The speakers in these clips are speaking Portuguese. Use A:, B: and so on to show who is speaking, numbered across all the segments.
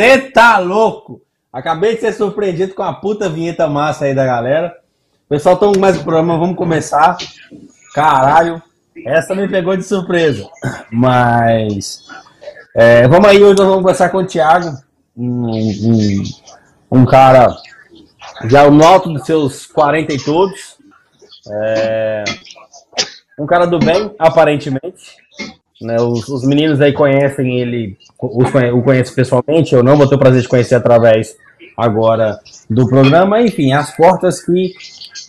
A: Você tá louco? Acabei de ser surpreendido com a puta vinheta massa aí da galera. Pessoal, estamos mais um programa, vamos começar. Caralho, essa me pegou de surpresa. Mas é, vamos aí, hoje nós vamos conversar com o Thiago, um, um, um cara já no alto dos seus 40 e todos. É, um cara do bem, aparentemente. Né, os, os, meninos aí conhecem ele, o conhecem pessoalmente, eu não vou ter o prazer de conhecer através agora do programa. Enfim, as portas que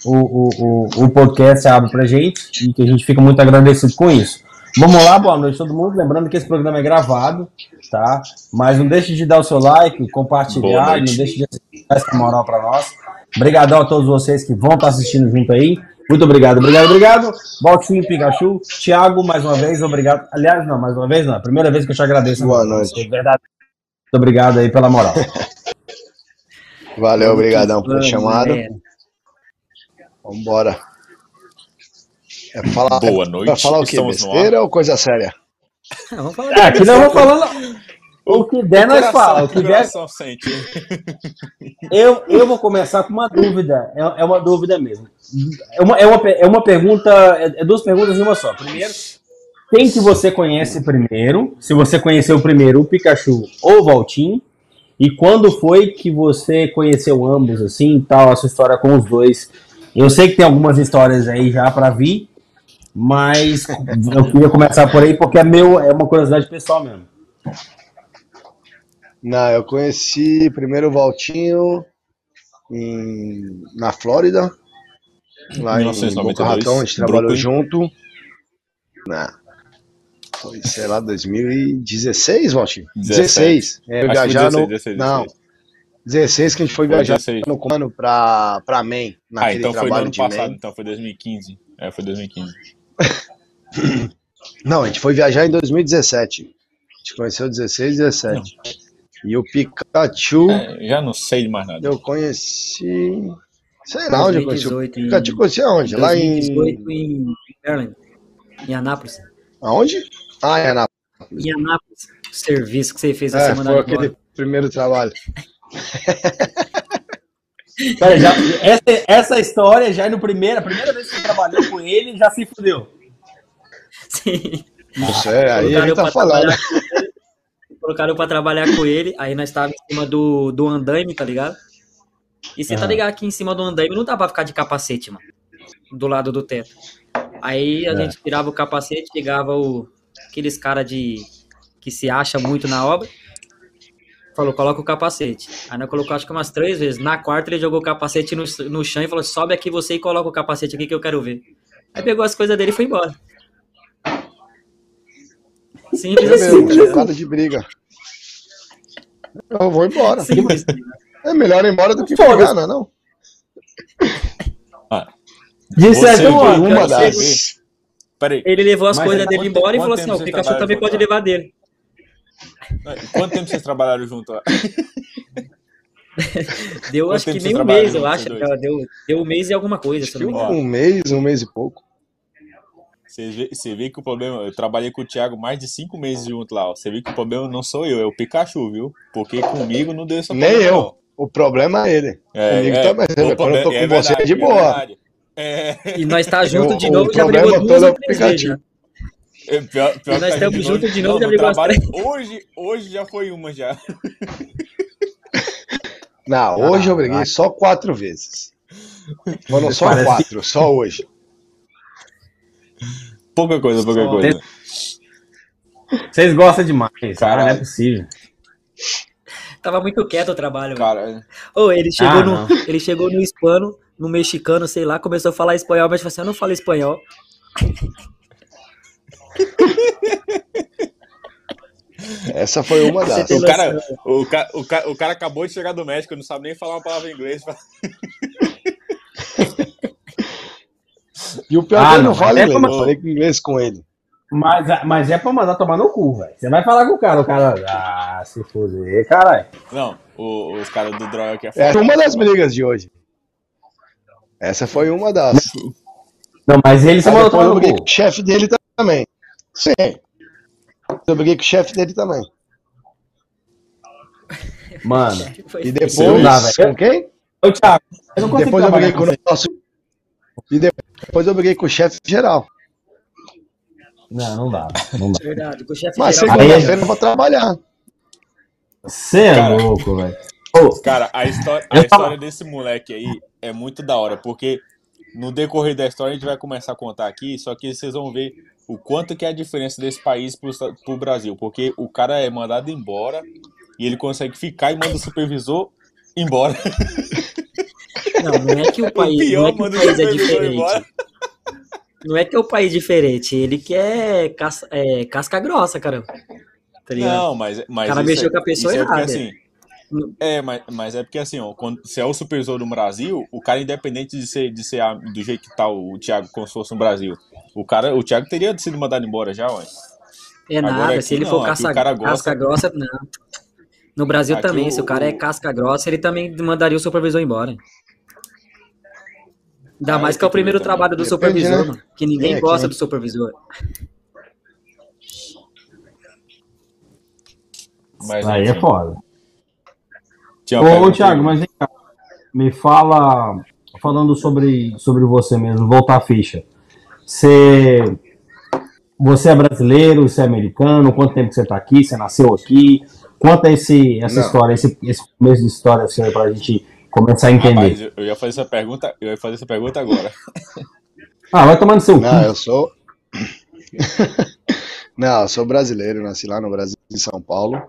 A: o, o, o, o podcast abre pra gente e que a gente fica muito agradecido com isso. Vamos lá, boa noite todo mundo. Lembrando que esse programa é gravado, tá? Mas não deixe de dar o seu like, compartilhar, não deixe de assistir essa moral para nós. Obrigadão a todos vocês que vão estar assistindo junto aí. Muito obrigado, obrigado, obrigado. Valtinho, Pikachu, Thiago, mais uma vez, obrigado. Aliás, não, mais uma vez não, é a primeira vez que eu te agradeço.
B: Boa noite.
A: É verdade. Muito obrigado aí pela moral.
B: Valeu, obrigadão ter chamado. Vambora. É falar,
C: Boa noite.
B: Pra falar o quê? Besteira ou coisa séria?
A: Vamos falar é, aqui nós vamos falando. O que der, nós fala. O que der. Eu, eu vou começar com uma dúvida. É, é uma dúvida mesmo. É uma, é uma, é uma pergunta. É, é duas perguntas em uma só. Primeiro, quem que você conhece primeiro? Se você conheceu primeiro o Pikachu ou o Valtim? E quando foi que você conheceu ambos, assim, tal, a sua história com os dois? Eu sei que tem algumas histórias aí já para vir, mas eu queria começar por aí porque é, meu, é uma curiosidade pessoal mesmo.
B: Não, eu conheci primeiro o Valtinho em, na Flórida, lá 1992, em Boca Ratão, a gente trabalhou Brooklyn. junto. Não, foi, sei lá, 2016, Valtinho? 16. É, viajar 16, no, 16, não, 16 que a gente foi, foi viajar 16. no comando pra, pra
C: naquele ah, então trabalho foi no ano passado, Maine. então foi 2015. É, foi 2015.
B: não, a gente foi viajar em 2017. A gente conheceu 16 e 17. Não. E o Pikachu.
C: É, já não sei de mais nada.
B: Eu conheci. Sei lá onde eu conheci. O Pikachu conheci aonde? Lá em. 2018 em Maryland.
D: Em Anápolis.
B: Aonde? Ah, em Anápolis.
D: Em Anápolis. O serviço que você fez a é, semana
B: Foi aquele embora. primeiro trabalho.
A: Cara, já, essa, essa história já é no primeiro, a primeira vez que você trabalhou com ele, já se fudeu.
D: Sim.
B: Isso é, aí ele tá falando
D: colocaram pra trabalhar com ele, aí nós tava em cima do, do andaime, tá ligado? E você tá ligado aqui em cima do andaime não dá pra ficar de capacete, mano. Do lado do teto. Aí a é. gente tirava o capacete, chegava o, aqueles cara de que se acha muito na obra. Falou, coloca o capacete. Aí nós colocou acho que umas três vezes. Na quarta ele jogou o capacete no, no chão e falou: sobe aqui você e coloca o capacete aqui que eu quero ver. Aí pegou as coisas dele e foi embora.
B: Simples é assim. Mesmo, nada de briga. Eu vou embora. Simples. É melhor ir embora do que ficar, não é não?
A: Ah, de certo modo, uma
D: das... Peraí. Ele levou as Mas coisas dele embora e falou assim: não, o Pikachu também pode levar dele.
C: Quanto tempo vocês trabalharam junto lá?
D: deu Quanto acho que nem um mês, eu acho. Deu, deu um mês e alguma coisa.
B: Acho um mês, um mês e pouco.
C: Você vê, você vê que o problema. Eu trabalhei com o Thiago mais de cinco meses junto lá. Ó. Você vê que o problema não sou eu, é o Pikachu, viu? Porque comigo não deu essa
B: Nem eu. Não. O problema é ele. É, comigo é, também. É, Quando eu tô é, com você é de boa.
D: É. E nós tá junto de novo, já brigou duas ou três vezes. Né? É, pior, pior nós estamos juntos de novo, já brigou trabalho,
C: hoje, hoje já foi uma já.
B: Não, hoje ah, eu briguei ah. só quatro vezes. Foram só quatro, só hoje.
C: Pouca coisa, pouca Só... coisa.
A: Vocês gostam demais, cara, não é possível.
D: Tava muito quieto o trabalho.
C: Cara,
D: oh, ele chegou ah, no, ele chegou no hispano, no mexicano, sei lá, começou a falar espanhol, mas falou assim, eu não falo espanhol.
B: Essa foi uma das.
C: O cara, o, cara, o, cara, o cara acabou de chegar do México, não sabe nem falar uma palavra em inglês.
B: E o pior ah, que ele não, fala é inglês, eu falei inglês com ele.
A: Mas, mas é pra mandar tomar no cu, velho. Você vai falar com o cara, o cara. Ah, se foder, caralho.
C: Não, o, os caras do Droga que é
B: É uma das brigas de hoje. Essa foi uma das. Não, mas ele se mandou Eu briguei com o chefe dele também. Sim. Eu briguei com o chefe dele também.
A: Mano.
B: e depois. com quem?
A: Ô, Thiago, eu
B: não depois eu briguei com o nosso. E depois eu briguei com o chefe geral.
A: Não, não dá. Não dá. Verdade,
B: com o chefe Mas segunda-feira eu não vou trabalhar.
A: Você é louco, velho.
C: Cara, a história, a história desse moleque aí é muito da hora, porque no decorrer da história a gente vai começar a contar aqui, só que vocês vão ver o quanto que é a diferença desse país pro, pro Brasil, porque o cara é mandado embora e ele consegue ficar e manda o supervisor embora.
D: Não, não é que o país, o não é, que o país é diferente. Não é que é o país diferente, ele que é, casca, é casca grossa, caramba.
C: Tá não, mas, mas.
D: O cara mexeu é, com a pessoa é errada.
C: É assim, é, mas, mas é porque assim, ó, quando se é o supervisor do Brasil, o cara, independente de ser, de ser a, do jeito que tá o Thiago como se fosse no Brasil, o cara, o Thiago teria sido mandado embora já, ué.
D: É nada, aqui, se ele não, for casca, gosta... casca grossa, não. No Brasil aqui também, o, se o cara é casca grossa, ele também mandaria o supervisor embora. Ainda ah, mais que é o primeiro trabalho do supervisor, né? mano, que ninguém gosta do supervisor.
A: Mas, Aí é foda. Ô, ô Thiago, mas vem cá. Me fala, falando sobre, sobre você mesmo, voltar a ficha. Você, você é brasileiro, você é americano? Quanto tempo você está aqui? Você nasceu aqui? Conta esse, essa Não. história, esse, esse começo de história assim, para a gente começar a entender. Rapaz,
C: eu ia fazer essa pergunta, eu ia fazer essa pergunta agora.
A: ah, vai tomar no seu
B: Não, cu. eu sou. Não, eu sou brasileiro, nasci lá no Brasil, em São Paulo.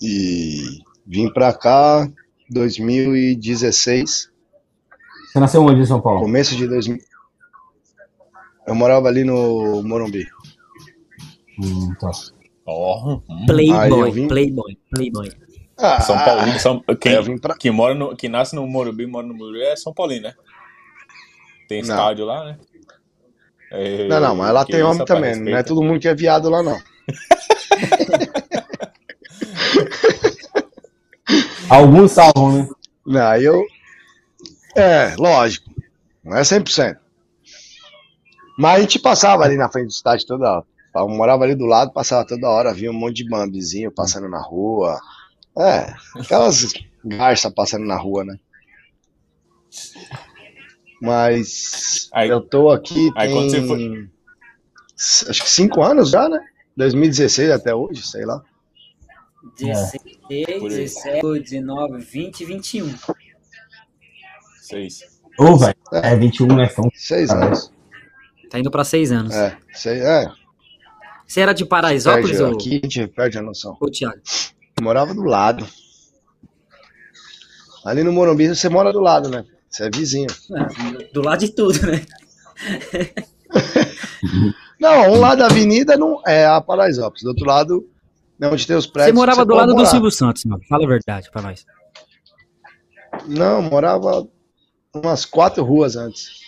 B: E Vim pra cá 2016.
A: Você nasceu onde em São Paulo?
B: Começo de 2000. Eu morava ali no Morumbi.
A: Hum, tá.
D: Oh, Playboy, vim... Playboy, Playboy.
C: Ah, São Paulo, São, quem, pra... quem, mora no, quem nasce no Morumbi, mora no Morumbi é São Paulino, né? Tem estádio não. lá, né?
B: É, não, não, mas lá tem homem também, não é todo mundo que é viado lá, não.
A: Alguns salvam, né?
B: Não, eu. É, lógico. Não é 100%. Mas a gente passava ali na frente do estádio toda hora. Eu morava ali do lado, passava toda hora, via um monte de bambizinho passando na rua. É, aquelas garças passando na rua, né? Mas aí, eu tô aqui aí tem, você foi... acho que cinco anos já, né? 2016 até hoje, sei lá.
D: 16, 17, 19, 20 e 21.
C: 6.
A: Ô, oh, velho. É, 21 não é tão.
B: 6 anos.
D: Tá indo pra 6 anos.
B: É, sei, é.
D: Você era de Paraisópolis? Perde,
B: ou... Aqui a gente perde a noção.
D: Ô, Thiago.
B: Morava do lado. Ali no Morumbi você mora do lado, né? Você é vizinho.
D: É, do lado de tudo, né?
B: não, um lado da avenida não é a Paraisópolis, do outro lado não, onde tem os prédios.
D: Você morava do lado morar. do Silvio Santos, mano. Fala a verdade pra nós.
B: Não, morava umas quatro ruas antes.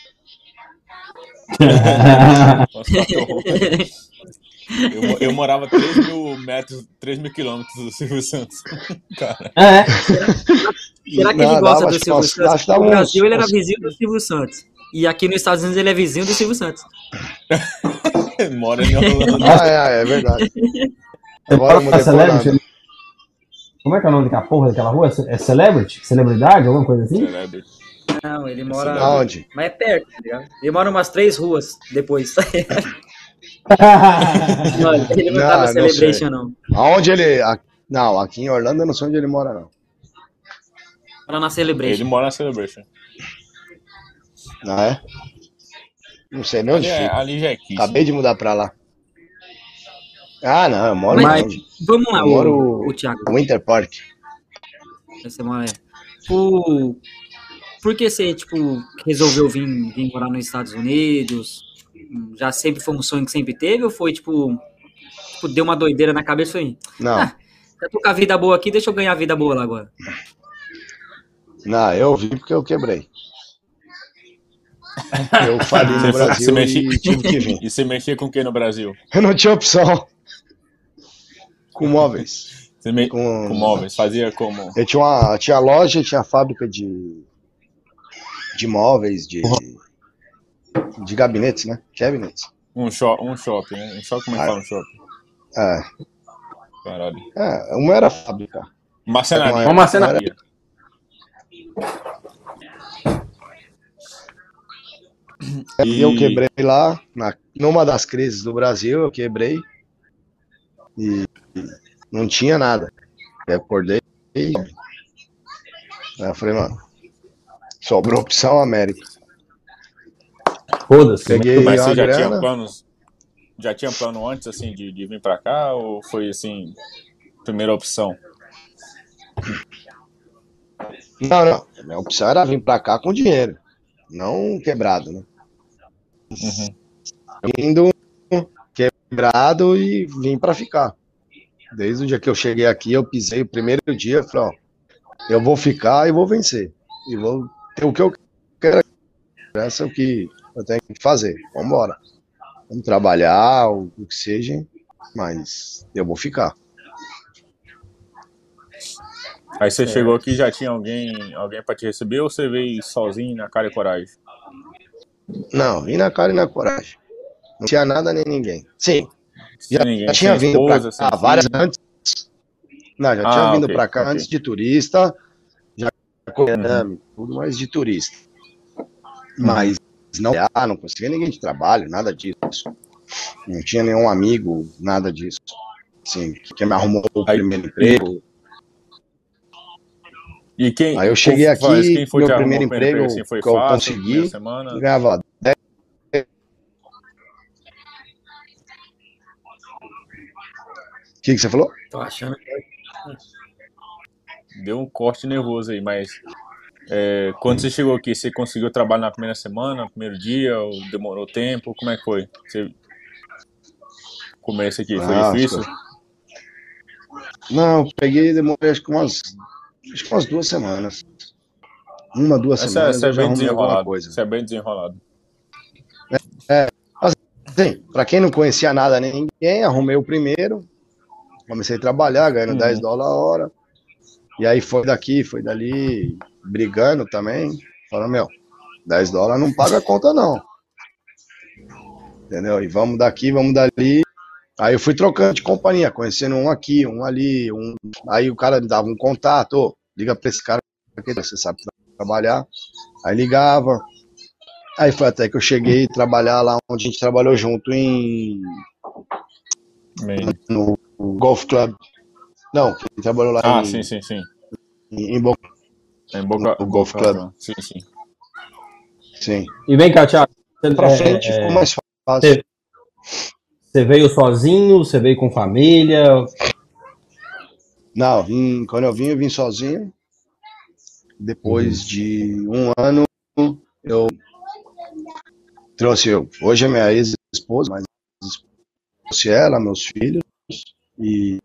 C: eu, eu, morava 3 mil metros, 3 mil quilômetros do Silvio Santos.
D: Cara. É. Será, que ele gosta do Silvio Santos? No Brasil ele era vizinho do Silvio Santos. E aqui nos Estados Unidos ele é vizinho do Silvio Santos.
C: Mora em Orlando.
B: Ah, é, é verdade.
A: Agora é Celebrity? Como é que é o nome daquela porra daquela rua? É Celebrity? Celebridade? Alguma coisa assim? Celebrity.
D: Não, ele mora.
B: Aonde?
D: Mas é perto, tá ligado? Ele mora umas três ruas depois. não, ele não, não tá no Celebration, não.
B: Aonde ele. Não, aqui em Orlando eu não sei onde ele mora, não.
D: Mora na Celebration.
C: Ele mora na Celebration.
B: Ah, é? Não sei nem onde
C: ali, é, ali já é
B: Acabei de mudar pra lá. Ah, não, eu moro
D: Mas, longe. Vamos lá, eu o, moro o Thiago.
B: Winter Park.
D: Você mora o... Por que você, tipo, resolveu vir, vir morar nos Estados Unidos? Já sempre foi um sonho que sempre teve? Ou foi, tipo, tipo deu uma doideira na cabeça e foi...
B: Não. Ah,
D: já tô com a vida boa aqui, deixa eu ganhar a vida boa lá agora.
B: Não, eu vim porque eu quebrei. Eu falei no Brasil
C: você e tive que vir. E você mexia com o que no Brasil?
B: Eu não tinha opção. Com móveis.
C: Você me... com... com móveis, fazia como?
B: Eu tinha uma tinha loja, tinha fábrica de, de móveis, de. De gabinetes, né? Gabinetes.
C: Um, shop, um shopping, né? Um shopping, como é que ah, fala um shopping?
B: É.
C: Caralho.
B: É, uma era fábrica.
C: Marcenaria.
A: Uma marcenaria.
B: E eu quebrei lá, na, numa das crises do Brasil, eu quebrei. E não tinha nada. Eu acordei e. Aí eu falei, mano, sobrou opção América.
C: Foda-se. Peguei Mas você já grana. tinha planos? Já tinha plano antes, assim, de, de vir pra cá? Ou foi, assim, primeira opção?
B: Não, não. A minha opção era vir pra cá com dinheiro. Não quebrado, né? Uhum. Indo quebrado e vim para ficar. Desde o dia que eu cheguei aqui, eu pisei o primeiro dia, falei, ó, eu vou ficar e vou vencer. E vou ter o que eu quero. Essa é o que eu tenho que fazer. Vamos embora. Vamos trabalhar, o que seja, mas eu vou ficar.
C: Aí você é. chegou aqui já tinha alguém, alguém para te receber ou você veio sozinho na cara e coragem?
B: Não, vim na cara e na coragem. Não tinha nada nem ninguém. Sim.
C: Já, ninguém. já tinha vindo para
B: cá várias antes. Não, já ah, tinha vindo okay, para cá okay. antes de turista. Já uhum. tudo mais de turista. Mas não, ah, não conseguia ninguém de trabalho, nada disso. Não tinha nenhum amigo, nada disso. Assim, que me arrumou o primeiro emprego.
C: E quem,
B: Aí eu cheguei aqui, quem foi meu primeiro emprego, assim, foi que eu fácil, consegui, ganhava 10 O que, que você falou?
D: Tô achando que...
C: Deu um corte nervoso aí, mas é, quando você chegou aqui, você conseguiu trabalhar na primeira semana, no primeiro dia, ou demorou tempo? Como é que foi? Você... Começo aqui, foi ah, difícil?
B: Não, peguei e demorei acho que umas acho que umas duas semanas. Uma, duas essa, semanas.
C: Essa é bem desenrolado. Coisa. Essa é bem desenrolado.
B: É, é assim, para quem não conhecia nada nem ninguém, arrumei o primeiro. Comecei a trabalhar, ganhando uhum. 10 dólares a hora. E aí foi daqui, foi dali, brigando também. Falando, meu, 10 dólares não paga a conta, não. Entendeu? E vamos daqui, vamos dali. Aí eu fui trocando de companhia, conhecendo um aqui, um ali, um. Aí o cara me dava um contato, liga pra esse cara que você sabe trabalhar. Aí ligava. Aí foi até que eu cheguei a trabalhar lá onde a gente trabalhou junto em. No, no Golf Club. Não, ele trabalhou lá
C: ah, em. Ah, sim, sim, sim.
B: Em, em Boca.
C: Em Boca.
B: O Golf Club.
C: Sim, sim.
B: Sim.
A: E vem cá, Thiago.
B: Pra é, frente é, ficou mais fácil.
A: Você veio sozinho? Você veio com família?
B: Não, quando eu vim, eu vim sozinho. Depois uhum. de um ano, eu trouxe eu. Hoje é minha ex-esposa, mas trouxe ela, meus filhos, e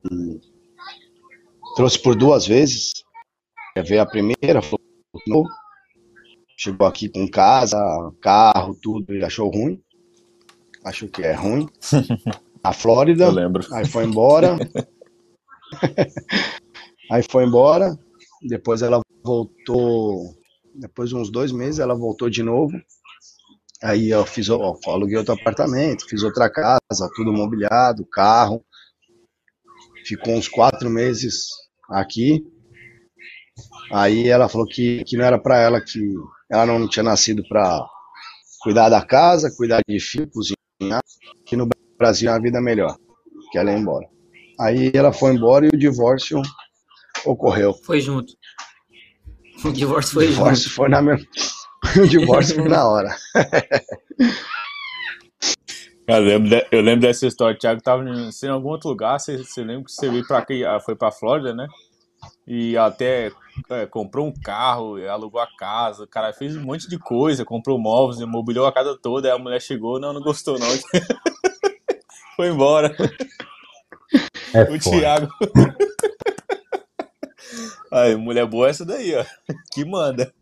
B: trouxe por duas vezes. Veio a primeira, falou, chegou aqui com casa, carro, tudo, ele achou ruim acho que é ruim. A Flórida.
C: Eu lembro.
B: Aí foi embora. aí foi embora. Depois ela voltou. Depois de uns dois meses, ela voltou de novo. Aí eu fiz, ó, aluguei outro apartamento, fiz outra casa, tudo mobiliado, carro. Ficou uns quatro meses aqui. Aí ela falou que, que não era para ela, que ela não tinha nascido para cuidar da casa, cuidar de filho, cozinhar que no Brasil é uma vida melhor, que ela ia embora. Aí ela foi embora e o divórcio ocorreu.
D: Foi junto. O divórcio foi
B: o divórcio
D: junto.
B: Foi na mesma... O divórcio foi na hora.
C: Eu lembro, de, eu lembro dessa história. O Thiago estava em algum outro lugar. Você, você lembra que você veio para aqui, ah, foi para Flórida, né? E até é, comprou um carro, alugou a casa, o cara fez um monte de coisa, comprou móveis, imobiliou a casa toda, aí a mulher chegou, não, não gostou não. Foi embora.
A: É
C: o Thiago. Aí, mulher boa é essa daí, ó. Que manda.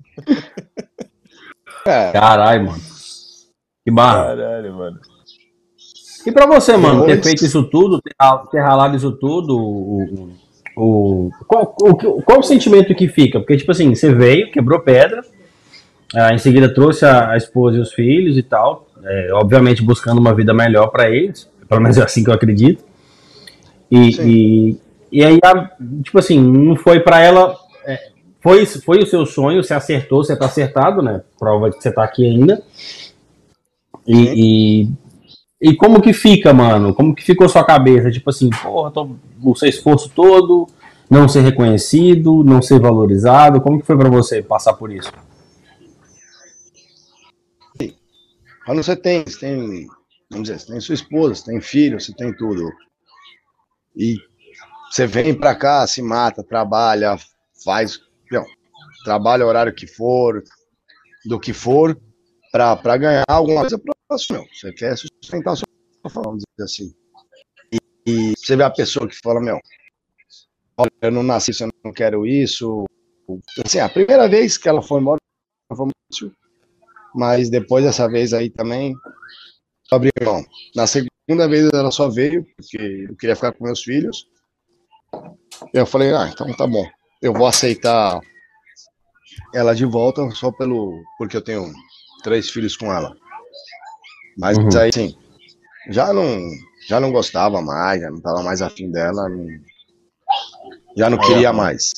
A: É. Caralho, mano. Que barra.
C: Caralho, mano.
A: E pra você, mano, ter feito isso tudo, ter ralado isso tudo, o, o, qual, o, qual o sentimento que fica? Porque, tipo assim, você veio, quebrou pedra, em seguida trouxe a, a, esposa e os filhos e tal, é, obviamente buscando uma vida melhor para eles, pelo menos é assim que eu acredito. E, e, e, aí, tipo assim, não foi para ela. É, foi, foi o seu sonho, você acertou, você tá acertado, né? Prova de que você tá aqui ainda. E, e, e, como que fica, mano? Como que ficou sua cabeça? Tipo assim, porra, o seu esforço todo, não ser reconhecido, não ser valorizado. Como que foi para você passar por isso?
B: Quando você tem, você tem, vamos dizer, você tem sua esposa, você tem filho, você tem tudo. E você vem para cá, se mata, trabalha, faz, não, trabalha o horário que for, do que for, para ganhar alguma coisa próximo. Você quer sustentar a sua dizer assim. E, e, você vê a pessoa que fala, meu, olha, eu não nasci, eu não quero isso. Assim, a primeira vez que ela foi embora, foi muito mas depois dessa vez aí também, abri mão. Na segunda vez ela só veio, porque eu queria ficar com meus filhos. Eu falei, ah, então tá bom. Eu vou aceitar ela de volta só pelo porque eu tenho três filhos com ela. Mas uhum. aí sim, já não já não gostava mais, já não tava mais afim dela, não, já não queria mais.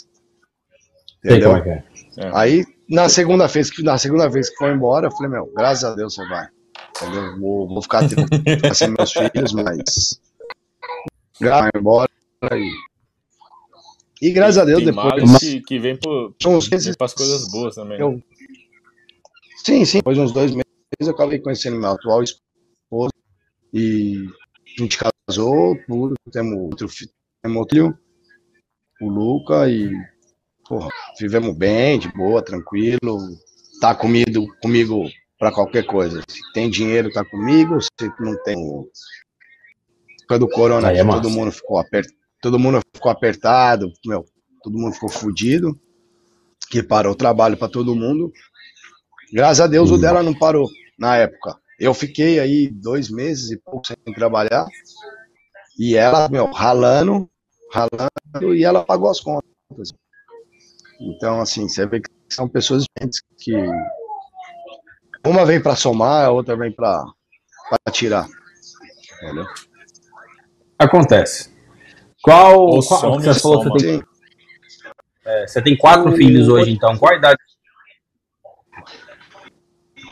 B: Entendeu? É é. Aí na segunda vez que na segunda vez que foi embora, eu falei, meu, graças a Deus você vai. Entendeu? Vou, vou ficar, sem meus filhos, mas vai embora e e graças a Deus
C: tem
B: depois.
C: Que, que vem por, meses, as coisas boas também. Né? Eu,
B: sim, sim. Depois de uns dois meses eu acabei conhecendo meu atual esposo. E a gente casou, tudo. Temos outro filho, temos outro filho, o Luca, e porra, vivemos bem, de boa, tranquilo. Tá comigo, comigo para qualquer coisa. Se tem dinheiro, tá comigo. Se não tem. Quando o corona, é todo mundo ficou apertado todo mundo ficou apertado, meu, todo mundo ficou fudido, que parou o trabalho para todo mundo. Graças a Deus o dela não parou na época. Eu fiquei aí dois meses e pouco sem trabalhar, e ela, meu, ralando, ralando, e ela pagou as contas. Então, assim, você vê que são pessoas diferentes que uma vem para somar, a outra vem para tirar. Entendeu?
A: Acontece. Qual, qual você falou que você tem, é, você tem quatro filhos hoje, então. Qual a idade?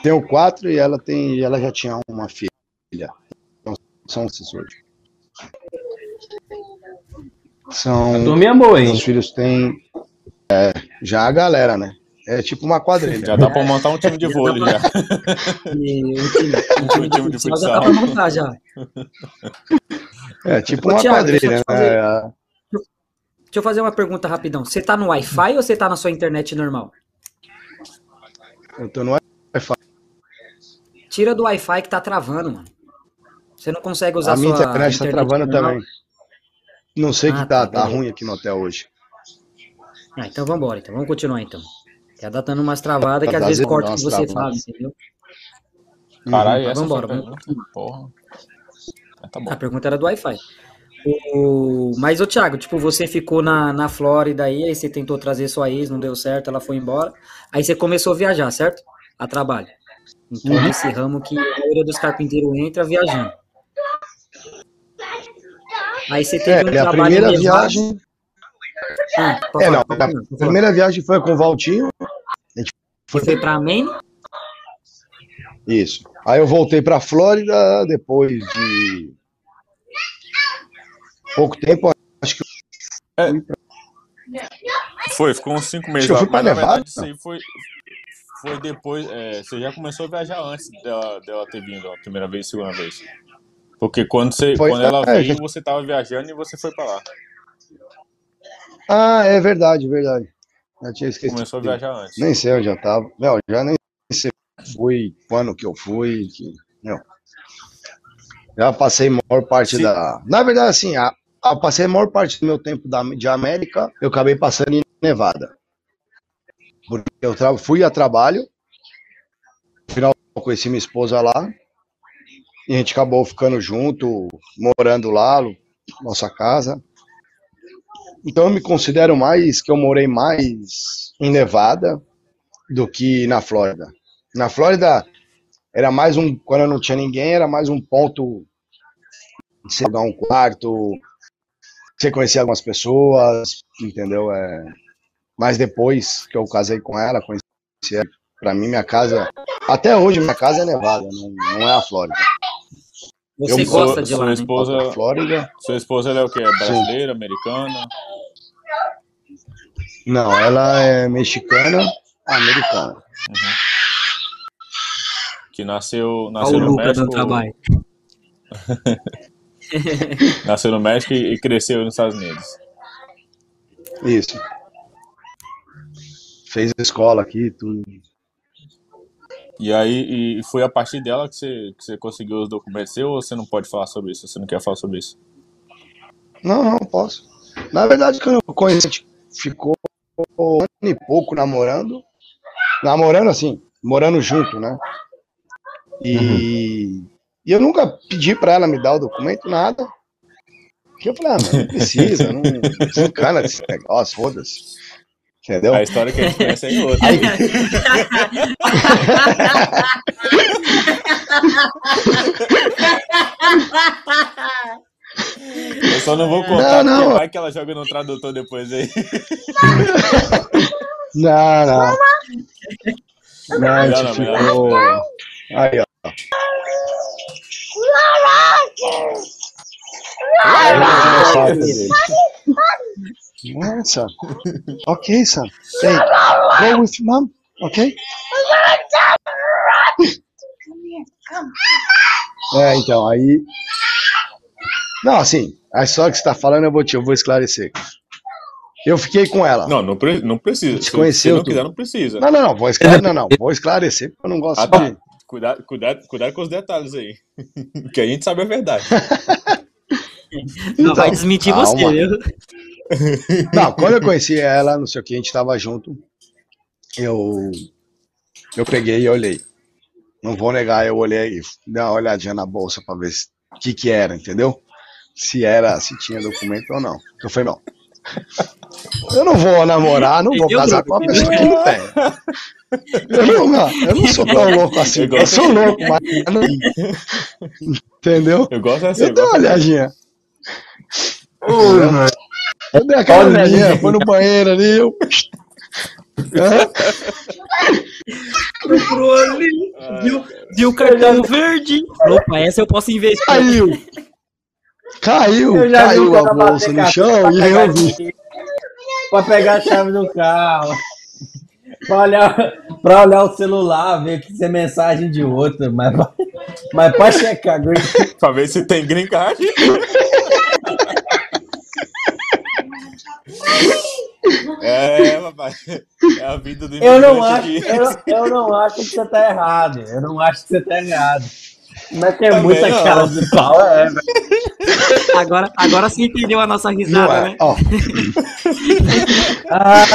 B: Tenho quatro e ela tem, ela já tinha uma filha. Então, são esses hoje. São.
A: Turminha é boa, hein?
B: Os filhos têm. É, já a galera, né? É tipo uma quadrilha.
C: Já dá pra montar um time de vôlei já.
D: E, um time, um time, um time de futsal já dá pra montar já.
B: É tipo Ô, uma Thiago, quadrilha, deixa né? Fazer... É.
D: Deixa eu fazer uma pergunta rapidão. Você tá no Wi-Fi ou você tá na sua internet normal?
B: Eu tô no Wi-Fi.
D: Tira do Wi-Fi que tá travando, mano. Você não consegue usar
B: a minha sua internet, tá travando normal? também. Não sei ah, que tá, tá, tá ruim aqui no hotel hoje.
D: Ah, então vamos embora, então. Vamos continuar então. Tá dando umas travadas que às vezes corta o que você fala, entendeu?
C: Caralho, uhum, vamos embora. Vamos... Porra.
D: Tá a pergunta era do Wi-Fi. O... Mas, ô Thiago, tipo, você ficou na, na Flórida aí, aí você tentou trazer sua ex, não deu certo, ela foi embora. Aí você começou a viajar, certo? A trabalho. Então, uhum. esse ramo que a maioria dos carpinteiros entra viajando. Aí você teve
B: é, um trabalho. A primeira viagem. Ah, é, não, a primeira viagem foi com o Valtinho.
D: A gente foi, foi para Maine?
B: Isso. Aí eu voltei para Flórida depois de pouco tempo, acho que
C: é. Foi, ficou uns cinco meses lá, mas na verdade isso aí foi, foi depois, é, você já começou a viajar antes dela, dela ter vindo a primeira vez, segunda vez. Porque quando, você, foi, quando ela é, veio, você estava viajando e você foi para lá.
B: Ah, é verdade, verdade. Já tinha esquecido.
C: Começou a viajar antes.
B: Nem sei onde eu tava. Não, já nem sei fui, quando que eu fui. Que, não. Já passei a maior parte Sim. da. Na verdade, assim, a, a, passei a maior parte do meu tempo da, de América, eu acabei passando em Nevada. Porque eu fui a trabalho, no final conheci minha esposa lá, e a gente acabou ficando junto, morando lá, nossa casa. Então eu me considero mais que eu morei mais em Nevada do que na Flórida. Na Flórida, era mais um. Quando não tinha ninguém, era mais um ponto de você jogar um quarto, você conhecer algumas pessoas, entendeu? É, mas depois que eu casei com ela, conheci ela, pra mim, minha casa. Até hoje, minha casa é Nevada, não, não é a Flórida.
D: Você eu, gosta de lá,
C: sua esposa, né? Flórida. Sua esposa ela é o quê? É brasileira, Sim. americana?
B: Não, ela é mexicana, americana. Uhum.
C: Que nasceu, nasceu no México. nasceu no México e cresceu nos Estados Unidos.
B: Isso. Fez escola aqui, tudo.
C: E aí, e foi a partir dela que você, que você conseguiu os documentos seu, ou você não pode falar sobre isso? Você não quer falar sobre isso?
B: Não, não posso. Na verdade, quando eu conheci, a gente ficou um ano e pouco namorando. Namorando assim, morando junto, né? E, uhum. e eu nunca pedi pra ela me dar o documento, nada. Porque eu falei, ah, não precisa, não, não cana desse negócio, foda-se. Entendeu?
C: A história que a gente conhece é outra. Aí... Eu só não vou contar, não, não. vai que ela joga no tradutor depois aí.
B: Não, não. Não, a gente ficou... Aí, ó. Nossa. Ok, son. Hey, go with mom, ok? É, então, aí. Não, assim, a história que você tá falando eu vou, te, eu vou esclarecer. Eu fiquei com ela.
C: Não, não, pre não precisa.
B: Se conheceu.
C: Se não quiser, não precisa.
B: Não, não, não. Vou esclarecer, não, não. Vou esclarecer, porque eu não gosto ah, tá. de.
C: Cuidado, cuidado, cuidado com os detalhes aí. que a gente sabe a verdade.
D: Não vai desmentir calma. você, viu?
B: Não, quando eu conheci ela, não sei o que, a gente tava junto, eu, eu peguei e olhei. Não vou negar, eu olhei e dei uma olhadinha na bolsa pra ver o que que era, entendeu? Se era, se tinha documento ou não. Eu falei, não. Eu não vou namorar, não vou casar com uma pessoa que não tem. Eu não, eu não sou tão louco assim. Eu, eu sou louco, mas não. Entendeu?
C: Eu gosto assim.
B: Eu dei uma olhadinha. Eu dei aquela olhadinha, foi no banheiro ali, eu.
D: Procurou ali, viu, viu o cartão verde. Opa, essa eu posso investir.
B: Caiu. Caiu, caiu a bolsa no chão e eu vi.
A: Pra pegar a chave do carro. Pra olhar, pra olhar o celular, ver que tem mensagem de outra, mas, mas pode checar.
C: pra ver se tem green card. É, papai. É a vida do
A: eu não acho, eu, eu, não acho que você tá errado. Eu não acho que você tá errado. Mas tem Também muita não. cara de pau, é, velho.
D: Agora, agora você entendeu a nossa risada, é. né? Ó.
A: ah,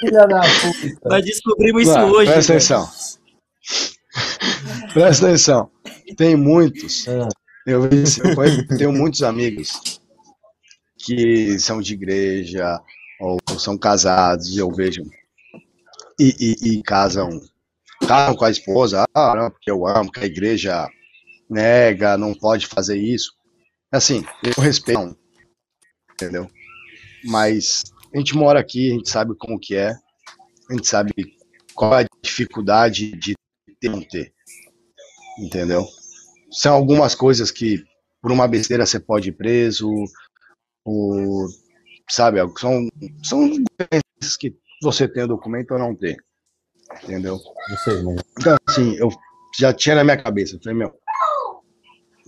A: filha da puta.
D: Nós descobrimos isso hoje.
B: Presta atenção. Presta atenção. Tem muitos. É. Eu, eu tenho muitos amigos que são de igreja ou são casados, eu vejo, e, e, e casam, casam com a esposa, ah, não, porque eu amo, que a igreja nega, não pode fazer isso. Assim, eu respeito, entendeu? Mas a gente mora aqui, a gente sabe como que é, a gente sabe qual é a dificuldade de ter não ter, entendeu? São algumas coisas que por uma besteira você pode ir preso, o, sabe, são, são coisas que você tem o documento ou não tem. Entendeu? Sei, então, assim, eu já tinha na minha cabeça, falei, meu,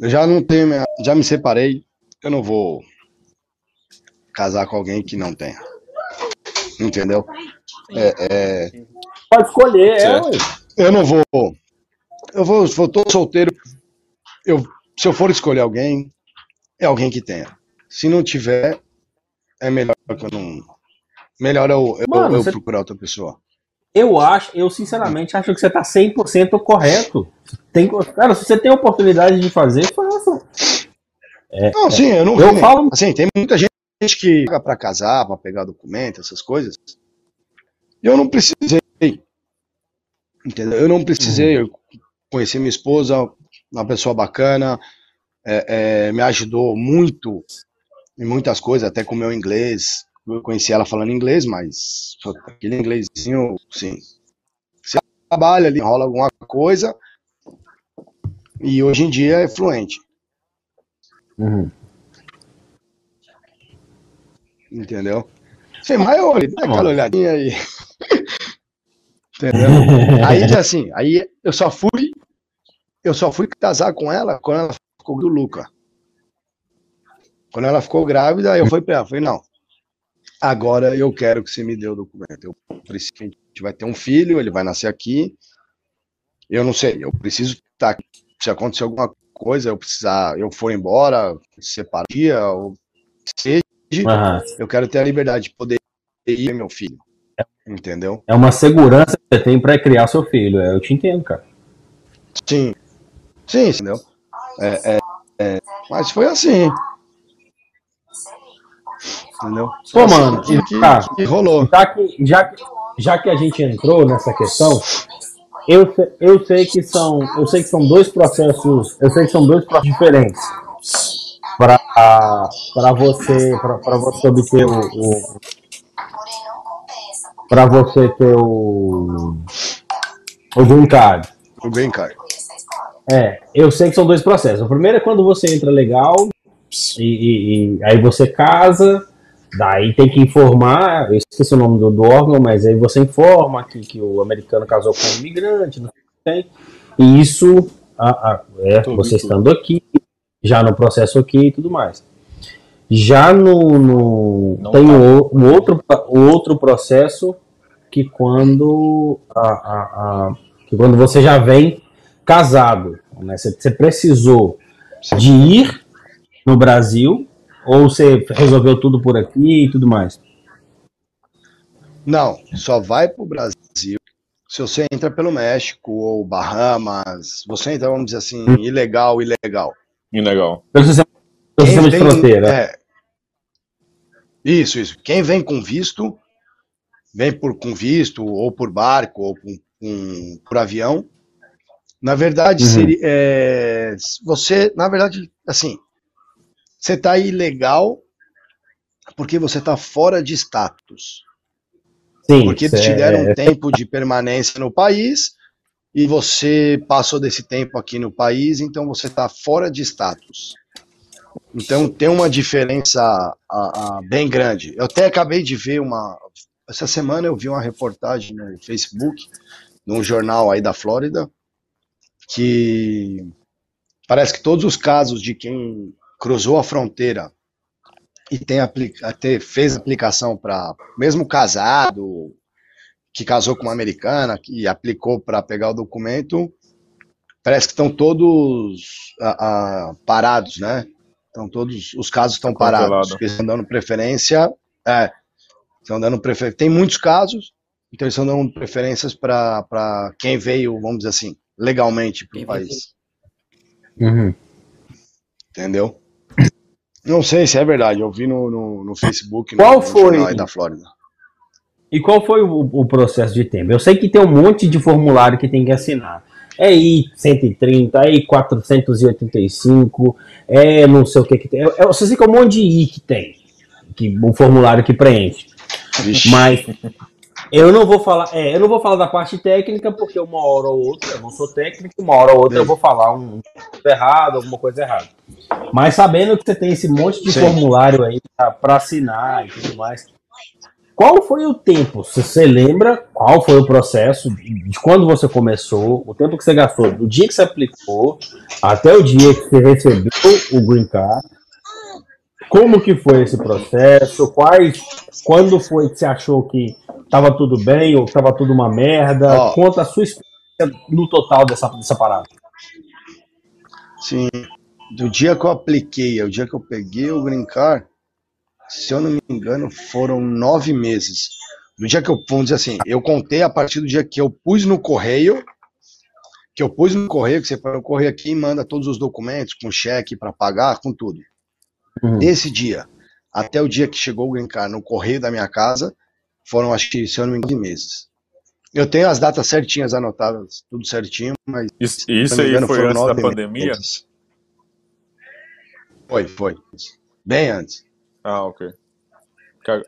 B: eu já não tenho, já me separei, eu não vou casar com alguém que não tenha. Entendeu? É, é...
A: Pode escolher, é,
B: Eu não vou. Eu vou, eu tô solteiro. Eu, se eu for escolher alguém, é alguém que tenha. Se não tiver, é melhor que eu não. Melhor eu, eu, Mano, eu você... procurar outra pessoa.
A: Eu acho, eu sinceramente acho que você tá 100% correto. Tem, cara, se você tem oportunidade de fazer, faça.
B: É, não, sim, eu não eu falo. Assim, tem muita gente que paga pra casar, pra pegar documento, essas coisas. E eu não precisei. Entendeu? Eu não precisei, uhum. conheci minha esposa, uma pessoa bacana, é, é, me ajudou muito em muitas coisas, até com o meu inglês. Eu conheci ela falando inglês, mas aquele inglêsinho, sim. Você trabalha ali, rola alguma coisa, e hoje em dia é fluente. Uhum. Entendeu? Sem maior, dá aquela olhadinha aí. Entendeu? aí assim, aí eu só fui, eu só fui casar com ela quando ela ficou do Luca. Quando ela ficou grávida, eu fui pra ela, falei, não, agora eu quero que você me dê o documento. Eu preciso, a gente vai ter um filho, ele vai nascer aqui. Eu não sei, eu preciso estar aqui. Se acontecer alguma coisa, eu precisar, eu for embora, separaria, ou seja, uhum. eu quero ter a liberdade de poder ir meu filho. Entendeu?
A: É uma segurança que você tem para criar seu filho. É, eu te entendo, cara.
B: Sim. Sim, entendeu? É, é, é, mas foi assim.
A: Entendeu? Pô, assim, mano, que, que, tá, que rolou. Já que, já, já que a gente entrou nessa questão, eu, eu sei que são eu sei que são dois processos eu sei que são dois processos diferentes para para você para você obter o, o para você ter o o green card
B: o green card
A: é eu sei que são dois processos o primeiro é quando você entra legal e, e, e aí você casa Daí tem que informar, eu esqueci o nome do, do órgão, mas aí você informa que, que o americano casou com um imigrante, não tem. E isso, é, você estando aqui, já no processo aqui e tudo mais. Já no. no tem tá. o, o, outro, o outro processo que quando, a, a, a, que quando você já vem casado, né? Você, você precisou de ir no Brasil ou você resolveu tudo por aqui e tudo mais?
B: Não, só vai para o Brasil se você entra pelo México ou Bahamas. Você entra, vamos dizer assim, hum. ilegal, ilegal.
C: Ilegal.
A: Pelo sistema, pelo sistema de fronteira. É,
B: isso, isso. Quem vem com visto, vem por, com visto, ou por barco, ou com, com por avião. Na verdade, uhum. seria, é, você, na verdade, assim, você está ilegal porque você está fora de status. Sim, porque te deram é... um tempo de permanência no país e você passou desse tempo aqui no país, então você está fora de status. Então tem uma diferença a, a, bem grande. Eu até acabei de ver uma. Essa semana eu vi uma reportagem no Facebook, num jornal aí da Flórida, que parece que todos os casos de quem cruzou a fronteira e tem aplica, fez aplicação para mesmo casado que casou com uma americana que aplicou para pegar o documento parece que estão todos a, a, parados né? Estão todos os casos estão parados porque estão dando preferência é estão dando preferência tem muitos casos então eles estão dando preferências para quem veio vamos dizer assim legalmente para o país. uhum. entendeu não sei se é verdade, eu vi no, no, no Facebook
A: qual no, foi da Flórida. E qual foi o, o, processo de tempo? Eu sei que tem um monte de formulário que tem que assinar. É I-130, é I-485, é não sei o que que tem. Eu, eu sei que é um monte de I que tem, que, o formulário que preenche. Vixe. Mas eu não vou falar, é, eu não vou falar da parte técnica, porque uma hora ou outra, eu não sou técnico, uma hora ou outra eu vou falar um errado, alguma coisa errada. Mas sabendo que você tem esse monte de Sim. formulário aí para assinar e tudo mais, qual foi o tempo? Se você lembra, qual foi o processo de quando você começou, o tempo que você gastou, do dia que você aplicou até o dia que você recebeu o Green Card? Como que foi esse processo? Quais, quando foi que você achou que tava tudo bem ou tava tudo uma merda? Oh. Conta a sua experiência no total dessa, dessa parada.
B: Sim. Do dia que eu apliquei ao dia que eu peguei o Green Card, se eu não me engano, foram nove meses. Do dia que eu, vamos dizer assim, eu contei a partir do dia que eu pus no correio, que eu pus no correio, que você põe no correio aqui e manda todos os documentos, com cheque para pagar, com tudo. Uhum. Esse dia, até o dia que chegou o Green Card no correio da minha casa, foram, acho que, se eu não me engano, meses. Eu tenho as datas certinhas anotadas, tudo certinho, mas.
C: Isso, isso aí foi antes da pandemia? Meses.
B: Foi, foi. Bem antes.
C: Ah, ok.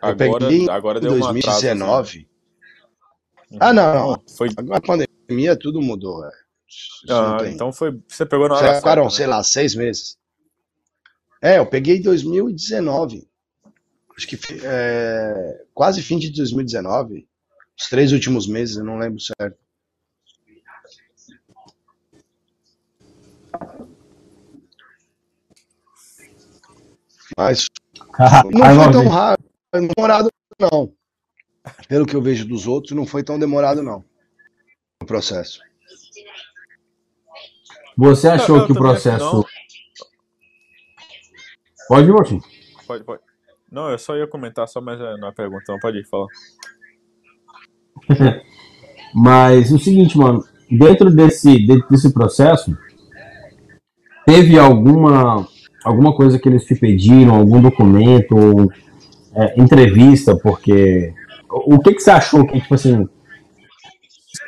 B: Agora, agora deu 2019. Uma né? Ah, não, não. Foi... Agora a pandemia tudo mudou. É.
C: Ah, então foi. Você pegou na hora.
B: Ficaram, né? sei lá, seis meses. É, eu peguei em 2019. Acho que é, quase fim de 2019. Os três últimos meses, eu não lembro certo. Mas não foi tão raro, demorado não. Pelo que eu vejo dos outros, não foi tão demorado não. O processo.
A: Você achou eu que o processo. Pode ir, Martim.
C: Pode, pode. Não, eu só ia comentar só mais na pergunta, não pode ir falar.
A: Mas o seguinte, mano, dentro desse, dentro desse processo, teve alguma alguma coisa que eles te pediram, algum documento, ou, é, entrevista, porque o que que você achou que tipo assim,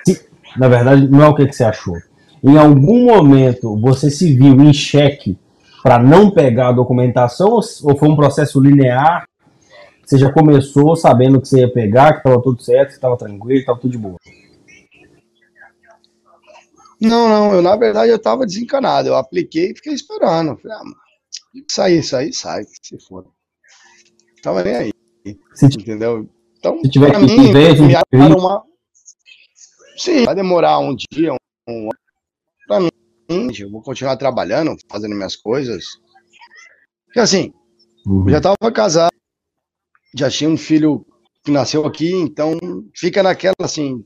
A: se, na verdade não é o que que você achou. Em algum momento você se viu em xeque para não pegar a documentação ou foi um processo linear? Você já começou sabendo que você ia pegar, que estava tudo certo, que estava tranquilo, estava tudo de boa?
B: Não, não, eu na verdade eu estava desencanado. Eu apliquei e fiquei esperando. Falei, ah, Sair, sair, sai, se for. Tava nem aí. Se entendeu? Então,
A: se tiver que mim, ver, me
B: uma. Sim, vai demorar um dia, um, Pra mim, eu vou continuar trabalhando, fazendo minhas coisas. Porque assim, uhum. eu já tava casado, já tinha um filho que nasceu aqui, então fica naquela assim,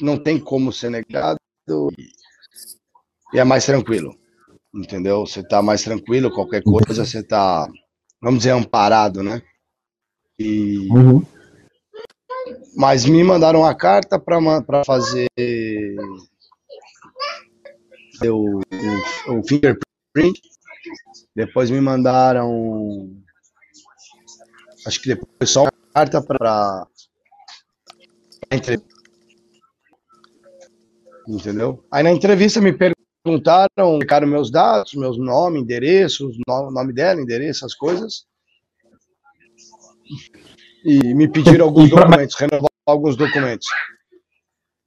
B: não tem como ser negado e é mais tranquilo entendeu? Você tá mais tranquilo, qualquer coisa você tá, vamos dizer, amparado, né? E... Uhum. Mas me mandaram uma carta para fazer o, o, o fingerprint. Depois me mandaram. Acho que depois só uma carta para. Entendeu? Aí na entrevista me perguntaram ficaram meus dados, meus nome, endereço, nome dela, endereço, as coisas. E me pediram alguns documentos, renovar alguns documentos.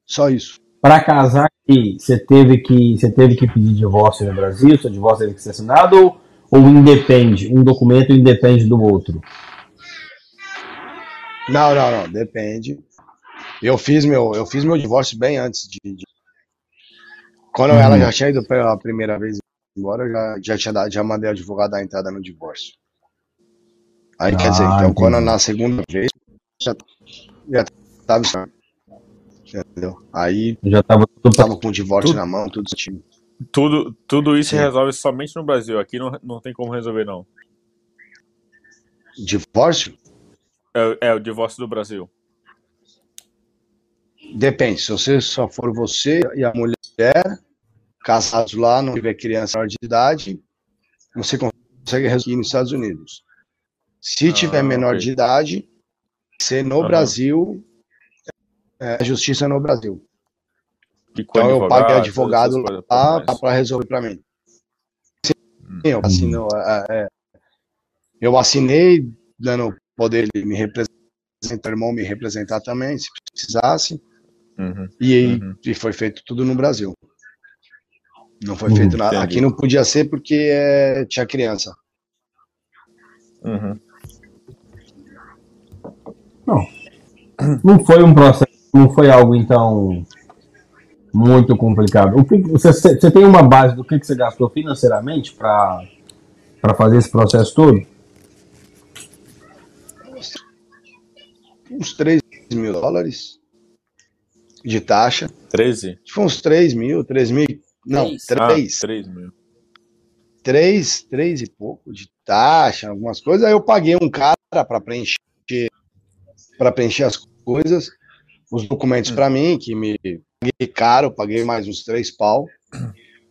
B: Só isso.
A: Para casar, você teve que você teve que pedir divórcio no Brasil, seu divórcio teve que ser assinado ou, ou independe, um documento independe do outro?
B: Não, não, não, depende. Eu fiz meu, eu fiz meu divórcio bem antes de, de quando uhum. ela já tinha ido pela primeira vez embora, eu já, já, tinha dado, já mandei o advogado dar entrada no divórcio. Aí, ah, quer dizer, então, entendi. quando na segunda vez, já, já tava entendeu? Aí,
A: já tava,
B: tudo, tava com o divórcio tudo, na mão, tudo certinho.
C: Tudo, tudo isso Sim. resolve somente no Brasil, aqui não, não tem como resolver, não.
B: Divórcio?
C: É, é o divórcio do Brasil.
B: Depende, se você só for você e a mulher, casados lá, não tiver criança maior de idade, você consegue resolver nos Estados Unidos. Se ah, tiver menor okay. de idade, ser no Brasil, é, a justiça no Brasil. Então eu paguei advogado lá para resolver para mim. Sim, eu, hum. assino, é, é, eu assinei, dando poder de me representar, irmão me representar também, se precisasse. Uhum, e, uhum. e foi feito tudo no Brasil. Não foi uhum, feito nada. Entendi. Aqui não podia ser porque é, tinha criança.
C: Uhum.
A: Não. Não foi um processo, não foi algo então muito complicado. O que, você, você tem uma base do que, que você gastou financeiramente para fazer esse processo todo?
B: Uns 3 mil dólares de taxa.
C: 13?
B: Foi uns 3 mil, 3 mil. Não, 3. 3.
C: Ah, 3 mil.
B: 3, 3 e pouco de taxa, algumas coisas. Aí eu paguei um cara para preencher para preencher as coisas, os documentos hum. para mim, que me paguei caro, paguei mais uns 3 pau,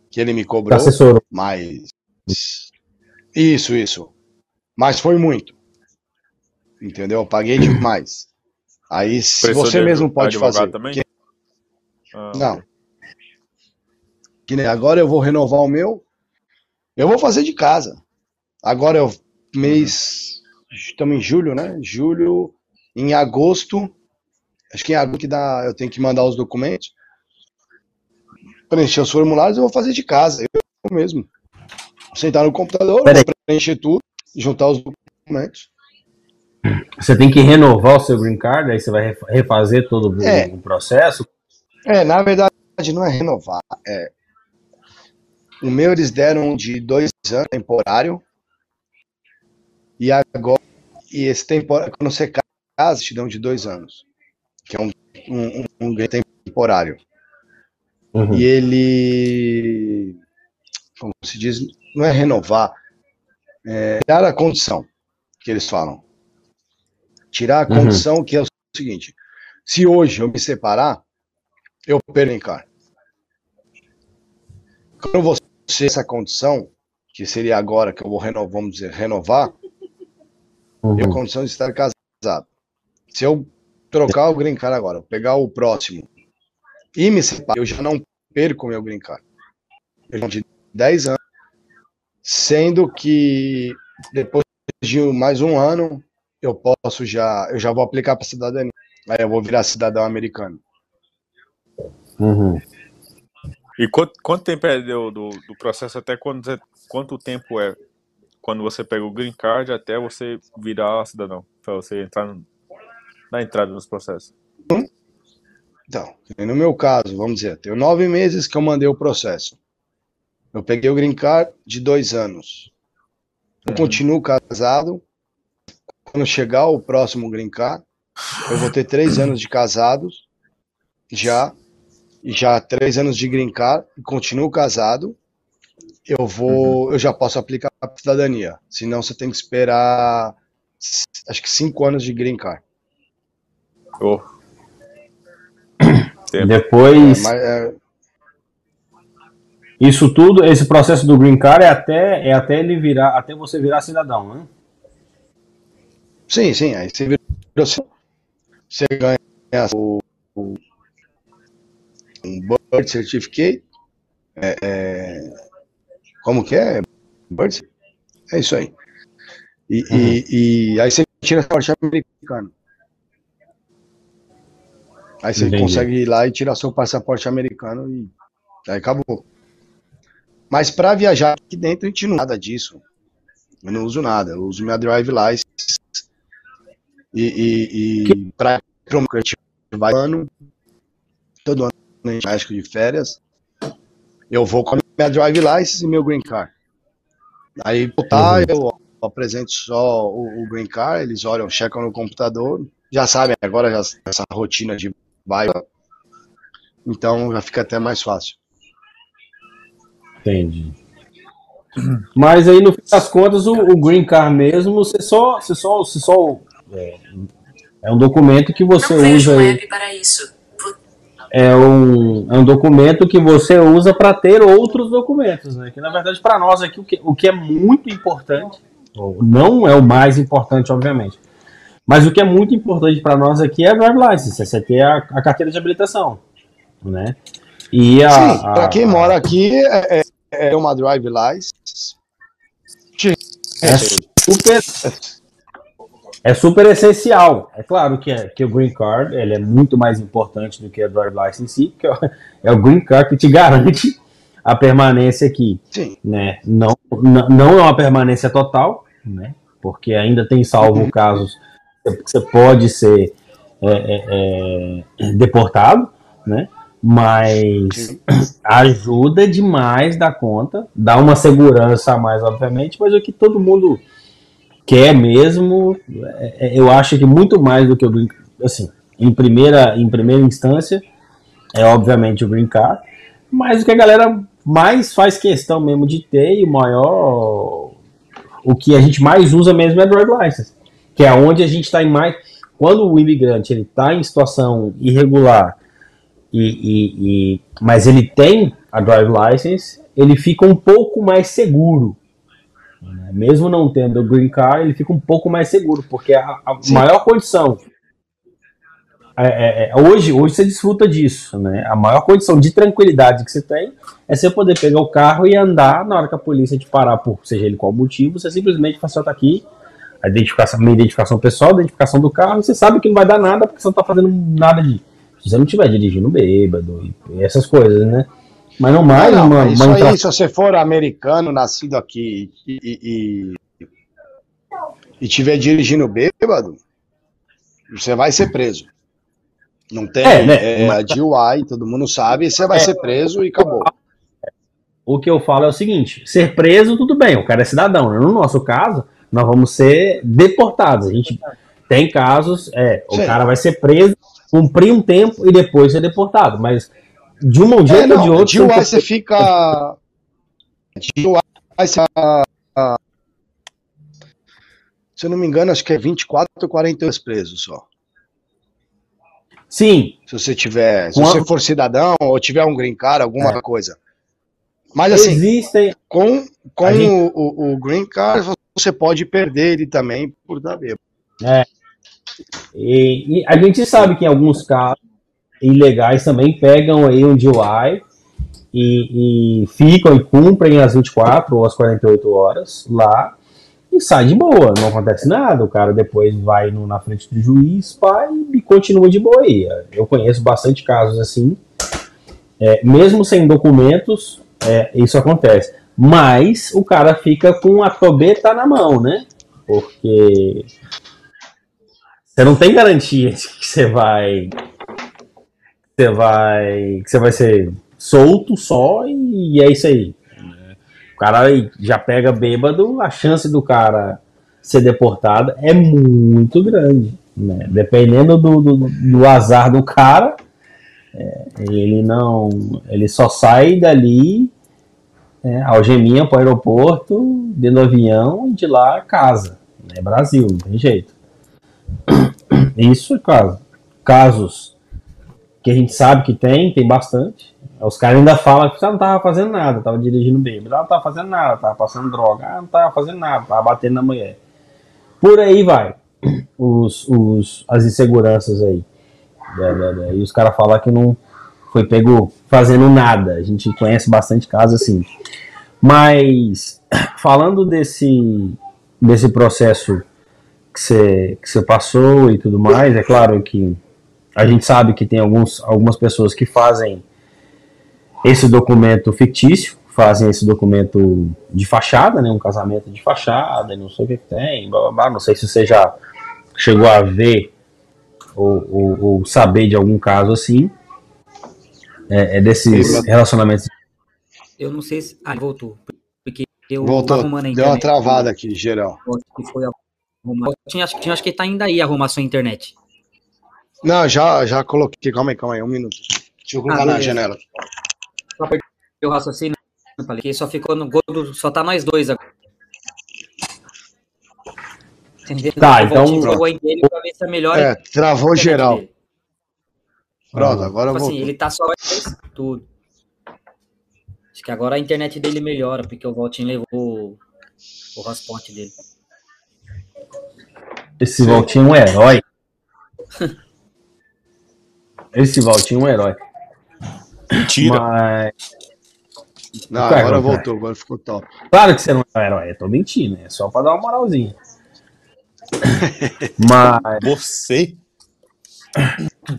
B: que ele me cobrou.
A: Assessor.
B: Mas. Isso, isso. Mas foi muito. Entendeu? Eu paguei demais. Aí, se você mesmo pode fazer. Também? Ah, não. Que nem agora eu vou renovar o meu. Eu vou fazer de casa. Agora é o mês. Estamos em julho, né? Julho. Em agosto. Acho que em agosto que dá, eu tenho que mandar os documentos. Preencher os formulários, eu vou fazer de casa. Eu mesmo. Sentar no computador, preencher tudo, juntar os documentos.
A: Você tem que renovar o seu green card, aí você vai refazer todo o, é, processo?
B: É, na verdade não é renovar. É, o meu eles deram de dois anos temporário. E agora, e esse temporário, quando você casa, te dão de dois anos. Que é um, um, um temporário. Uhum. E ele, como se diz, não é renovar, é dar a condição que eles falam. Tirar a uhum. condição uhum. que é o seguinte: se hoje eu me separar, eu perco Quando você essa condição, que seria agora que eu vou renovar, vamos dizer, renovar, uhum. eu condição de estar casado. Se eu trocar o green card agora, pegar o próximo e me separar, eu já não perco meu green card. Eu de 10 anos, sendo que depois de mais um ano eu posso já, eu já vou aplicar para cidadania. Aí eu vou virar cidadão americano.
C: Uhum. E quanto, quanto tempo é do, do, do processo até quando, quanto tempo é quando você pega o green card até você virar cidadão? Para você entrar no, na entrada nos processos.
B: Então, no meu caso, vamos dizer, tenho nove meses que eu mandei o processo. Eu peguei o green card de dois anos. Eu uhum. continuo casado, quando chegar o próximo green card, eu vou ter três anos de casados, já, já três anos de green card, e continuo casado, eu vou, uhum. eu já posso aplicar a cidadania. Senão você tem que esperar, acho que cinco anos de green card.
A: Oh. Depois. É, mas, é... Isso tudo, esse processo do green card é até, é até ele virar, até você virar cidadão, né?
B: Sim, sim. Aí você, vira, você ganha o, o um birth certificate. É, é, como que é? Birth? É isso aí. E, uhum. e, e aí você tira a parte americana. Aí você Entendi. consegue ir lá e tirar seu passaporte americano e aí acabou. Mas para viajar aqui dentro a gente não nada disso. Eu não uso nada. Eu uso minha drive license e, e, e para a gente vai ano, todo ano em México de férias, eu vou com a minha drive license e meu green card. Aí voltar, uhum. eu apresento só o, o, green card, eles olham, checam no computador, já sabem agora já, essa rotina de vai, então já fica até mais fácil.
A: Entendi. Mas aí no fim das contas o, o green card mesmo, você só, você só, você só é, é um documento que você Não usa. Web para isso. É um, é um documento que você usa para ter outros documentos, né? Que na verdade para nós aqui o que, o que é muito importante, não é o mais importante, obviamente, mas o que é muito importante para nós aqui é a drive license, é ter a, a carteira de habilitação, né?
B: E a, Sim, para quem mora aqui é, é, é uma drive license.
A: É super é super essencial. É claro que, é, que o green card ele é muito mais importante do que a drive license em si, porque é, é o green card que te garante a permanência aqui. Sim. Né? Não, não é uma permanência total, né? porque ainda tem salvo uhum. casos que você pode ser é, é, é, deportado, né? mas ajuda demais da conta, dá uma segurança a mais, obviamente, mas o que todo mundo quer mesmo, é, é, eu acho que muito mais do que o Green assim, em primeira, em primeira instância, é obviamente o Green Card, mas o que a galera mais faz questão mesmo de ter e o maior, o que a gente mais usa mesmo é Drive License, que é onde a gente está em mais, quando o imigrante ele está em situação irregular e, e, e, mas ele tem a Drive License, ele fica um pouco mais seguro né? Mesmo não tendo o green card, ele fica um pouco mais seguro, porque a, a maior condição é, é, hoje, hoje você desfruta disso, né? A maior condição de tranquilidade que você tem é você poder pegar o carro e andar na hora que a polícia te parar por seja ele qual motivo, você simplesmente fala assim, tá aqui, a identificação, minha identificação pessoal, a identificação do carro, você sabe que não vai dar nada porque você não tá fazendo nada de. Se você não estiver dirigindo bêbado e essas coisas, né? Mas não mais não,
B: uma, Isso uma aí, se você for americano, nascido aqui e, e, e, tiver dirigindo bêbado, você vai ser preso. Não tem é, né? é, uma DUI, todo mundo sabe, você vai é, ser preso e acabou.
A: O que eu falo é o seguinte: ser preso, tudo bem, o cara é cidadão. Né? No nosso caso, nós vamos ser deportados. A gente tem casos, é, o Sim. cara vai ser preso, cumprir um tempo e depois ser deportado. Mas de um jeito é, ou de outro.
B: DUI você, você fica. Você se eu não me engano, acho que é 24 ou 42 presos só.
A: Sim.
B: Se você tiver, se você for cidadão ou tiver um green card, alguma é. coisa. Mas assim, Existem... com, com gente... o, o, green card, você pode perder ele também por dar bêbado.
A: É. E, e, a gente sabe que em alguns casos ilegais também pegam aí um DUI e, e ficam e cumprem as 24 ou as 48 horas lá e sai de boa, não acontece nada. O cara depois vai no, na frente do juiz pai, e continua de boa aí. Eu conheço bastante casos assim, é, mesmo sem documentos, é, isso acontece. Mas o cara fica com a tobeta na mão, né? Porque você não tem garantia de que você vai. Você vai. Você vai ser solto só e é isso aí cara já pega bêbado, a chance do cara ser deportado é muito grande. Né? Dependendo do, do, do azar do cara, é, ele não. Ele só sai dali, é, algeminha para o aeroporto, dentro do avião e de lá casa. É Brasil, não tem jeito. Isso é caso. Casos que a gente sabe que tem, tem bastante. Os caras ainda falam que você não tava fazendo nada, tava dirigindo bem, mas não tava fazendo nada, tava passando droga, não tava fazendo nada, tava batendo na mulher. Por aí vai. Os, os, as inseguranças aí. E os caras falam que não foi pego fazendo nada. A gente conhece bastante casos assim. Mas falando desse, desse processo que você que passou e tudo mais, é claro que a gente sabe que tem alguns, algumas pessoas que fazem esse documento fictício, fazem esse documento de fachada, né, um casamento de fachada, não sei o que tem, blá, blá, blá, não sei se você já chegou a ver ou, ou, ou saber de algum caso assim, é, é desses relacionamentos.
D: Eu não sei se. Ah, voltou.
B: Porque eu voltou. Internet, Deu uma travada aqui, geral.
D: Que foi tinha, tinha, acho que tá ainda aí arrumar sua internet.
B: Não, já, já coloquei. Calma aí, calma aí, um minuto. Deixa eu colocar ah, na janela
D: só perdeu o raciocínio, falei que só ficou no gol do, só tá nós dois agora.
A: Entendeu? Tá, então. Jogou
D: em dele pra ver se é melhor.
B: É, travou geral. Dele. Pronto, agora
D: tipo assim, ele tá só tudo. Acho que agora a internet dele melhora, porque o Valtinho levou o hotspot dele.
A: Esse Valtinho é um herói. Esse Valtinho é um herói.
C: Mentira. Mas...
B: Não, agora, agora voltou, agora ficou top.
A: Claro que você não é um herói, eu tô mentindo, é só pra dar uma moralzinha. Mas.
C: Você?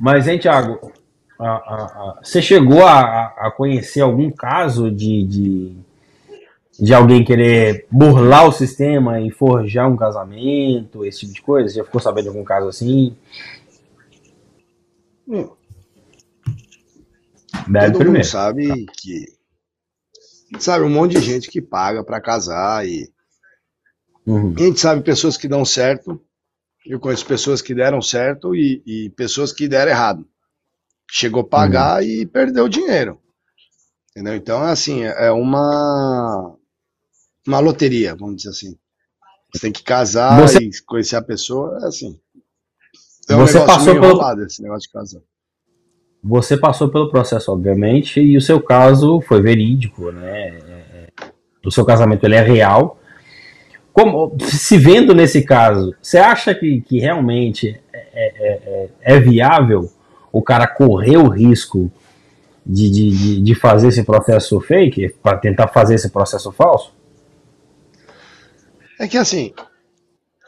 A: Mas, hein, Thiago? A, a, a, você chegou a, conhecer algum caso de, de, de, alguém querer burlar o sistema e forjar um casamento, esse tipo de coisa? Já ficou sabendo de algum caso assim?
B: Hum. Deve Todo primeiro. mundo sabe que. Sabe, um monte de gente que paga para casar e. Uhum. A gente sabe pessoas que dão certo. Eu conheço pessoas que deram certo e, e pessoas que deram errado. Chegou a pagar uhum. e perdeu dinheiro. Entendeu? Então, assim, é uma. Uma loteria, vamos dizer assim. Você tem que casar Você... e conhecer a pessoa, é assim.
A: É um Você passou pelo... esse negócio de casar. Você passou pelo processo, obviamente, e o seu caso foi verídico, né? É, é, o seu casamento ele é real. Como, se vendo nesse caso, você acha que, que realmente é, é, é, é, viável o cara correr o risco de, de, de fazer esse processo fake, para tentar fazer esse processo falso?
B: É que assim,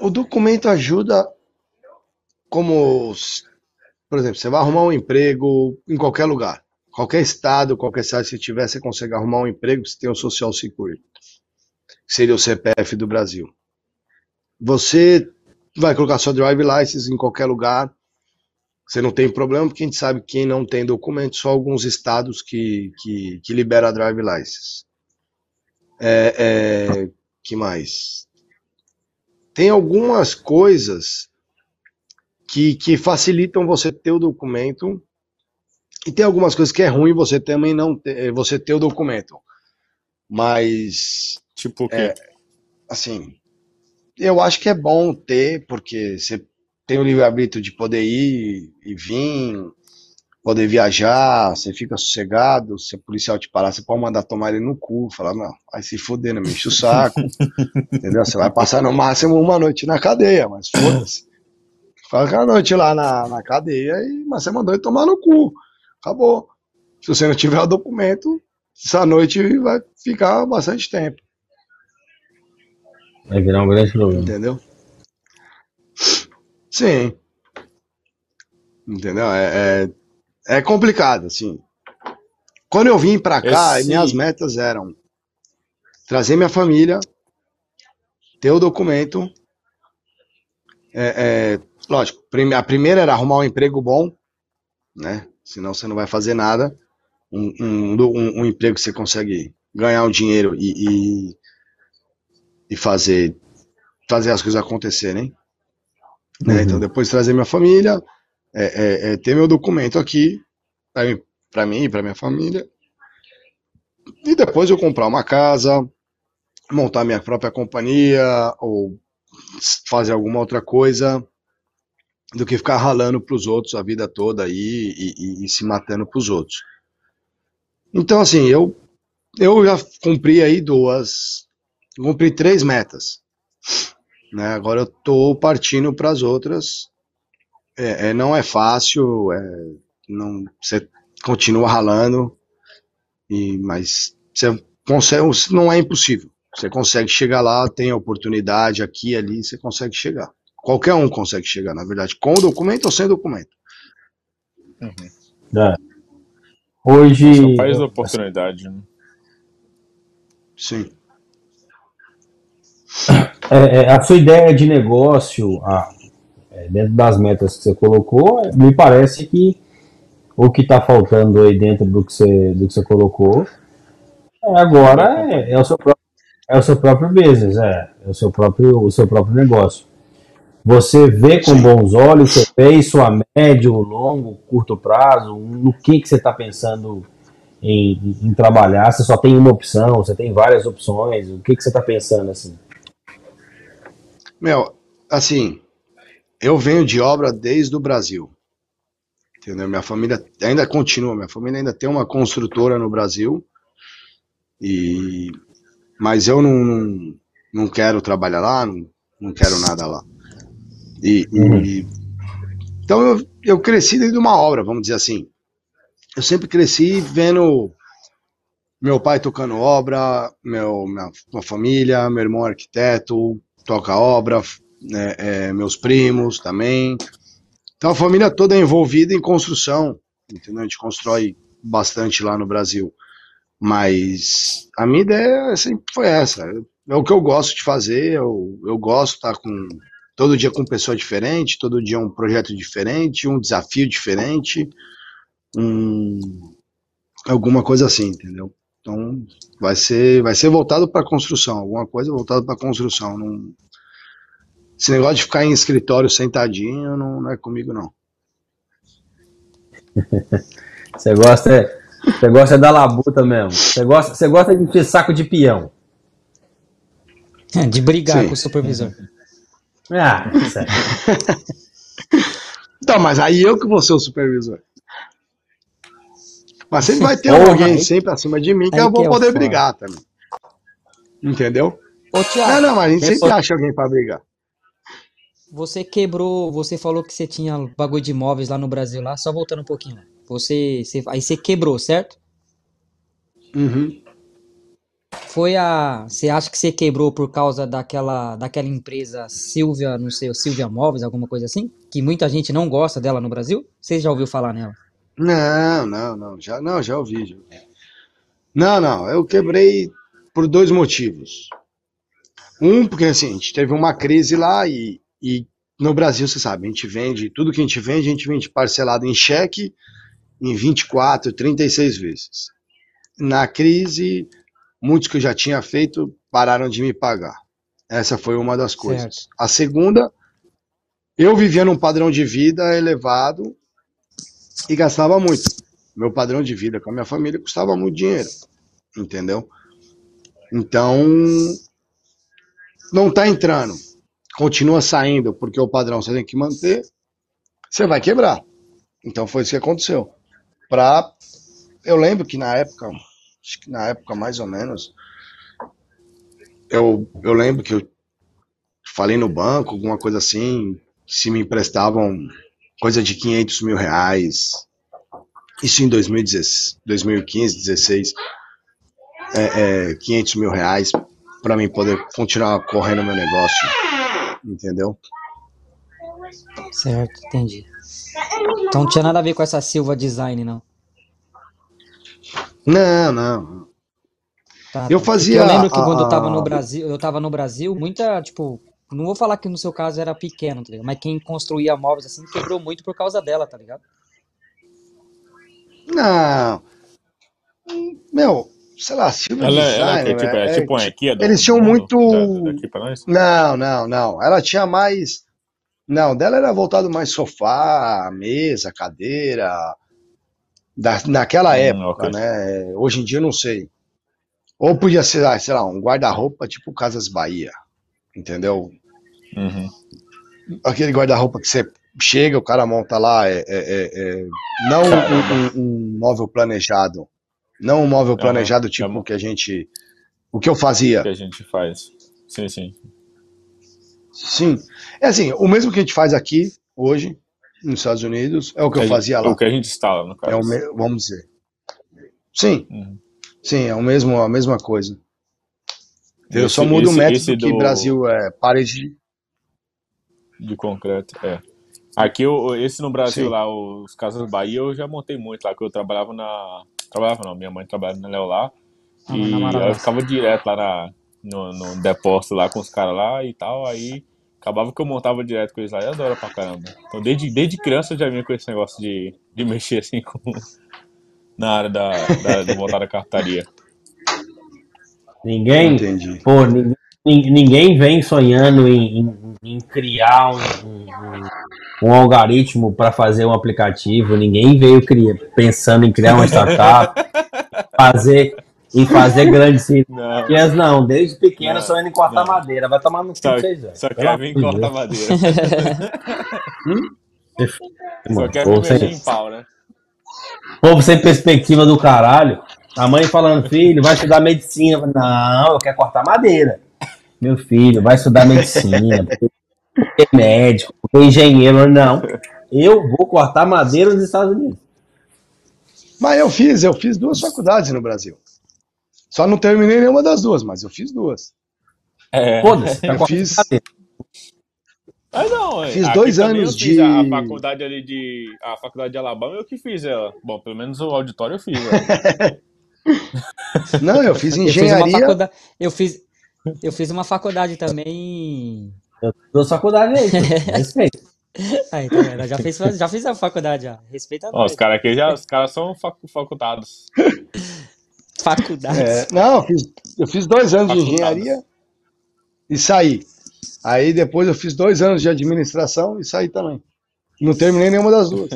B: o documento ajuda como, por exemplo, você vai arrumar um emprego em qualquer lugar, qualquer estado, qualquer cidade você tiver, você consegue arrumar um emprego, você tem o Social Security, seria o CPF do Brasil. Você vai colocar sua drive license em qualquer lugar, você não tem problema, porque a gente sabe que quem não tem documento, só alguns estados que, que, que libera a drive license. É, é, que mais? Tem algumas coisas que, que facilitam você ter o documento e tem algumas coisas que é ruim você também não ter, você ter o documento. Mas
C: tipo o quê?
B: É, assim, eu acho que é bom ter porque você tem o livre-arbítrio de poder ir e vir, poder viajar, você fica sossegado, se o policial te parar, você pode mandar tomar ele no cu, falar, não, vai se fuder, não me enche o saco, entendeu? Você vai passar no máximo uma noite na cadeia, mas foda-se. Fica a noite lá na, na cadeia, e, mas você mandou ele tomar no cu, acabou. Se você não tiver o documento, essa noite vai ficar bastante tempo.
A: Vai virar um grande problema.
B: Entendeu? Sim. Entendeu? É, é, é complicado, assim. Quando eu vim pra cá, Esse... minhas metas eram trazer minha família, ter o documento. É, é, lógico, a primeira era arrumar um emprego bom, né? Senão você não vai fazer nada. Um, um, um, um emprego que você consegue ganhar um dinheiro e, e, e fazer, fazer as coisas acontecerem. Né? Uhum. Então, depois trazer minha família, é, é, é ter meu documento aqui, para mim e para minha família, e depois eu comprar uma casa, montar minha própria companhia, ou fazer alguma outra coisa, do que ficar ralando para os outros a vida toda aí e, e, e se matando para os outros. Então, assim, eu, eu já cumpri aí duas, cumpri três metas. Né? Agora eu estou partindo para as outras. É, é, não é fácil, é, não, você continua ralando, e, mas você consegue, não é impossível. Você consegue chegar lá, tem oportunidade aqui e ali, você consegue chegar. Qualquer um consegue chegar, na verdade, com documento ou sem documento.
A: Uhum. É. Hoje.
C: Só faz oportunidade. Né?
B: Sim.
A: É, é, a sua ideia de negócio, a, é, dentro das metas que você colocou, me parece que o que está faltando aí dentro do que você, do que você colocou é agora é, é, o seu próprio, é o seu próprio business, é, é o seu próprio, o seu próprio negócio. Você vê com bons olhos, você vê isso a médio, longo, curto prazo, no que, que você está pensando em, em, trabalhar, você só tem uma opção, você tem várias opções, o que, que você está pensando assim?
B: Meu, assim, eu venho de obra desde o Brasil. Entendeu? Minha família ainda continua, minha família ainda tem uma construtora no Brasil. E mas eu não, não, não quero trabalhar lá, não, não quero nada lá. E, uhum. e então eu, eu cresci dentro de uma obra, vamos dizer assim. Eu sempre cresci vendo meu pai tocando obra, meu, minha, minha família, meu irmão arquiteto, toca obra, né, é, meus primos também. Então a família toda é envolvida em construção, entendeu? A gente constrói bastante lá no Brasil. Mas a minha ideia sempre foi essa. É o que eu gosto de fazer, eu, eu gosto de estar com todo dia com pessoa diferente, todo dia um projeto diferente, um desafio diferente, um, alguma coisa assim, entendeu? Então, vai ser, vai ser voltado para construção, alguma coisa voltada para construção. Não, esse negócio de ficar em escritório sentadinho não, não é comigo, não.
A: você gosta, você gosta da labuta mesmo. Você gosta, você gosta de ter saco de peão.
D: É, de brigar Sim. com o supervisor.
A: Ah, certo.
B: então, mas aí eu que vou ser o supervisor. Mas sempre vai ter Porra, alguém aí, sempre acima de mim que eu vou que poder brigar também. Entendeu? Ô, Thiago, não, não, mas a gente sempre acha alguém para brigar.
D: você quebrou, você falou que você tinha bagulho de imóveis lá no Brasil, lá, só voltando um pouquinho. Você, você aí você quebrou, certo?
B: Uhum.
D: Foi a, você acha que você quebrou por causa daquela, daquela empresa Silvia, não sei, Silvia Móveis, alguma coisa assim? Que muita gente não gosta dela no Brasil? Você já ouviu falar nela?
B: Não, não, não, já, não, já ouvi, já ouvi. Não, não, eu quebrei por dois motivos. Um, porque assim, a gente teve uma crise lá e, e no Brasil, você sabe, a gente vende, tudo que a gente vende, a gente vende parcelado em cheque em 24, 36 vezes. Na crise, muitos que eu já tinha feito pararam de me pagar. Essa foi uma das coisas. Certo. A segunda, eu vivia num padrão de vida elevado e gastava muito. Meu padrão de vida com a minha família custava muito dinheiro, entendeu? Então, não está entrando, continua saindo porque o padrão você tem que manter, você vai quebrar. Então foi isso que aconteceu. Pra, eu lembro que na época, acho que na época mais ou menos, eu, eu lembro que eu falei no banco, alguma coisa assim, se me emprestavam coisa de 500 mil reais. Isso em 2015, 2016. É, é, 500 mil reais para mim poder continuar correndo meu negócio. Entendeu?
D: Certo, entendi. Então não tinha nada a ver com essa Silva Design, não?
B: Não, não. Tá, eu fazia.
D: Eu lembro que a, quando eu tava no Brasil, eu tava no Brasil, muita, tipo, não vou falar que no seu caso era pequeno, tá ligado? Mas quem construía móveis assim quebrou muito por causa dela, tá ligado?
B: Não. Meu, sei lá, Silvia ela, Design, ela é, tipo, é, é, tipo Eles tinham muito. não, não, não. Ela tinha mais. Não, dela era voltado mais sofá, mesa, cadeira. Da, naquela hum, época, né? Hoje em dia eu não sei. Ou podia ser, ah, sei lá, um guarda-roupa tipo Casas Bahia. Entendeu?
C: Uhum.
B: Aquele guarda-roupa que você chega, o cara monta lá, é, é, é, é não um, um, um móvel planejado não um móvel planejado, tipo o que a gente. O que eu fazia.
C: O que a gente faz. Sim, sim.
B: Sim. É assim, o mesmo que a gente faz aqui, hoje, nos Estados Unidos, é o que, eu fazia lá.
C: O que a gente instala, no caso.
B: É o me... Vamos dizer. Sim. Uhum. Sim, é o mesmo, a mesma coisa. Eu esse, só mudo esse, o método que do... Brasil é parede.
C: De concreto, é. Aqui, esse no Brasil Sim. lá, os Casas Bahia, eu já montei muito lá, que eu trabalhava na trabalhava não, minha mãe trabalhava na Léo lá. Ah, e ela ficava direto lá na, no, no depósito lá com os caras lá e tal. Aí acabava que eu montava direto com eles lá. Eu adoro pra caramba. Então desde, desde criança eu já vinha com esse negócio de, de mexer assim com, na área da, da, de montar a cartaria.
A: Ninguém, Entendi. pô, ninguém, ninguém vem sonhando em, em, em criar um, um, um algoritmo para fazer um aplicativo, ninguém veio criar, pensando em criar uma startup, fazer em fazer grandes cirurgias, não. não. Desde pequeno só indo em cortar não. madeira. Vai tomar no cu vocês.
C: Só quer vir cortar madeira. hum? Só quer vir mexer em pau, né?
A: Povo sem perspectiva do caralho. A mãe falando, filho, vai estudar medicina. Não, eu quero cortar madeira. Meu filho, vai estudar medicina. Porque médico, porque engenheiro. Não. Eu vou cortar madeira nos Estados Unidos.
B: Mas eu fiz, eu fiz duas faculdades no Brasil. Só não terminei nenhuma das duas, mas eu fiz duas.
A: É. Foda-se.
B: Eu fiz.
C: Ah, não,
B: fiz dois anos de.
C: A faculdade ali de. A faculdade de Alabama eu que fiz ela. Bom, pelo menos o auditório eu fiz.
B: não, eu fiz engenharia.
D: Eu fiz, eu fiz, eu fiz uma faculdade também.
A: Eu fiz faculdade aí. Respeito.
D: Aí, tá Já fiz, já fiz a faculdade, já. Respeita
C: a Os caras aqui já, os caras são fac, facultados.
D: Faculdade.
B: É, não, eu fiz, eu fiz dois anos de engenharia e saí. Aí depois eu fiz dois anos de administração e saí também. Não terminei nenhuma das duas.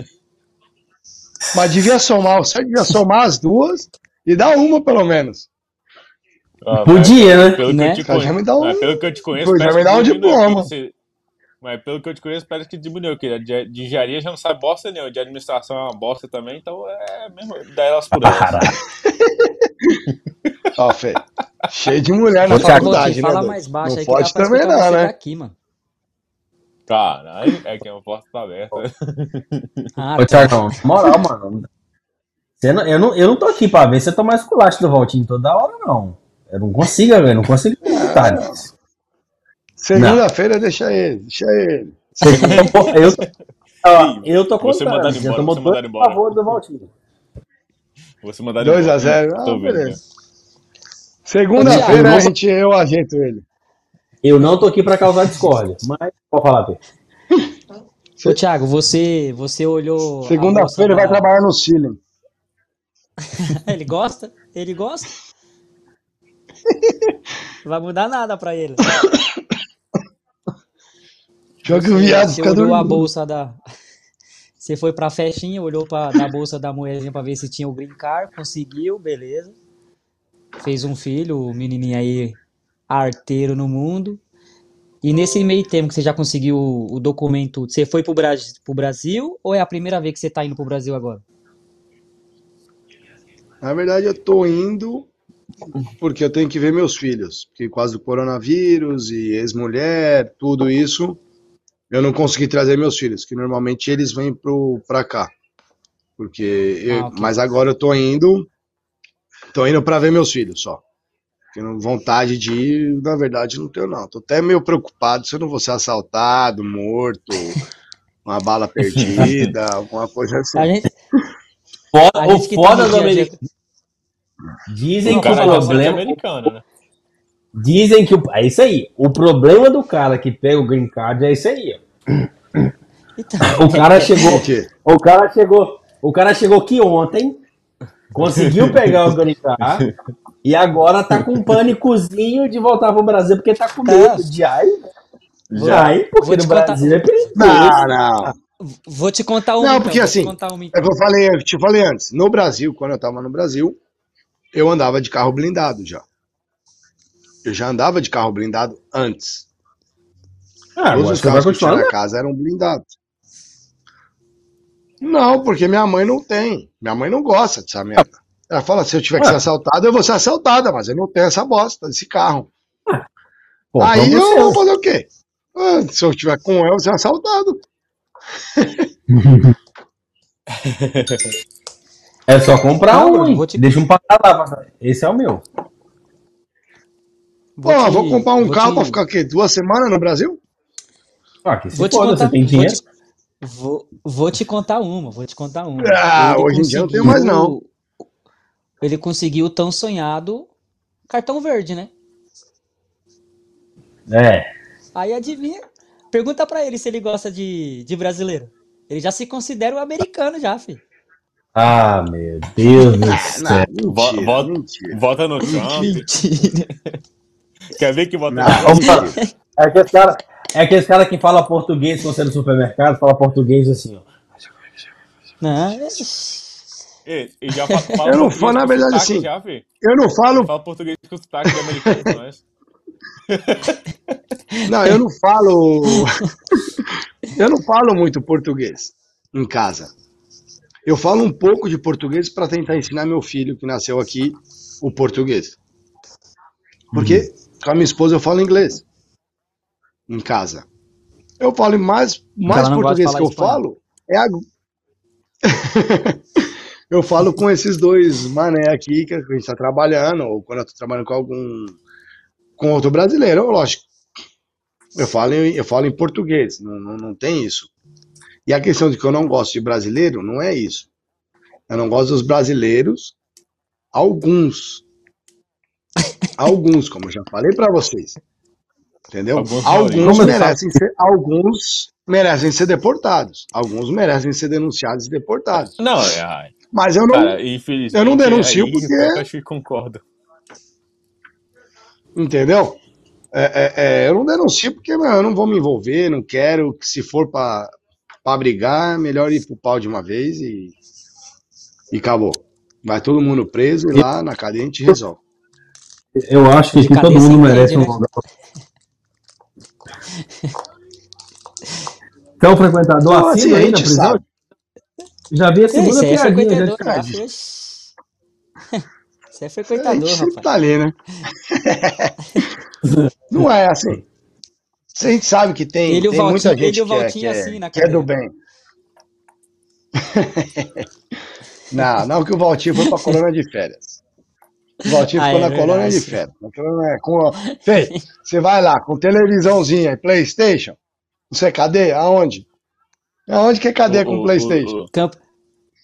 B: Mas devia somar, certo devia somar as duas e dar uma pelo menos.
A: Ah, Podia,
C: né? Pelo,
B: né?
C: Que eu te conheço,
B: me dá um,
C: pelo que eu te conheço,
B: já me dá um diploma.
C: Mas pelo que eu te conheço, parece que diminuiu. Que de, de engenharia já não sabe bosta nenhuma. De administração é uma bosta também, então é mesmo. Dá elas por elas.
B: Ó, Fê. Cheio de mulher na faculdade, né?
D: Fala mais baixo
B: não
D: aí
B: pode que também não, né?
D: Aqui, mano.
C: Caralho, é que é uma porta tá aberta.
A: Ah, Ô, Thiagão, moral, mano. Não, eu, não, eu não tô aqui pra ver você tomar esculacho do Valtinho toda hora, não. Eu não consigo, velho. Não consigo acreditar
B: Segunda-feira deixa ele, deixa ele.
A: eu, ó, eu tô contando. Você mandar embora, eu você mandar embora. favor do Valtinho.
C: Você mandar 2x0.
B: Ah, beleza. Segunda-feira a gente, eu ajeito ele.
A: Eu não tô aqui pra causar discórdia, mas pode falar, Pedro.
D: Ô, Thiago, você, você olhou.
B: Segunda-feira vai trabalhar no Chile.
D: ele gosta? Ele gosta? Não vai mudar nada pra ele.
B: Joga o viado,
D: Você olhou a bolsa da. Você foi pra festinha, olhou pra, da bolsa da mulherzinha pra ver se tinha o green card, conseguiu, beleza. Fez um filho, o menininho aí arteiro no mundo. E nesse meio tempo que você já conseguiu o documento, você foi pro Brasil, pro Brasil ou é a primeira vez que você tá indo pro Brasil agora?
B: Na verdade, eu tô indo porque eu tenho que ver meus filhos. Porque quase do coronavírus e ex-mulher, tudo isso, eu não consegui trazer meus filhos, que normalmente eles vêm pro, pra cá. Porque eu, ah, mas agora eu tô indo, tô indo para ver meus filhos só. Porque vontade de ir, na verdade, não tenho, não. Tô até meio preocupado se eu não vou ser assaltado, morto, uma bala perdida, alguma coisa assim. A gente...
A: Foda, a gente o foda tá do americano. Dizem que o problema. Americano, né? Dizem que. O... É isso aí. O problema do cara que pega o green card é isso aí. Então, o cara chegou. O cara chegou. O cara chegou aqui ontem. Conseguiu pegar o green card. E agora tá com um pânicozinho de voltar pro Brasil, porque tá com medo de ai. Já, porque no contar... Brasil é perigoso.
B: Não, não.
D: Vou te contar um.
B: Não, então, porque assim, um, então. é que eu falei, eu te falei antes. No Brasil, quando eu tava no Brasil, eu andava de carro blindado já. Eu já andava de carro blindado antes. Ah, Todos os carros que eu tinha na casa eram blindados. Não, porque minha mãe não tem. Minha mãe não gosta dessa merda. Ela fala: se eu tiver que ser assaltado, eu vou ser assaltada, mas eu não tenho essa bosta, esse carro. Pô, Aí então eu vou fazer o quê? Ah, se eu tiver com ela, eu vou ser assaltado.
A: É só comprar um, vou te... deixa um parar lá. Esse é o meu.
B: Vou Pô, te... vou comprar um vou carro te... pra ficar aqui duas semanas no Brasil?
A: Ah, que se vou pode, contar... você tem dinheiro.
D: Vou, vou te contar uma, vou te contar uma.
B: Ah, Ele hoje em dia não tenho mais não
D: ele conseguiu o tão sonhado cartão verde, né?
A: É.
D: Aí adivinha? Pergunta para ele se ele gosta de, de brasileiro. Ele já se considera um americano já, filho.
A: Ah, meu Deus do céu.
C: Não, volta, mentira. Volta no Trump. Mentira. Quer ver que volta no
A: Trump? É aquele cara, é aquele cara que fala português quando você é no supermercado, fala português assim, ó.
D: Não, é...
C: Já fala, fala
B: eu não falo, na verdade, assim. Já, eu não falo.
C: Fala português com sotaque de americano, mas...
B: Não, eu não falo. eu não falo muito português em casa. Eu falo um pouco de português para tentar ensinar meu filho que nasceu aqui o português. Porque uhum. com a minha esposa eu falo inglês em casa. Eu falo mais mais português que eu espanhol. falo é a eu falo com esses dois mané aqui que a gente está trabalhando, ou quando eu estou trabalhando com algum com outro brasileiro, lógico. Eu falo em, eu falo em português, não, não, não tem isso. E a questão de que eu não gosto de brasileiro não é isso. Eu não gosto dos brasileiros, alguns. alguns, como eu já falei para vocês. Entendeu? Alguns, alguns merecem ser, alguns merecem ser deportados. Alguns merecem ser denunciados e deportados.
C: Não, é,
B: mas eu não, Cara, eu não denuncio aí, porque. Eu
C: acho que concordo.
B: Entendeu? É, é, é, eu não denuncio porque eu não vou me envolver, não quero. que Se for para brigar, melhor ir pro pau de uma vez e, e acabou. Vai todo mundo preso e lá na cadeia a gente resolve.
A: Eu acho que, que todo mundo merece um lugar. Então, frequentador não, assim, aí na prisão? Sabe. Já vi a segunda é piadinha. Já cara,
D: Você é frequentador,
B: rapaz. Tá ali, né? não é assim. A gente sabe que tem, ele tem muita gente que, é, que, é, assim que é do bem. não, não que o Valtinho foi pra colônia de férias. O Valtinho ah, ficou é na colônia de férias. Com, Fê, você vai lá com televisãozinha, Playstation. Você cadê? Aonde? Aonde que é cadeia com o, Playstation? O, o,
C: Camp...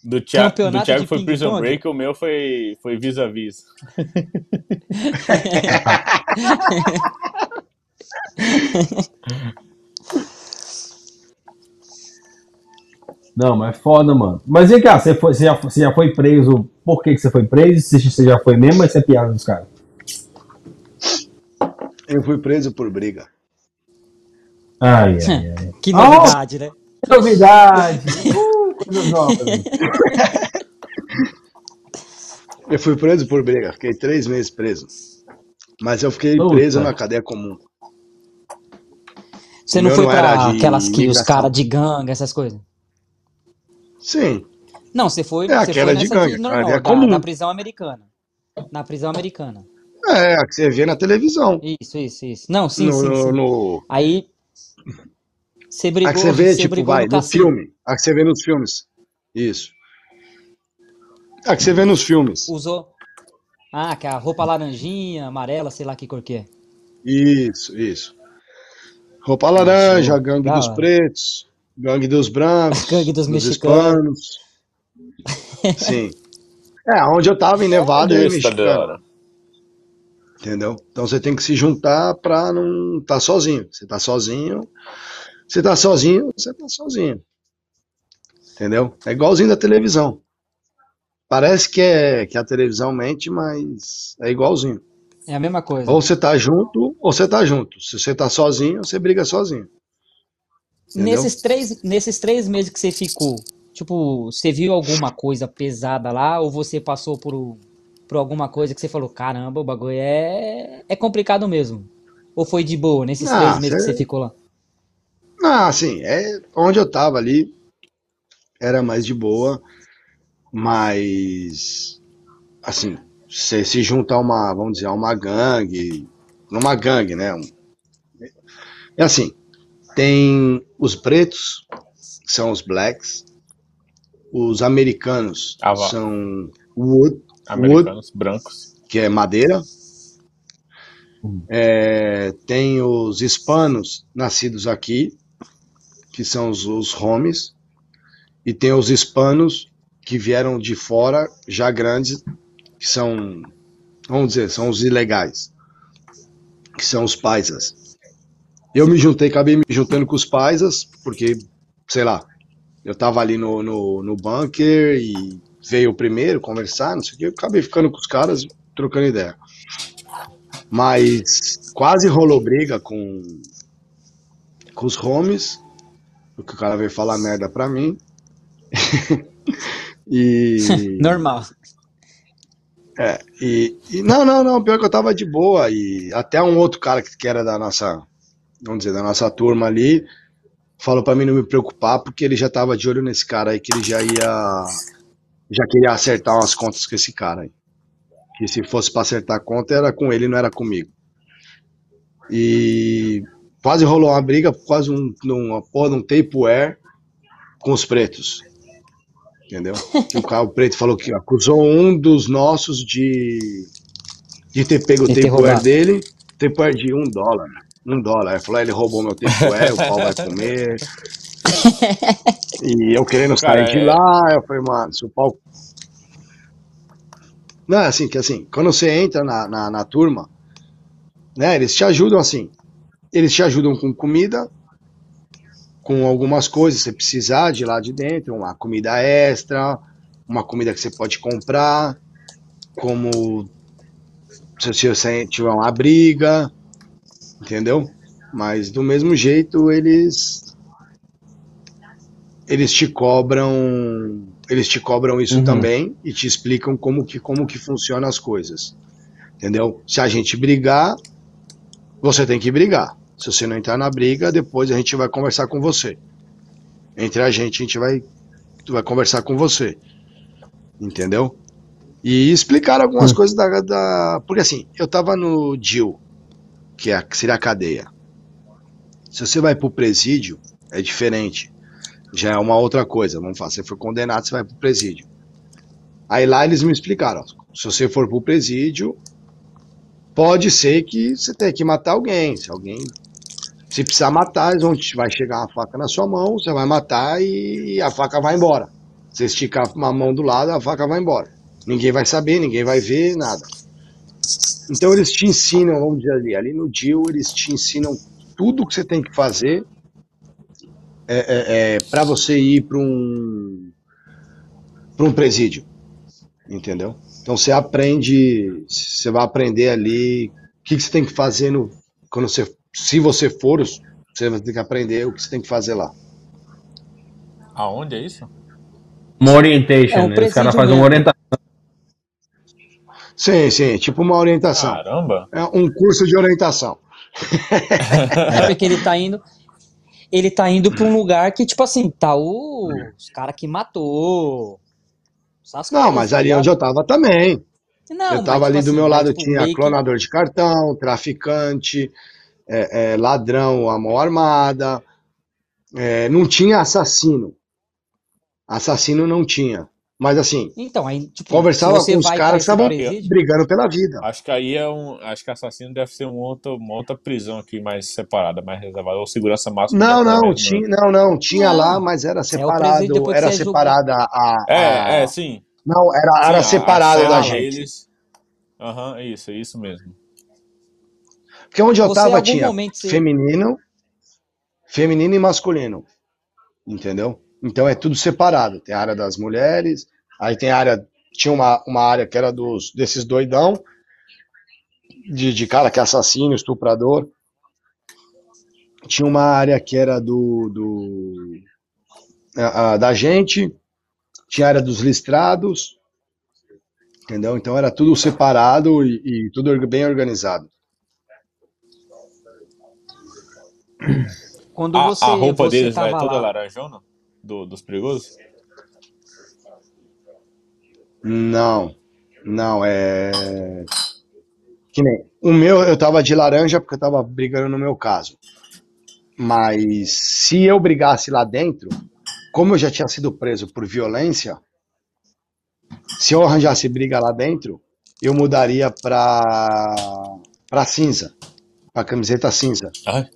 C: Do Thiago, do Thiago foi Prison Break, o meu foi, foi vis-a-vis.
A: Não, mas é foda, mano. Mas vem cá, você, foi, você, já, você já foi preso? Por que, que você foi preso? Se você já foi mesmo, mas você é piada dos caras?
B: Eu fui preso por briga.
A: Ai, ai, ai.
D: que novidade, oh, né?
A: Que novidade! coisas novas.
B: eu fui preso por briga, fiquei três meses preso. Mas eu fiquei Puta. preso na cadeia comum.
D: Você não foi não pra aquelas que os caras de gangue, essas coisas?
B: Sim.
D: Não, você foi,
B: é,
D: você
B: foi de gangue, normal, é comum.
D: na prisão americana. Na prisão americana.
B: É, a que você vê na televisão.
D: Isso, isso, isso. Não, sim,
B: no,
D: sim, sim.
B: No...
D: Aí você brigou,
B: a que você vê, você tipo, vai, no, no filme. A que você vê nos filmes. Isso. A que você vê nos filmes.
D: Usou. Ah, que é a roupa laranjinha, amarela, sei lá que cor que é.
B: Isso, isso. Roupa laranja, gangue dos pretos, gangue dos brancos,
D: gangue dos, dos mexicanos.
B: Sim. É, onde eu tava em Nevada é, e mexicano. Entendeu? Então você tem que se juntar pra não estar tá sozinho. Você tá sozinho, você tá sozinho, você tá sozinho. Entendeu? É igualzinho da televisão. Parece que é que a televisão mente, mas é igualzinho.
D: É a mesma coisa.
B: Ou você tá junto, ou você tá junto. Se você tá sozinho, você briga sozinho.
D: Nesses três, nesses três meses que você ficou, tipo, você viu alguma coisa pesada lá ou você passou por, por alguma coisa que você falou, caramba, o bagulho é, é complicado mesmo? Ou foi de boa nesses ah, três meses cê... que você ficou lá?
B: Ah, sim, é onde eu tava ali era mais de boa, mas assim, você se junta a uma, vamos dizer, a uma gangue, numa gangue, né? É assim, tem os pretos, que são os blacks, os americanos ah, são wood,
C: americanos wood, brancos,
B: que é madeira. É, tem os hispanos nascidos aqui, que são os, os homes, e tem os hispanos que vieram de fora, já grandes, que são, vamos dizer, são os ilegais, que são os paisas. Eu me juntei, acabei me juntando com os paisas, porque, sei lá, eu tava ali no, no, no bunker e veio o primeiro conversar, não sei o que, eu acabei ficando com os caras, trocando ideia. Mas quase rolou briga com, com os porque o cara veio falar merda pra mim. e.
D: Normal.
B: É, e, e, não, não, não, pior que eu tava de boa, e até um outro cara que, era da nossa, vamos dizer, da nossa turma ali, falou para mim não me preocupar, porque ele já tava de olho nesse cara aí, que ele já ia, já queria acertar umas contas com esse cara aí. Que se fosse para acertar a conta, era com ele, não era comigo. E quase rolou uma briga, quase um, uma porra de um tapewear com os pretos entendeu? O carro preto falou que acusou um dos nossos de, de ter pego o tempoer dele, tempoer de um dólar. Um dólar. Ele falou, ele roubou meu tempoer, o pau vai comer. e eu querendo sair de é. lá, eu falei, mano, se o pau. Não, é assim, que assim, quando você entra na, na, na turma, né, eles te ajudam assim. Eles te ajudam com comida, com algumas coisas, se precisar de lá de dentro, uma comida extra, uma comida que você pode comprar, como se você tiver uma briga, entendeu? Mas do mesmo jeito eles eles te cobram eles te cobram isso uhum. também e te explicam como que como que funciona as coisas. Entendeu? Se a gente brigar, você tem que brigar. Se você não entrar na briga, depois a gente vai conversar com você. Entre a gente, a gente vai, vai conversar com você. Entendeu? E explicar algumas hum. coisas da, da, Porque assim, eu tava no DIL, que, é, que seria a cadeia. Se você vai pro presídio, é diferente. Já é uma outra coisa. Vamos falar, você foi condenado, você vai pro presídio. Aí lá eles me explicaram, ó, se você for pro presídio, pode ser que você tenha que matar alguém. Se alguém se precisar matar, vão, vai chegar uma faca na sua mão, você vai matar e a faca vai embora. Você esticar uma mão do lado, a faca vai embora. Ninguém vai saber, ninguém vai ver, nada. Então eles te ensinam, vamos dizer ali, ali no DIL eles te ensinam tudo que você tem que fazer é, é, é para você ir para um para um presídio, entendeu? Então você aprende, você vai aprender ali o que, que você tem que fazer no, quando você, se você for, você vai ter que aprender o que você tem que fazer lá.
C: Aonde é isso?
A: Uma orientation, é um né? Os caras fazem uma orientação.
B: Sim, sim, tipo uma orientação.
C: Caramba!
B: É um curso de orientação.
D: é porque ele tá indo. Ele tá indo pra um lugar que, tipo assim, tá o, os caras que matou.
B: Não, mas ali onde eu tava também. Não, eu tava mas, ali tipo do assim, meu lado, tipo, tinha clonador que... de cartão, traficante, é, é, ladrão a mão armada. É, não tinha assassino. Assassino não tinha. Mas assim,
D: então, aí, tipo,
B: conversava com os caras que estavam brigando pela vida.
C: Acho que aí é um. Acho que assassino deve ser uma outra, uma outra prisão aqui mais separada, mais reservada. Ou segurança máxima.
B: Não, não, mesmo, tinha, não, não, tinha não. lá, mas era é separado. É era separada a, a,
C: É, é, sim.
B: Não, era, era separada da gente.
C: Aham, uhum, isso, é isso mesmo.
B: Porque onde eu Você, tava tinha feminino, feminino e masculino. Entendeu? Então é tudo separado. Tem a área das mulheres, aí tem a área. Tinha uma, uma área que era dos, desses doidão, de, de cara que é assassino, estuprador. Tinha uma área que era do, do a, a, da gente, tinha a área dos listrados, entendeu? Então era tudo separado e, e tudo bem organizado.
C: Quando você, a, a roupa você deles vai toda laranjona? do, dos perigosos?
B: Não, não, é. Que nem. O meu eu tava de laranja porque eu tava brigando no meu caso. Mas se eu brigasse lá dentro, como eu já tinha sido preso por violência, se eu arranjasse briga lá dentro, eu mudaria pra, pra cinza, pra camiseta cinza. Ah.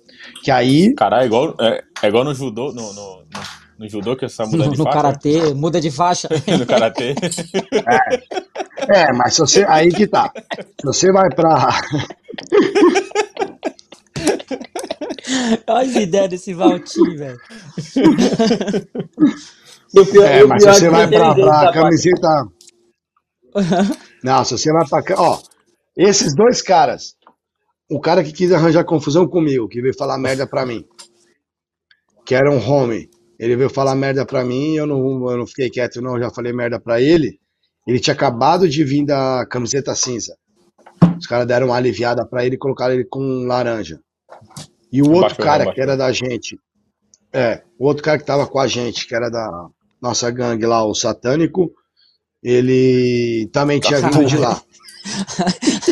B: Que aí.
C: Caralho, é igual, é, é igual no judô, no, no, no no judô, que só muda
D: no,
C: de no
D: faixa? No karatê, muda de faixa.
C: no karatê.
B: É. é, mas se você. Aí que tá. Se você vai pra.
D: Olha as ideias desse Valtinho, velho.
B: É, mas se você vai pra, pra camiseta. Não, se você vai pra. Ó, esses dois caras. O cara que quis arranjar confusão comigo, que veio falar merda pra mim. Que era um homem. Ele veio falar merda pra mim, eu não, eu não fiquei quieto, não, eu já falei merda pra ele. Ele tinha acabado de vir da camiseta cinza. Os caras deram uma aliviada pra ele e colocaram ele com laranja. E o outro cara que era da gente, é, o outro cara que tava com a gente, que era da nossa gangue lá, o satânico, ele também tinha vindo de lá.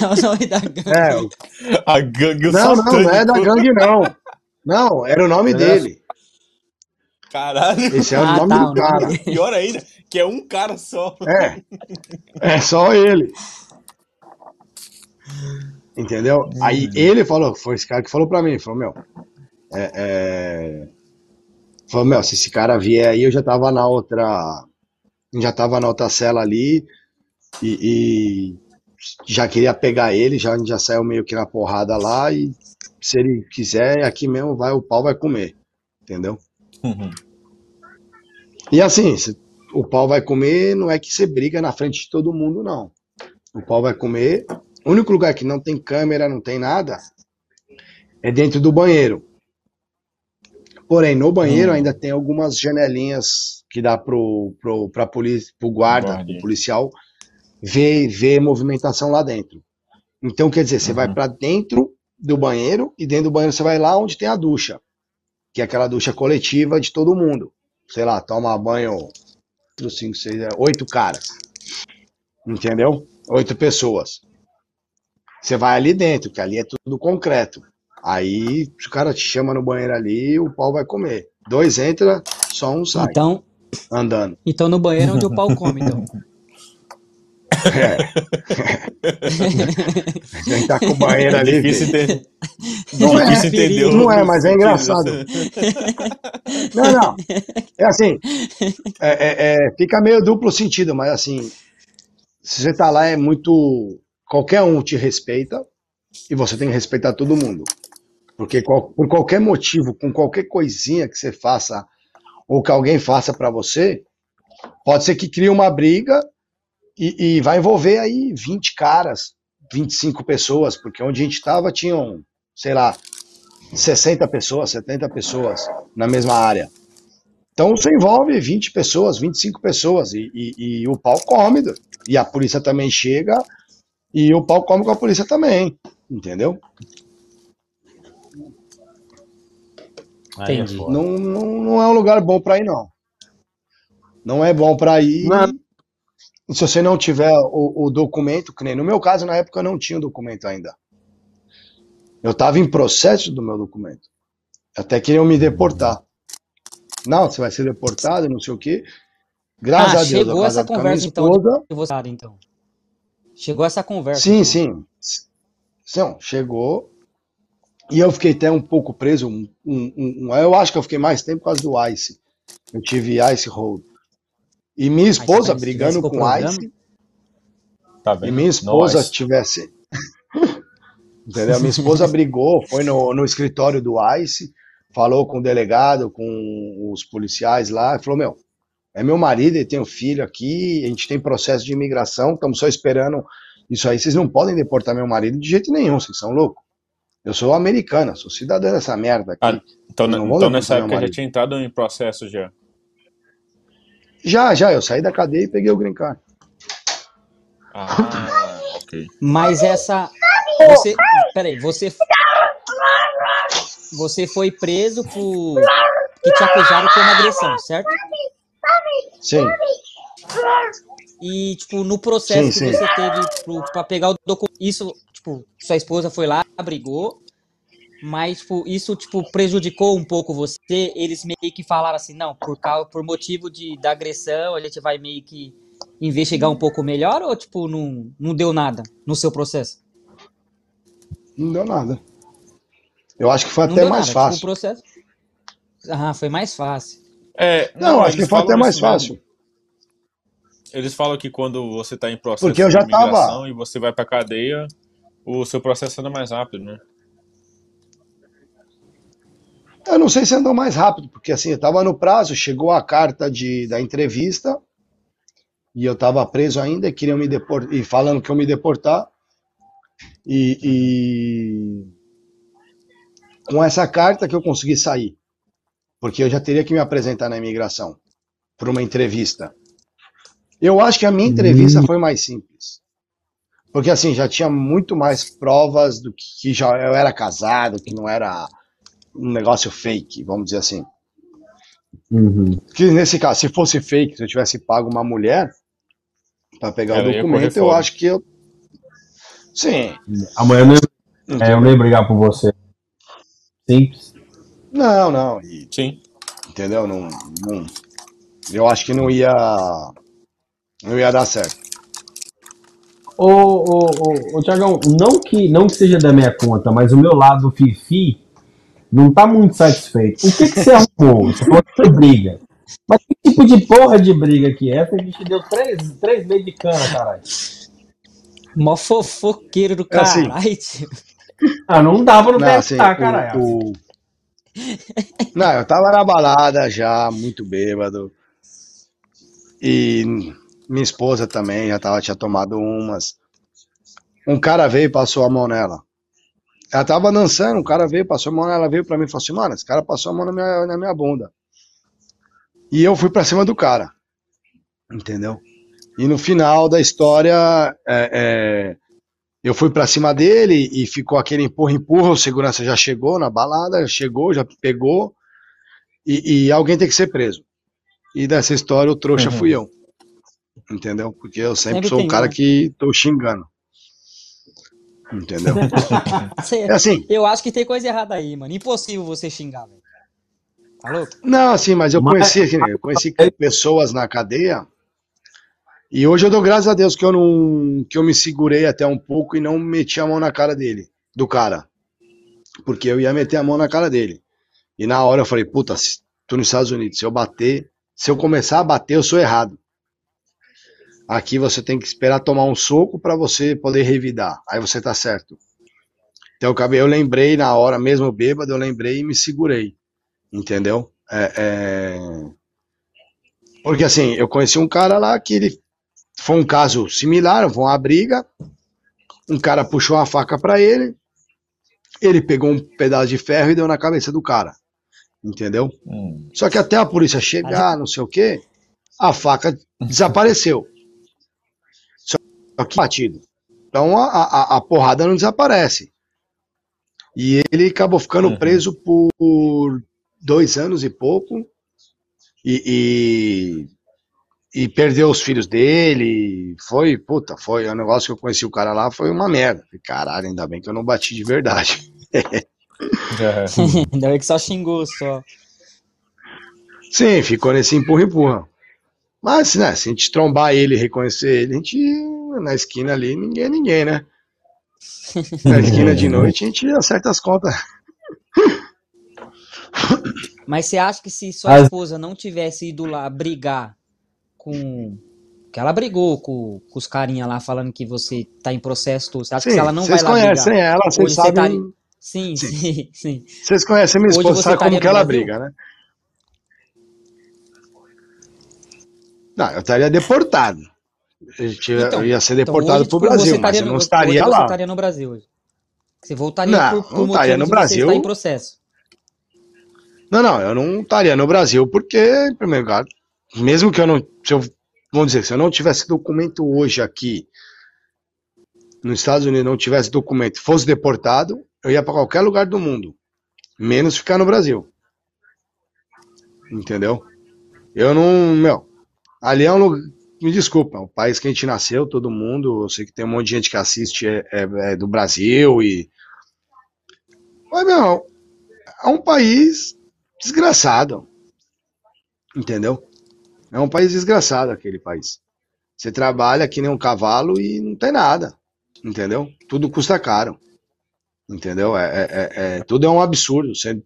D: É o nome da gangue. É,
C: a gangue
B: Não, satânico. não, não é da gangue, não. Não, era o nome é. dele.
C: Caralho.
B: Esse é o ah, nome tá, do cara.
C: Pior ainda, que é um cara só.
B: É. É só ele. Entendeu? Hum. Aí ele falou, foi esse cara que falou pra mim, falou, meu, é, é... falou, meu, se esse cara vier aí, eu já tava na outra, já tava na outra cela ali e, e já queria pegar ele, já, já saiu meio que na porrada lá e se ele quiser, aqui mesmo vai, o pau vai comer, entendeu? Uhum. E assim, o pau vai comer, não é que você briga na frente de todo mundo, não. O pau vai comer. O único lugar que não tem câmera, não tem nada, é dentro do banheiro. Porém, no banheiro hum. ainda tem algumas janelinhas que dá pro, pro, pra polícia, pro guarda, pro policial, ver, ver movimentação lá dentro. Então, quer dizer, você uhum. vai para dentro do banheiro e dentro do banheiro você vai lá onde tem a ducha que é aquela ducha coletiva de todo mundo. Sei lá, toma banho, 5, 6, 8 caras. Entendeu? Oito pessoas. Você vai ali dentro, que ali é tudo concreto. Aí, o cara te chama no banheiro ali, o pau vai comer. Dois entra, só um sai.
D: Então,
B: andando.
D: Então no banheiro é onde o pau come, então.
B: É. Quem tá com o banheiro ali.
C: Difícil, ter...
B: não, é, entendeu, não é, mas é engraçado. Não, não. É assim. É, é, é, fica meio duplo sentido, mas assim. Se você tá lá, é muito. Qualquer um te respeita e você tem que respeitar todo mundo. Porque por qualquer motivo, com qualquer coisinha que você faça ou que alguém faça para você, pode ser que crie uma briga e, e, vai envolver aí 20 caras, 25 pessoas, porque onde a gente estava tinham, sei lá, 60 pessoas, 70 pessoas na mesma área. Então você envolve 20 pessoas, 25 pessoas e, e, e o pau come. E a polícia também chega e o pau come com a polícia também. Entendeu?
D: Entendi.
B: Não, não, não é um lugar bom para ir, não. Não é bom para ir. Não. Se você não tiver o, o, documento, que nem no meu caso, na época eu não tinha o documento ainda. Eu estava em processo do meu documento. Até queriam me deportar. Não, você vai ser deportado, não sei o quê. Graças ah, a Deus.
D: Chegou essa conversa, então, esposa... então, então. Chegou essa conversa.
B: Sim, então. sim. Sim, chegou. E eu fiquei até um pouco preso. Um, um, um, eu acho que eu fiquei mais tempo por causa do Ice. Eu tive Ice Hold. E minha esposa brigando com o Ice. Tá e minha esposa tivesse. Entendeu? Minha esposa brigou, foi no, no escritório do ICE, falou com o delegado, com os policiais lá, e falou: Meu, é meu marido, ele tem um filho aqui, a gente tem processo de imigração, estamos só esperando isso aí. Vocês não podem deportar meu marido de jeito nenhum, vocês são loucos. Eu sou americana, sou cidadã dessa merda aqui. Ah,
C: então, então nessa época já tinha entrado em processo já?
B: Já, já. Eu saí da cadeia e peguei o green card.
C: Ah, ok.
D: Mas essa... Você... Peraí, você... Você foi preso por... Que te acusaram por uma agressão, certo?
B: Sim.
D: E, tipo, no processo sim, que sim. você teve pra pegar o documento, isso, tipo, sua esposa foi lá, brigou, mas, tipo, isso, tipo, prejudicou um pouco você? Eles meio que falaram assim, não, por, causa, por motivo de, da agressão, a gente vai meio que investigar um pouco melhor ou, tipo, não, não deu nada no seu processo?
B: Não deu nada. Eu acho que foi não até mais nada. fácil. Tipo, o processo...
D: Ah, foi mais fácil.
C: É,
B: não, não acho que foi até mais fácil.
C: Eles falam que quando você está em processo
B: Porque eu já de imigração tava...
C: e você vai para cadeia, o seu processo anda mais rápido, né?
B: Eu não sei se andou mais rápido, porque assim, eu estava no prazo, chegou a carta de, da entrevista, e eu estava preso ainda, queriam me deportar, e falando que eu me deportar, e, e, com essa carta que eu consegui sair, porque eu já teria que me apresentar na imigração, para uma entrevista. Eu acho que a minha entrevista hum. foi mais simples. Porque assim, já tinha muito mais provas do que, que já eu era casado, que não era um negócio fake, vamos dizer assim.
A: Uhum.
B: Que nesse caso, se fosse fake, se eu tivesse pago uma mulher para pegar o documento, eu acho que eu. Sim.
A: Amanhã eu não, é, eu ia brigar por você. Simples.
B: Não, não.
C: E, Sim.
B: Entendeu? Não, não, eu acho que não ia. Não ia dar certo.
A: Ô, ô, ô, ô Tiagão, não que, não que seja da minha conta, mas o meu lado Fifi não tá muito satisfeito. O que, que você arrumou? Você falou que briga. Mas que tipo de porra de briga que é? Essa a gente deu três, três meses de cana, caralho.
D: Mó fofoqueiro do caralho. É assim,
A: ah, não dava no não, assim, caralho. O...
B: Não, eu tava na balada já, muito bêbado. E minha esposa também já tava, tinha tomado umas. Um cara veio e passou a mão nela. Ela tava dançando, o cara veio, passou a mão, ela veio pra mim e falou assim, mano, esse cara passou a mão na minha, na minha bunda. E eu fui pra cima do cara. Entendeu? E no final da história, é, é, eu fui pra cima dele e ficou aquele empurra-empurra, o segurança já chegou na balada, chegou, já pegou, e, e alguém tem que ser preso. E dessa história, o trouxa uhum. fui eu. Entendeu? Porque eu sempre, sempre sou o cara né? que tô xingando. Entendeu?
D: é assim. Eu acho que tem coisa errada aí, mano. Impossível você xingar, velho.
B: Tá louco? Não, assim, mas eu conheci, eu conheci pessoas na cadeia. E hoje eu dou graças a Deus que eu não que eu me segurei até um pouco e não meti a mão na cara dele, do cara. Porque eu ia meter a mão na cara dele. E na hora eu falei, puta, tô nos Estados Unidos, se eu bater, se eu começar a bater, eu sou errado. Aqui você tem que esperar tomar um soco para você poder revidar. Aí você tá certo. Então eu lembrei na hora, mesmo bêbado, eu lembrei e me segurei. Entendeu? É, é... Porque assim, eu conheci um cara lá que ele foi um caso similar, foi uma briga. Um cara puxou uma faca para ele, ele pegou um pedaço de ferro e deu na cabeça do cara. Entendeu? Hum. Só que até a polícia chegar, não sei o que, a faca desapareceu. Que batido. Então a, a, a, porrada não desaparece. E ele acabou ficando uhum. preso por dois anos e pouco. E, e, e, perdeu os filhos dele. Foi, puta, foi um negócio que eu conheci o cara lá, foi uma merda. Caralho, ainda bem que eu não bati de verdade.
D: ainda bem que só xingou só.
B: Sim, ficou nesse empurra-empurra. Mas, né, se a gente trombar ele e reconhecer ele, a gente na esquina ali, ninguém é ninguém, né? Na esquina de noite a gente acerta as contas.
D: Mas você acha que se sua esposa não tivesse ido lá brigar com. Que ela brigou com, com os carinha lá falando que você tá em processo, você acha sim, que se ela não vai lá
B: conhecem brigar, ela, vocês sabem. Tá...
D: Sim, sim, sim, sim.
B: Vocês conhecem minha esposa, sabe como que ela briga, né? Não, eu estaria deportado. Eu, então, ia ser deportado então para o Brasil, mas não estaria lá.
D: Você estaria no Brasil hoje. Você voltaria
B: não, por, por não estaria no Brasil.
D: em processo.
B: Não, não, eu não estaria no Brasil porque, em primeiro lugar, mesmo que eu não, se eu, vamos dizer, se eu não tivesse documento hoje aqui nos Estados Unidos, não tivesse documento, fosse deportado, eu ia para qualquer lugar do mundo, menos ficar no Brasil. Entendeu? Eu não, meu, ali é um lugar, me desculpa, o país que a gente nasceu, todo mundo, eu sei que tem um monte de gente que assiste é, é, é do Brasil e. Mas, meu, é um país desgraçado. Entendeu? É um país desgraçado aquele país. Você trabalha que nem um cavalo e não tem nada. Entendeu? Tudo custa caro. Entendeu? É, é, é, é tudo é um absurdo. Você,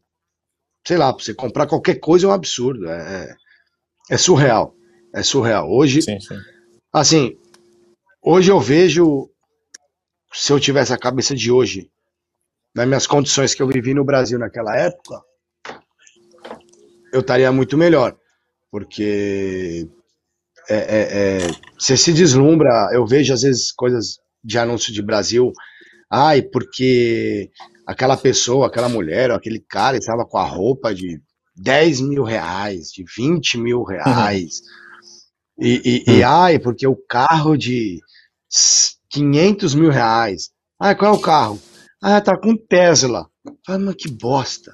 B: sei lá, você comprar qualquer coisa é um absurdo. É, é, é surreal. É surreal. Hoje, sim, sim. assim, hoje eu vejo, se eu tivesse a cabeça de hoje, nas minhas condições que eu vivi no Brasil naquela época, eu estaria muito melhor. Porque é, é, é, você se deslumbra, eu vejo às vezes coisas de anúncio de Brasil, ai, porque aquela pessoa, aquela mulher, aquele cara estava com a roupa de 10 mil reais, de 20 mil reais. Uhum e, e, hum. e ai, porque o carro de 500 mil reais. Ah, qual é o carro? Ah, tá com Tesla. Ah, mas que bosta.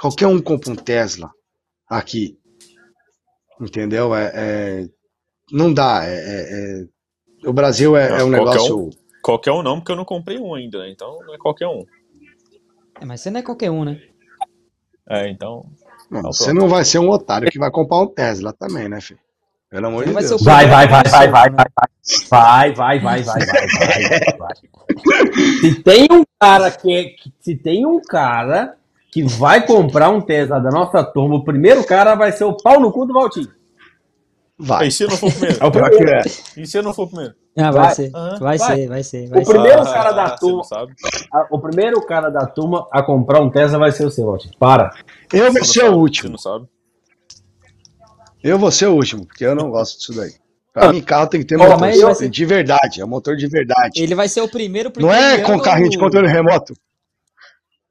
B: Qualquer um compra um Tesla aqui. Entendeu? É, é não dá. É, é, é o Brasil é, é um negócio.
C: Um, qualquer um não, porque eu não comprei um ainda, né? Então não é qualquer um.
D: É, mas você não é qualquer um, né?
C: É, então.
B: Não, você não vai ser um otário que vai comprar um Tesla também, né, filho? Pelo amor de Deus.
A: Vai, vai, vai, vai, vai, vai, vai, vai, vai, vai, vai, vai, Se tem um cara que, se tem um cara que vai comprar um Tesla da nossa turma, o primeiro cara vai ser o pau no cu do Valtinho.
C: Vai. E se eu não for primeiro? É o primeiro. É. E se não for primeiro?
D: Ah, vai, vai, ser. Uhum. vai, vai, ser, vai ser, vai
A: o primeiro ser. cara da ah, turma, a, o primeiro cara da turma a comprar um Tesla vai ser o seu, Valtinho. Para.
B: Eu vou ser o último. Você não sabe? Eu vou ser o último, porque eu não gosto disso daí. Pra ah, mim, carro tem que ter motor ser... de verdade, é um motor de verdade.
D: Ele vai ser o primeiro
B: Não é com carrinho de controle remoto.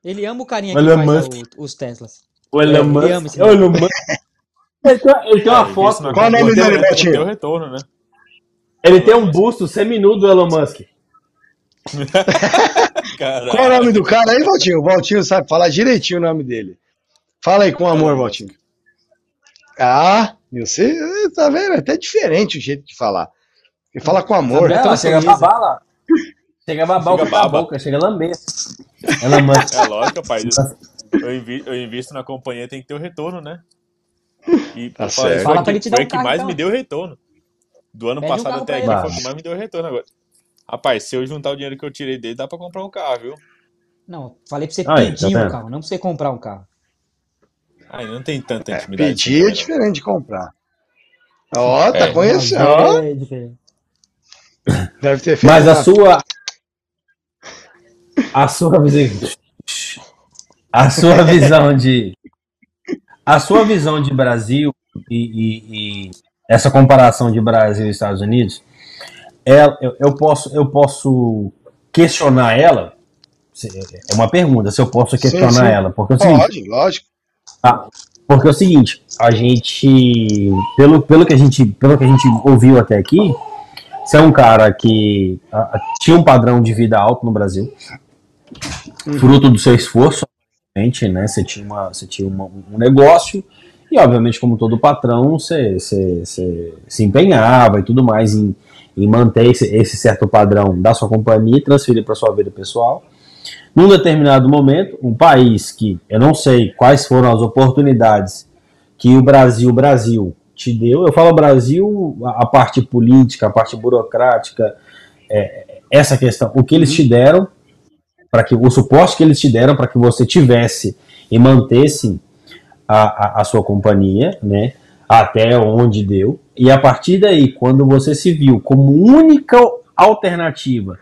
D: Ele ama o carinha que Elon faz o, os Teslas.
A: O Elon Musk. Ele ama esse Elon Musk. Ele tem, ele tem uma é, foto.
B: Qual o nome dele, Betinho?
C: Tem o retorno, né?
A: Ele tem um busto seminu do Elon Musk.
B: Qual o nome do cara aí, Valtinho? O Valtinho sabe falar direitinho o nome dele. Fala aí com amor, Valtinho. Ah, você tá vendo? É até diferente o jeito de falar. Ele fala com amor.
A: Gabriela, chega pra bala. Chega a babar chega o baba. boca, chega a lamber.
C: Ela É lógico, pai. Eu, invisto, eu invisto na companhia, tem que ter o retorno, né? E tá certo. Foi, que, foi um que mais então. me deu retorno. Do ano Pede passado um até aqui foi o que mais me deu retorno agora. Rapaz, se eu juntar o dinheiro que eu tirei dele, dá pra comprar um carro, viu?
D: Não, falei pra você Aí, pedir tá um carro, não pra você comprar um carro.
C: Aí não tem tanta é, intimidade.
B: É, pedir é diferente de comprar. Ó, oh, tá é, conhecendo.
A: É Deve ter feito. Mas a sua. A sua visão. A sua visão de. A sua visão de Brasil e, e, e essa comparação de Brasil e Estados Unidos, é, eu, eu, posso, eu posso questionar ela. É uma pergunta, se eu posso questionar sim, sim. ela. Porque é o seguinte, Pode, lógico. Ah, porque é o seguinte, a gente, pelo, pelo, que a gente, pelo que a gente ouviu até aqui, você é um cara que a, tinha um padrão de vida alto no Brasil, fruto do seu esforço, né? Você tinha, uma, você tinha uma, um negócio e, obviamente, como todo patrão, você, você, você se empenhava e tudo mais em, em manter esse, esse, certo padrão da sua companhia e transferir para sua vida pessoal. Num determinado momento, um país que eu não sei quais foram as oportunidades que o Brasil, Brasil te deu. Eu falo Brasil, a parte política, a parte burocrática, é, essa questão, o que eles te deram para que o suporte que eles te deram para que você tivesse e mantesse a, a, a, sua companhia, né? Até onde deu. E a partir daí, quando você se viu como única alternativa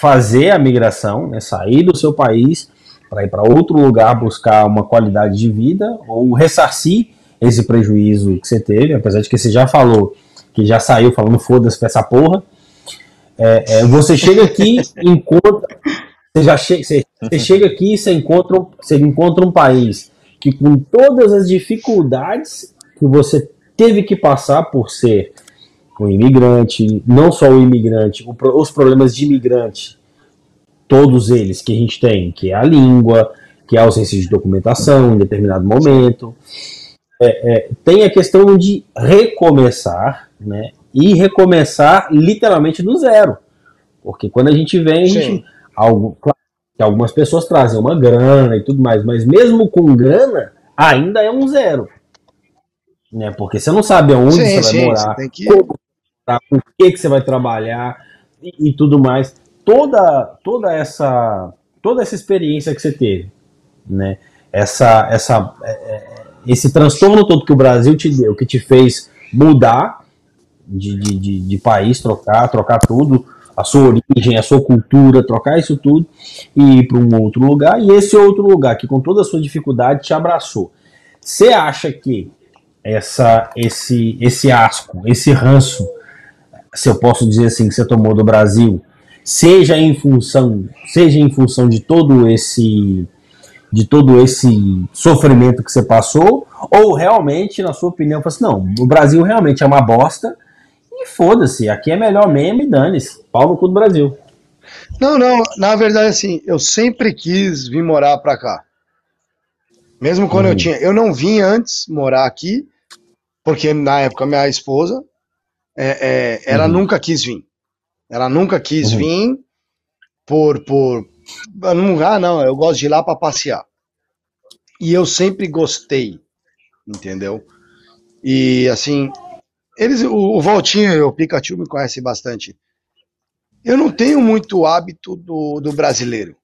A: fazer a migração, né, sair do seu país para ir para outro lugar buscar uma qualidade de vida ou ressarcir esse prejuízo que você teve, apesar de que você já falou que já saiu falando foda-se pra essa porra. É, é, você chega aqui encontra você já che você, você chega aqui e você encontra, você encontra um país que com todas as dificuldades que você teve que passar por ser um imigrante, não só o imigrante, o, os problemas de imigrante, todos eles que a gente tem, que é a língua, que é a ausência de documentação em determinado momento, é, é, tem a questão de recomeçar, né? E recomeçar literalmente do zero. Porque quando a gente vem, a gente, algo, claro, que algumas pessoas trazem uma grana e tudo mais, mas mesmo com grana, ainda é um zero. Né? Porque você não sabe aonde sim, você vai sim, morar, você que... como, tá, com o que, que você vai trabalhar e, e, tudo mais. Toda, toda essa toda essa experiência que você teve, né? Essa, essa, é, é, esse transtorno todo que o Brasil te deu, que te fez mudar de, de, de, de país, trocar, trocar tudo, a sua origem, a sua cultura, trocar isso tudo e ir para um outro lugar. E esse outro lugar que com toda a sua dificuldade te abraçou. Você acha que essa, esse, esse asco, esse ranço, se eu posso dizer assim, que você tomou do Brasil, seja em função, seja em função de todo esse de todo esse sofrimento que você passou, ou realmente, na sua opinião, assim, não, o Brasil realmente é uma bosta, e foda-se, aqui é melhor mesmo e dane-se, pau no cu do Brasil.
B: Não, não, na verdade, assim, eu sempre quis vir morar pra cá. Mesmo quando uhum. eu tinha. Eu não vim antes morar aqui, porque na época minha esposa, é, é, ela uhum. nunca quis vir. Ela nunca quis uhum. vir por, por, ah, não, eu gosto de ir lá para passear. E eu sempre gostei, entendeu? E assim, eles, o, o Valtinho e o Pikachu me conhecem bastante. Eu não tenho muito hábito do, do brasileiro.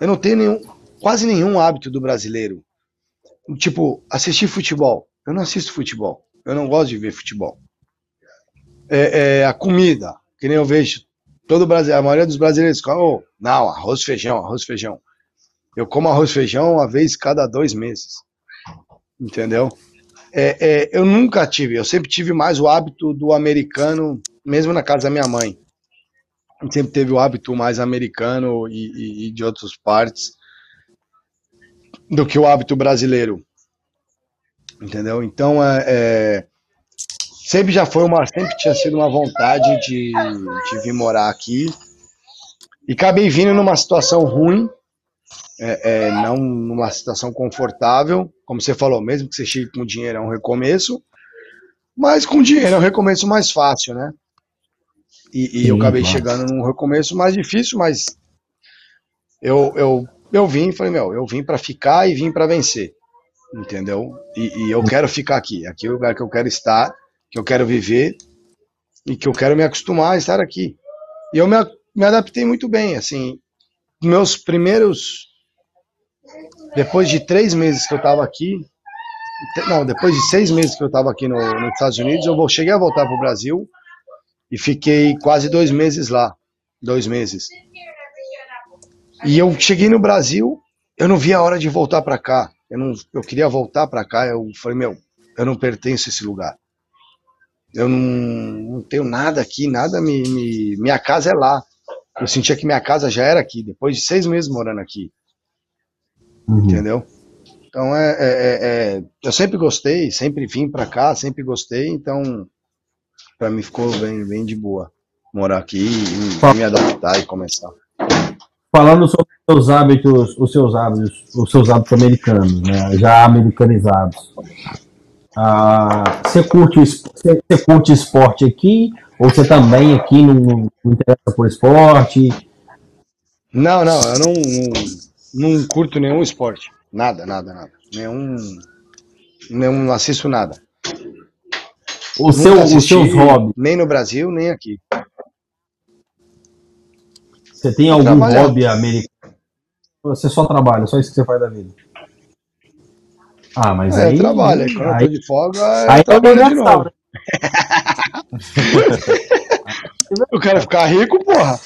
B: Eu não tenho nenhum, quase nenhum hábito do brasileiro. Tipo, assistir futebol. Eu não assisto futebol. Eu não gosto de ver futebol. É, é, a comida, que nem eu vejo todo brasileiro, a maioria dos brasileiros come, oh, não, arroz, feijão, arroz, feijão. Eu como arroz, feijão uma vez cada dois meses. Entendeu? É, é, eu nunca tive, eu sempre tive mais o hábito do americano, mesmo na casa da minha mãe. Sempre teve o hábito mais americano e, e, e de outras partes do que o hábito brasileiro. Entendeu? Então, é, é sempre já foi uma, sempre tinha sido uma vontade de, de vir morar aqui. E acabei vindo numa situação ruim, é, é, não numa situação confortável. Como você falou, mesmo que você chegue com dinheiro é um recomeço, mas com dinheiro é um recomeço mais fácil, né? E, e Sim, eu acabei chegando num recomeço mais difícil, mas eu, eu, eu vim, falei, meu, eu vim para ficar e vim para vencer, entendeu? E, e, eu quero ficar aqui, aqui é o lugar que eu quero estar, que eu quero viver e que eu quero me acostumar a estar aqui. E eu me, me adaptei muito bem, assim, meus primeiros, depois de três meses que eu estava aqui, não, depois de seis meses que eu estava aqui no, nos Estados Unidos, eu vou, cheguei a voltar para o Brasil e fiquei quase dois meses lá, dois meses. E eu cheguei no Brasil, eu não vi a hora de voltar para cá. Eu, não, eu queria voltar para cá, eu falei, meu, eu não pertenço a esse lugar. Eu não, não tenho nada aqui, nada me, me, Minha casa é lá. Eu sentia que minha casa já era aqui, depois de seis meses morando aqui. Uhum. Entendeu? Então é, é, é, é, eu sempre gostei, sempre vim para cá, sempre gostei, então para mim ficou bem, bem de boa morar aqui e, me adaptar e começar.
A: Falando sobre os seus hábitos, os seus hábitos, os seus hábitos americanos, né, já americanizados. Ah, você curte você, você curte esporte aqui ou você também aqui não, não, interessa por esporte?
B: Não, não, eu não, não, não curto nenhum esporte. Nada, nada, nada. Nenhum. Nenhum, não assisto nada.
A: O seu, os seus hobbies?
B: Nem no Brasil, nem aqui.
A: Você tem algum Trabalhar. hobby americano? Você só trabalha, só isso que você faz da vida?
B: Ah, mas é, aí. trabalha. Quando aí, eu tô de folga, aí trabalho de novo. eu quero ficar rico, porra.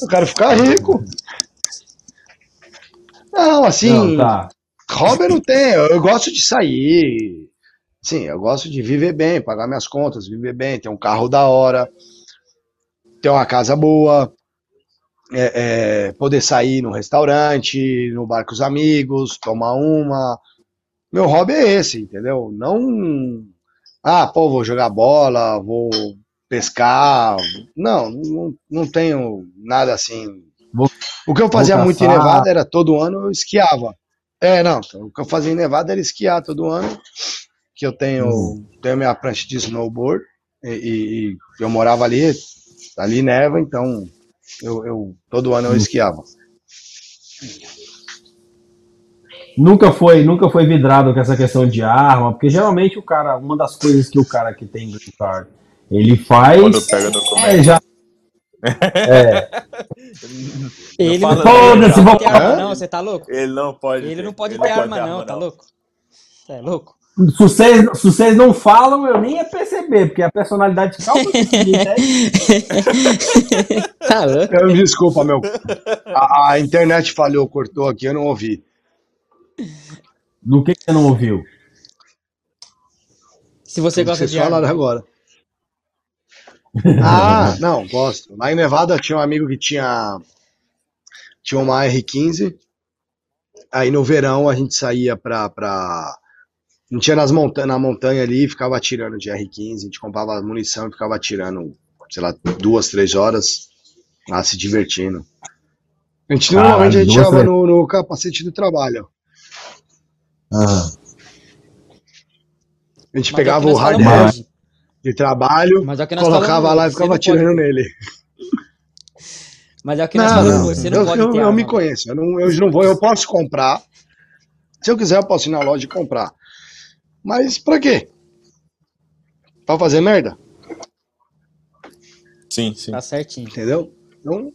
B: Eu quero ficar rico. Não, assim, não, tá. hobby não tem. Eu gosto de sair. Sim, eu gosto de viver bem, pagar minhas contas, viver bem, ter um carro da hora, ter uma casa boa, é, é, poder sair no restaurante, no bar com os amigos, tomar uma. Meu hobby é esse, entendeu? Não. Ah, pô, vou jogar bola, vou pescar. Não, não, não tenho nada assim o que eu fazia muito em Nevada era todo ano eu esquiava. É, não, o que eu fazia em Nevada era esquiar todo ano, que eu tenho, hum. tenho minha prancha de snowboard, e, e, e, eu morava ali, ali neva, então eu, eu todo ano eu hum. esquiava.
A: Nunca foi, nunca foi vidrado com essa questão de arma, porque geralmente o cara, uma das coisas que o cara que tem green card, ele faz, Quando pega é, já
D: é. Ele não, pode ter arma, não, você tá louco?
C: Ele não pode.
D: Ele não pode ele ter não arma, não, tá louco? Você é louco?
A: Se vocês, se vocês não falam, eu nem ia perceber, porque a personalidade calma né?
B: tá louco. Eu, desculpa, meu. A, a, internet falhou, cortou aqui, eu não ouvi.
A: Do que, que você não ouviu?
D: Se você gosta de arma.
B: agora. Ah, não, gosto. Lá em Nevada tinha um amigo que tinha tinha uma R15. Aí no verão a gente saía pra. pra... A gente ia nas monta na montanha ali e ficava atirando de R15. A gente comprava munição e ficava atirando, sei lá, duas, três horas lá se divertindo. A gente normalmente a gente tirava no, no, capacete do trabalho. Ah. A gente Mas pegava o hardware de trabalho, colocava lá e ficava atirando pode... nele.
D: Mas é o que nós não, falamos, você não
B: eu,
D: pode
B: eu,
D: ter
B: eu me conheço, eu não, eu não vou, eu posso comprar. Se eu quiser, eu posso ir na loja e comprar. Mas pra quê? Pra fazer merda?
C: Sim, sim.
D: Tá certinho.
B: Entendeu? Então,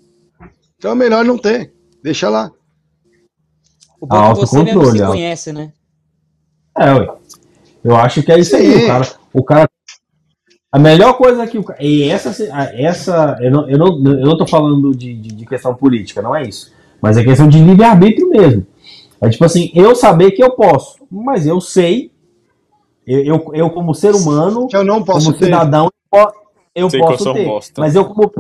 B: então é melhor não ter. Deixa lá.
D: O bom é que você mesmo se conhece, né?
A: É, ué. Eu acho que é isso Sim. aí. O cara, o cara a melhor coisa que o e essa essa eu não, eu não, eu não tô falando de, de, de questão política, não é isso. Mas é questão de livre-arbítrio mesmo. É tipo assim, eu saber que eu posso, mas eu sei, eu, eu, eu como ser humano,
B: eu não posso
A: como ter. cidadão, eu sei posso ter. Mas eu como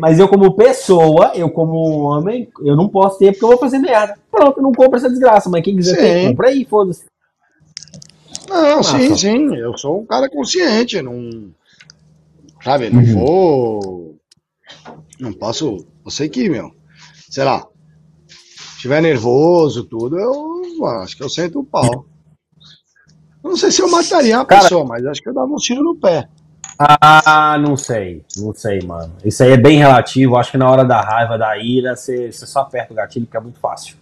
A: mas eu como pessoa, eu como homem, eu não posso ter porque eu vou fazer merda. Pronto, eu não compro essa desgraça, mas quem quiser sim. ter, compra aí, foda-se.
B: Não, sim, sim. Eu sou um cara consciente. Não. Sabe, não uhum. vou. Não posso. Eu sei que, meu. Sei lá. Estiver nervoso, tudo, eu acho que eu sento o pau. não sei se eu mataria a cara, pessoa, mas acho que eu dava um tiro no pé.
A: Ah, não sei. Não sei, mano. Isso aí é bem relativo. Acho que na hora da raiva, da ira, você, só aperta o gatilho, que é muito fácil.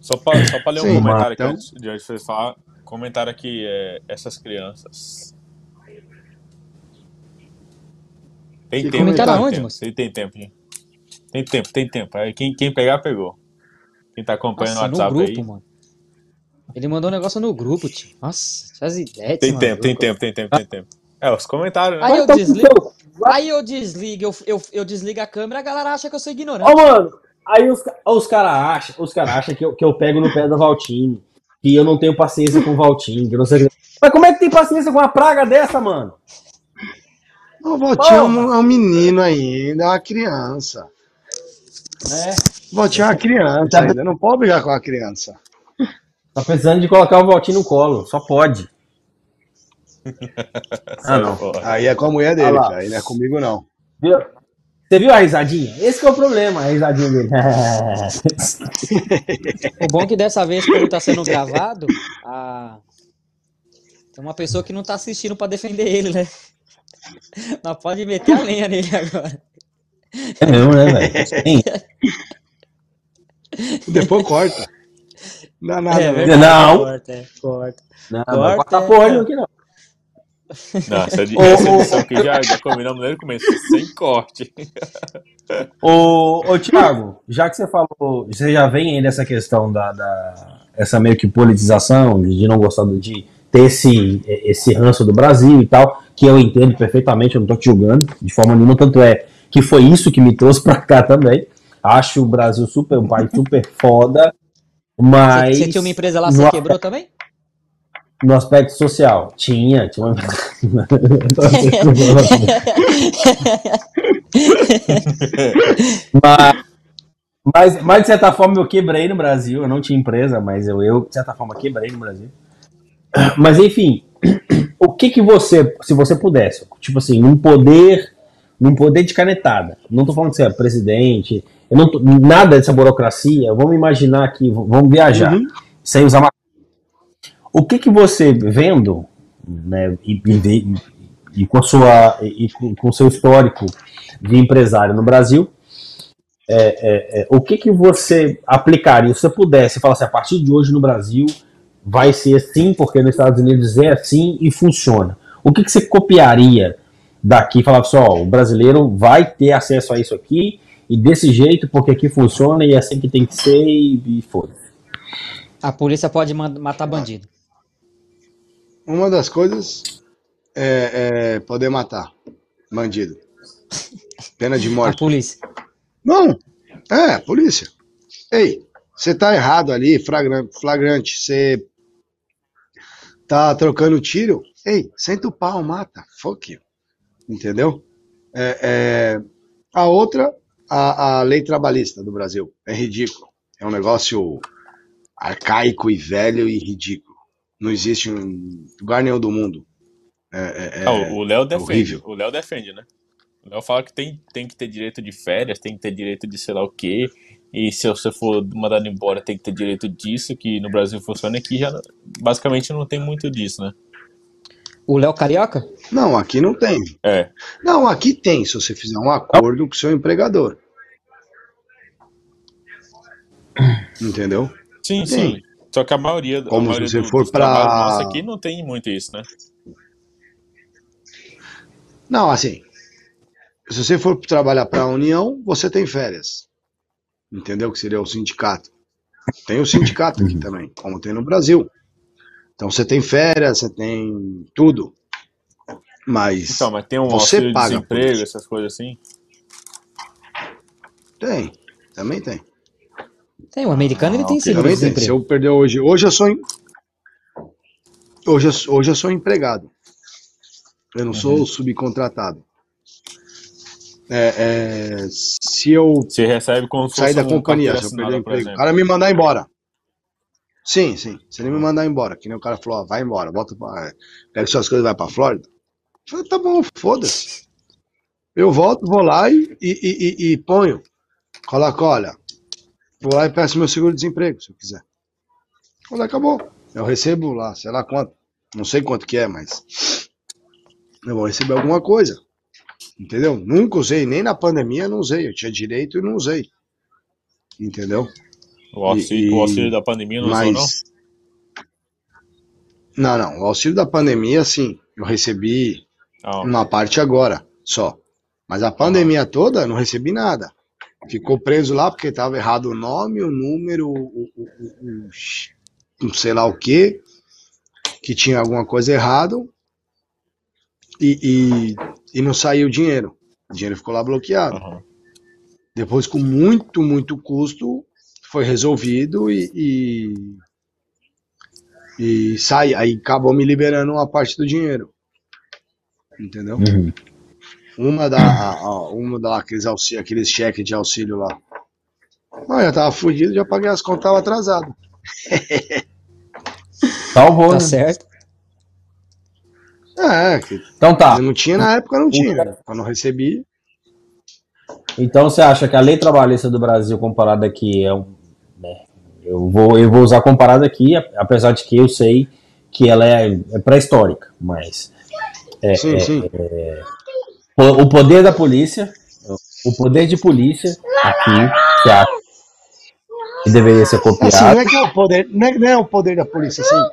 C: Só para só pra ler um Sim, comentário então... aqui antes de de falar. Comentário aqui, é, essas crianças. Tem que tempo. Comentário onde, moço? Tem, tem tempo, gente. Tem tempo, tem tempo. Quem, quem pegar, pegou. Quem tá acompanhando Nossa, o WhatsApp no grupo, aí. Mano.
D: Ele mandou um negócio no grupo, tio. Nossa, faz ideia.
C: Tem tempo, tem tempo, tem tempo, tem tempo. É, os comentários, né?
D: Aí eu desligo, aí eu desligo, eu, eu, eu desligo a câmera, a galera acha que eu sou ignorante.
A: Ó, oh, mano, aí os, os caras acham, os cara acham que, eu, que eu pego no pé do Valtinho, que eu não tenho paciência com o Valtinho, que não sei Mas como é que tem paciência com uma praga dessa, mano?
B: O Valtinho é um, é um menino ainda, é uma criança. É. O Valtinho é uma criança tá... ainda, não pode brigar com a criança.
A: Tá precisando de colocar o Valtinho no colo, só pode.
B: ah, não. Aí é com a mulher dele, ah aí não é comigo, não.
A: Viu? Você viu a risadinha? Esse é o problema, a risadinha dele.
D: o bom é que dessa vez, como tá sendo gravado, a... tem uma pessoa que não tá assistindo para defender ele, né? Mas pode meter a lenha nele agora.
A: É mesmo, né, velho?
B: Depois corta.
A: Não, nada, é, não. Corta, é, corta. Não, corta, não corta é, porra aqui não.
C: Não, essa, essa edição que já, já combinamos desde o começo, sem corte.
A: ô, ô Thiago, já que você falou, você já vem aí nessa questão da, da essa meio que politização, de não gostar de ter esse, esse ranço do Brasil e tal, que eu entendo perfeitamente, eu não tô te julgando de forma nenhuma, tanto é que foi isso que me trouxe pra cá também. Acho o Brasil super, um país super foda, mas...
D: Você, tinha uma empresa lá, você no, quebrou também?
A: No aspecto social, tinha, tinha uma... mas, mas, mas, de certa forma eu quebrei no Brasil, eu não tinha empresa, mas eu, eu de certa forma quebrei no Brasil. Mas enfim, o que que você, se você pudesse, tipo assim, num poder, num poder de canetada, não tô falando que você é presidente, eu não tô, nada dessa burocracia, vamos imaginar aqui, vamos viajar, uhum. sem usar uma... O que que você, vendo, né, e, e, e com sua, e com seu histórico de empresário no Brasil, é, é, é, o que que você aplicaria, se você pudesse falar assim, a partir de hoje no Brasil vai ser assim, porque nos Estados Unidos é assim e funciona. O que, que você copiaria daqui? Falar assim, o brasileiro vai ter acesso a isso aqui e desse jeito, porque aqui funciona e é assim que tem que ser e, e foda-se.
D: A polícia pode matar bandido.
B: Uma das coisas é, é poder matar bandido. Pena de morte.
D: A polícia.
B: Não, é, polícia. Ei, você tá errado ali, flagrante, flagrante. Você tá trocando tiro, ei, senta o pau, mata, fuck you. Entendeu? É, é, a outra, a, a lei trabalhista do Brasil, é ridículo. É um negócio arcaico e velho e ridículo. Não existe em lugar nenhum do mundo. É, é,
C: ah, o Léo defende. O Léo defende, né? O Léo fala que tem, tem que ter direito de férias, tem que ter direito de sei lá o quê. E se você for mandado embora, tem que ter direito disso, que no Brasil funciona, aqui já basicamente não tem muito disso, né?
D: O Léo Carioca?
B: Não, aqui não tem.
C: É.
B: Não, aqui tem, se você fizer um acordo com o seu empregador. Entendeu?
C: Sim, tem. sim. Só que a maioria,
B: Como
C: a maioria
B: se você for para
C: nossa aqui não tem muito isso, né?
B: Não, assim, se você for trabalhar para a União, você tem férias entendeu? Que seria o sindicato. Tem o sindicato aqui uhum. também, como tem no Brasil. Então você tem férias, você tem tudo. Mas,
C: então, mas tem um você paga desemprego, essas coisas assim?
B: Tem, também tem.
D: Tem, o americano ah, ele tem seguro
B: tem. Se eu perder hoje, hoje eu sou hoje eu, hoje eu sou empregado. Eu não uhum. sou subcontratado. É, é, se eu
C: Você recebe como
B: sair da companhia, se eu perder o emprego, o cara me mandar embora. Sim, sim. Se ele me mandar embora, que nem o cara falou, ó, vai embora, volta pra, pega suas coisas e vai pra Flórida. Eu falei, tá bom, foda-se. Eu volto, vou lá e, e, e, e, ponho. Coloco, olha, vou lá e peço meu seguro-desemprego, se eu quiser. Falei, acabou. Eu recebo lá, sei lá quanto. Não sei quanto que é, mas eu vou receber alguma coisa. Entendeu? Nunca usei, nem na pandemia não usei. Eu tinha direito e não usei. Entendeu?
C: O auxílio, e, o auxílio da pandemia não mas... usou, não?
B: Não, não. O auxílio da pandemia, sim. Eu recebi oh. uma parte agora, só. Mas a pandemia toda, não recebi nada. Ficou preso lá porque estava errado o nome, o número, o, o, o, o sei lá o que, que tinha alguma coisa errado e, e, e, não saiu o dinheiro. O dinheiro ficou lá bloqueado. Uhum. Depois, com muito, muito custo, foi resolvido e, e, e sai. Aí acabou me liberando uma parte do dinheiro. Entendeu? Uhum. Uma da, uma da aqueles, auxílio, aqueles cheques de auxílio lá. Mas já tava fudido, já paguei as contas, tava atrasado.
A: Salvou, tá né? certo.
B: É,
A: então tá.
B: Não tinha na época, não tinha. Quando eu recebi.
A: Então você acha que a lei trabalhista do Brasil comparada aqui é um. Né, eu, vou, eu vou usar comparada aqui, apesar de que eu sei que ela é, é pré-histórica, mas. É, sim, é, sim. É, o poder da polícia, o poder de polícia aqui, que, acha que deveria ser copiado. Assim,
B: não é que é o poder, não é, não é o poder da polícia, assim.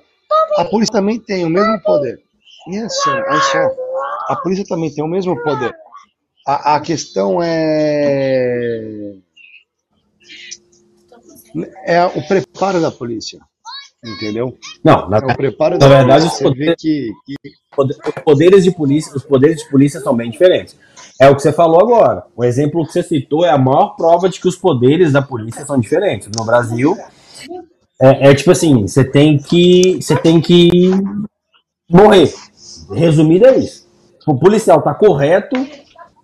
B: A polícia também tem o mesmo poder. E é só, é só. A polícia também tem o mesmo poder. A, a questão é. É o preparo da polícia. Entendeu?
A: Não, na, é o preparo na verdade, polícia, os, poderes, que, que... os poderes de polícia, os poderes de polícia são bem diferentes. É o que você falou agora. O exemplo que você citou é a maior prova de que os poderes da polícia são diferentes. No Brasil, é, é tipo assim, você tem que. Você tem que morrer. Resumido é isso. O policial tá correto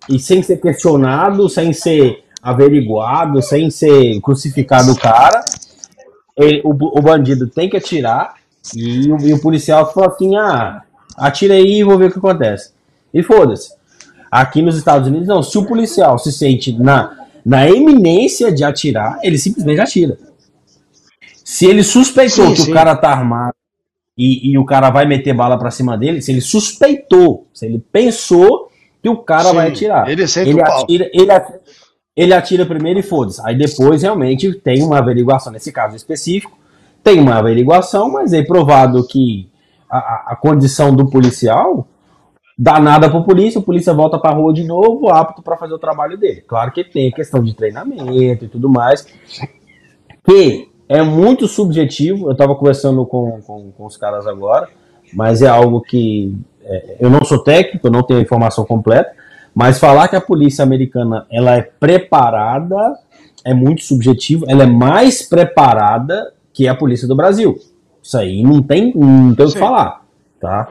A: e sem ser questionado, sem ser averiguado, sem ser crucificado o cara, ele, o, o, bandido tem que atirar e o, e o policial fala assim, ah, atira aí e vou ver o que acontece. E foda-se. Aqui nos Estados Unidos, não. Se o policial se sente na, na eminência de atirar, ele simplesmente atira. Se ele suspeitou sim, que sim. o cara tá armado e, e o cara vai meter bala para cima dele, se ele suspeitou, se ele pensou que o cara Sim, vai atirar. Ele, ele atira, ele, atira, ele atira primeiro e foda-se. Aí depois realmente tem uma averiguação, nesse caso específico, tem uma averiguação, mas é provado que a, a condição do policial dá nada para polícia, o polícia volta para rua de novo, apto para fazer o trabalho dele. Claro que tem questão de treinamento e tudo mais, que é muito subjetivo. Eu estava conversando com, com, com, os caras agora, mas é algo que é, eu não sou técnico, eu não tenho a informação completa. Mas falar que a polícia americana ela é preparada é muito subjetivo. Ela é mais preparada que a polícia do Brasil. Isso aí não tem, não tem o que falar, tá?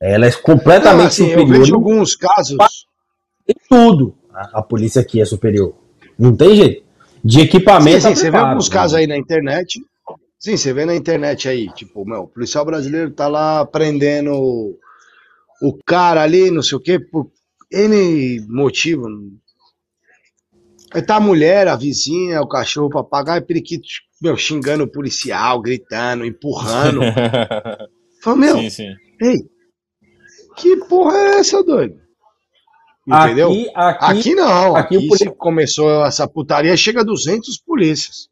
A: Ela é completamente não, assim, superior. Eu
B: vejo alguns casos.
A: Em tudo, a, a polícia aqui é superior. Não tem jeito de equipamento.
B: Sim, sim, você vê alguns né? casos aí na internet. Sim, você vê na internet aí, tipo, meu, o policial brasileiro tá lá prendendo o cara ali, não sei o quê, por N motivo. Aí tá a mulher, a vizinha, o cachorro, o papagaio, periquito, meu, xingando o policial, gritando, empurrando. Fala, meu, sim, sim. ei, que porra é essa, doido? Entendeu? Aqui, aqui, aqui não. Aqui, aqui se começou essa putaria, chega a 200 polícias.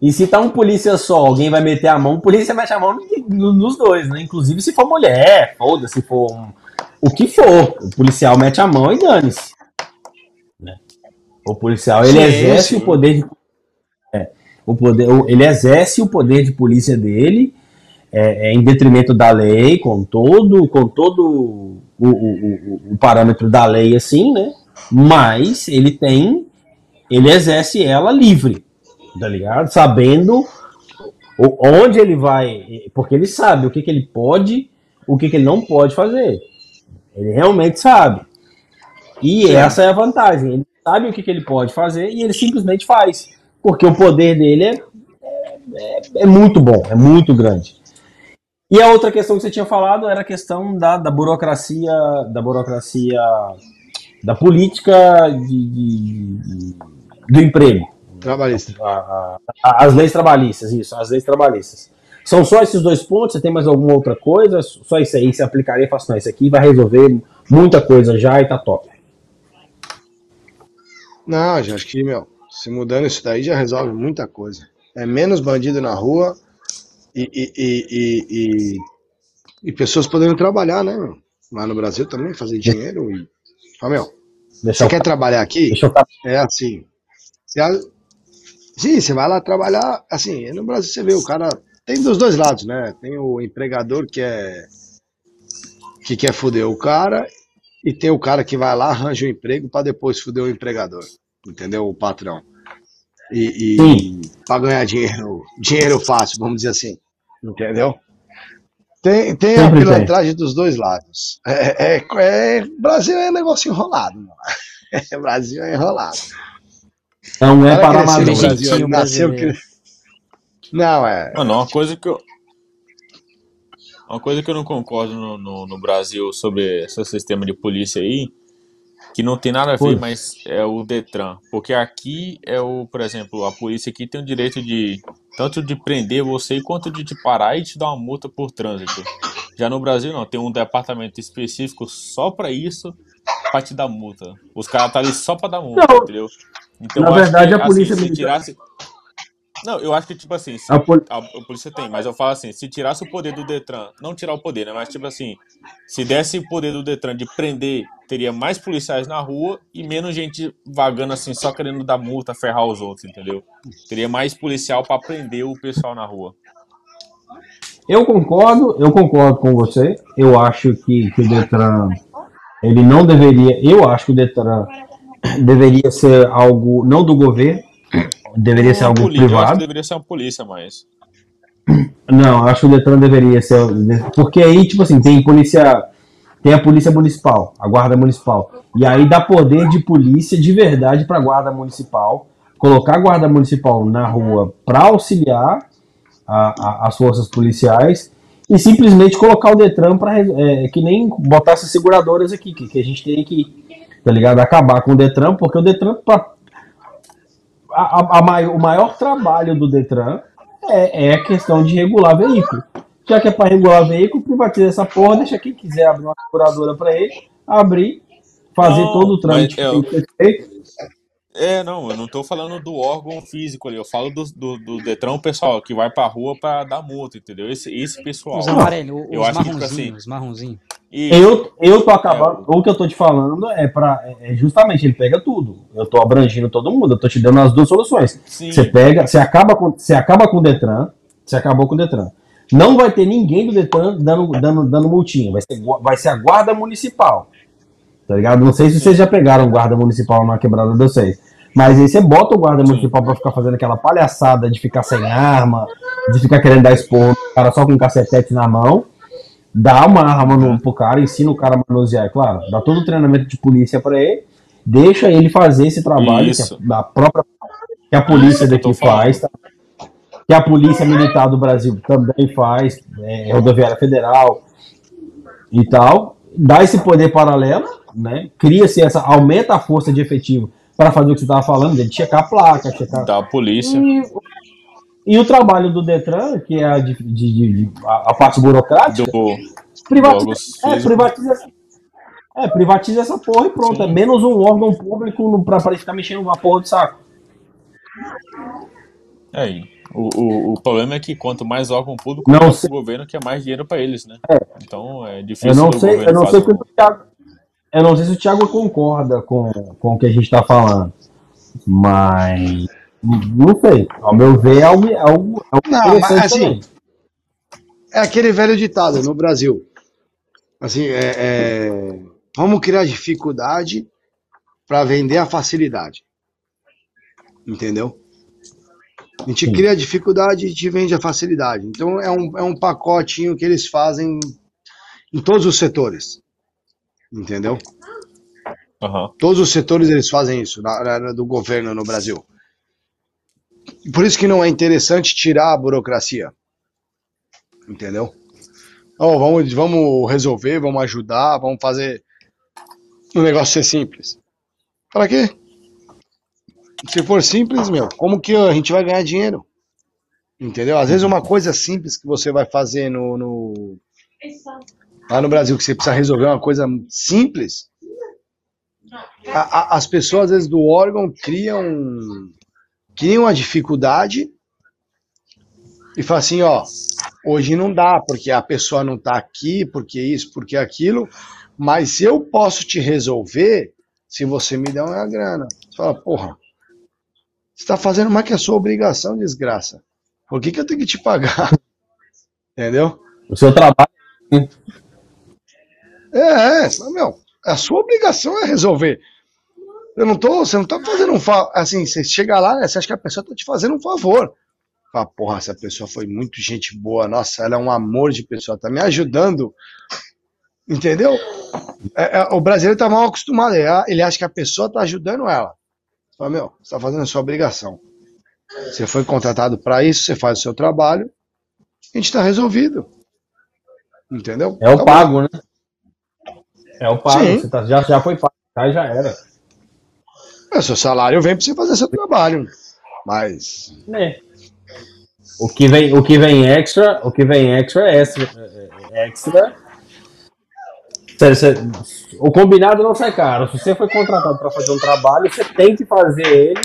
A: E se tá um polícia só, alguém vai meter a mão, o polícia mete a mão nos dois, né? Inclusive se for mulher, foda, se for um, o que for, o policial mete a mão e dane-se. Né? O policial, ele sim, exerce sim. o poder de é, o poder, ele exerce o poder de polícia dele é, é, em detrimento da lei, com todo, com todo o, o, o, parâmetro da lei, assim, né? Mas ele tem, ele exerce ela livre, tá ligado? Sabendo onde ele vai, porque ele sabe o que, que ele pode, o que, que ele não pode fazer. Ele realmente sabe. E Sim. essa é a vantagem. Ele sabe o que, que ele pode fazer e ele simplesmente faz. Porque o poder dele é, é, é muito bom, é muito grande. E a outra questão que você tinha falado era a questão da, da burocracia, da burocracia, da política de, de, de do emprego.
B: Trabalhista.
A: A, a, as leis trabalhistas, isso, as leis trabalhistas. São só esses dois pontos? Você tem mais alguma outra coisa? Só isso aí, você aplicaria e fala assim, não, isso aqui vai resolver muita coisa já e tá top.
B: Não, já acho que, meu, se mudando isso daí já resolve muita coisa. É menos bandido na rua e, e, e, e, e pessoas podendo trabalhar, né? Lá no Brasil também, fazer dinheiro e. Fala, meu, Deixa você eu... quer trabalhar aqui? Eu... É assim. Você... Sim, você vai lá trabalhar. Assim, no Brasil você vê o cara tem dos dois lados, né? Tem o empregador que é que quer foder o cara e tem o cara que vai lá arranja um emprego para depois foder o empregador, entendeu? O patrão. E, e para ganhar dinheiro, dinheiro fácil, vamos dizer assim, entendeu? Tem, tem a pilantragem dos dois lados. É, é, é, Brasil é negócio enrolado, mano. É, Brasil é enrolado.
A: Não é para amador. Brasil
B: nasceu, não, é.
C: Mano, uma coisa que eu. Uma coisa que eu não concordo no, no, no Brasil sobre esse sistema de polícia aí, que não tem nada a ver, mas é o Detran. Porque aqui é o, por exemplo, a polícia aqui tem o direito de tanto de prender você quanto de te parar e te dar uma multa por trânsito. Já no Brasil não, tem um departamento específico só para isso, para te dar multa. Os caras tá ali só para dar multa, não. entendeu?
A: Então, Na verdade, a polícia assim, militar...
C: tirasse não, eu acho que, tipo assim, a, pol a, a, polícia tem, mas eu falo assim, se tirasse o poder do Detran, não tirar o poder, né? Mas, tipo assim, se desse o poder do Detran de prender, teria mais policiais na rua e menos gente vagando assim, só querendo dar multa, ferrar os outros, entendeu? Teria mais policial para prender o pessoal na rua.
A: Eu concordo, eu concordo com você. Eu acho que, que o Detran, ele não deveria, eu acho que o Detran deveria ser algo, não do governo, deveria ser algo polícia, privado. Eu acho que
C: deveria ser uma polícia, mas.
A: Não, acho que o Detran deveria ser. Porque aí, tipo assim, tem polícia. Tem a polícia municipal, a guarda municipal. E aí dá poder de polícia de verdade para a guarda municipal. Colocar a guarda municipal na rua para auxiliar a, a, as forças policiais e simplesmente colocar o Detran para é, que nem botar essas seguradoras aqui, que, que a gente tem que, tá ligado? Acabar com o Detran, porque o Detran, pra, a, a, a, o maior trabalho do Detran é, é a questão de regular veículo. Já que é para regular veículo, privatiza essa porra, deixa quem quiser abrir uma seguradora para ele, abrir, fazer não, todo o trâmite que tem que ser feito.
C: É, não, eu não tô falando do órgão físico ali, eu falo do, do, do Detran, pessoal, que vai pra rua pra dar multa, entendeu? Esse, esse pessoal.
D: Os amarelos, os, eu os acho que, tipo assim, os marronzinhos.
A: Eu, eu tô acabando. É, o que eu tô te falando é para é, é justamente ele pega tudo. Eu tô abrangindo todo mundo. Eu tô te dando as duas soluções. Sim. Você pega, você acaba com, você acaba com o Detran. Você acabou com o Detran. Não vai ter ninguém do Detran dando, dando, dando multinha. Vai ser, vai ser a guarda municipal. Tá ligado? Não sei se vocês já pegaram guarda municipal na quebrada de vocês. Mas aí você bota o guarda municipal pra ficar fazendo aquela palhaçada de ficar sem arma, de ficar querendo dar expor cara só com um cacetete na mão dá uma arma no, pro cara, ensina o cara a manusear, é claro, dá todo o treinamento de polícia para ele, deixa ele fazer esse trabalho que a, própria que a polícia daqui faz, tá? que a polícia militar do Brasil também faz, é, rodoviária federal e tal, dá esse poder paralelo, né? Cria-se essa, aumenta a força de efetivo para fazer o que você estava falando, de checar a placa, checar
C: da polícia.
A: E, e o trabalho do Detran, que é a, de, de, de, a, a parte burocrática, do, privatiza, é, privatiza, é, privatiza essa porra e pronto. Sim. É menos um órgão público para ficar mexendo uma porra de saco.
C: É, o, o, o problema é que quanto mais órgão público, não mais o governo quer mais dinheiro para eles, né? É. Então é difícil.
A: Eu não sei, eu não sei o Thiago, eu não sei se o Thiago concorda com, com o que a gente está falando, mas não sei. Ao meu ver, é algo, é algo, é algo
B: não, mas, assim, também. É aquele velho ditado no Brasil. Assim, é, é vamos criar dificuldade para vender a facilidade. Entendeu? A gente Sim. cria a dificuldade e te vende a facilidade. Então é um, é um pacotinho que eles fazem em todos os setores. Entendeu? Uhum. Todos os setores eles fazem isso na, na, do governo no Brasil. Por isso que não é interessante tirar a burocracia. Entendeu? Oh, vamos, vamos resolver, vamos ajudar, vamos fazer o negócio ser simples. Para quê? Se for simples, meu, como que a gente vai ganhar dinheiro? Entendeu? Às vezes uma coisa simples que você vai fazer no, no lá no Brasil, que você precisa resolver uma coisa simples, a, a, as pessoas às vezes do órgão criam criam uma dificuldade e falam assim, ó, hoje não dá porque a pessoa não está aqui, porque isso, porque aquilo, mas eu posso te resolver se você me der uma grana. Você fala, porra, você está fazendo mais que a sua obrigação, desgraça. Por que, que eu tenho que te pagar? Entendeu?
A: O seu trabalho.
B: É, é, meu, a sua obrigação é resolver. Eu não tô, você não tá fazendo um favor. Assim, você chega lá, né, você acha que a pessoa tá te fazendo um favor. Fala, porra, essa pessoa foi muito gente boa, nossa, ela é um amor de pessoa, tá me ajudando. Entendeu? É, é, o brasileiro tá mal acostumado, ele acha que a pessoa tá ajudando ela. Fala, meu, você tá fazendo a sua obrigação. Você foi contratado para isso, você faz o seu trabalho, a gente está resolvido. Entendeu?
A: É o tá pago, bom. né? É o pago. Você tá, já, já foi pago, aí já era.
B: É, seu salário vem para você fazer seu trabalho. Mas.
A: É. O que vem, o que vem extra, o que vem extra é extra. É, é extra. O combinado não sai caro. Se você foi contratado para fazer um trabalho, você tem que fazer ele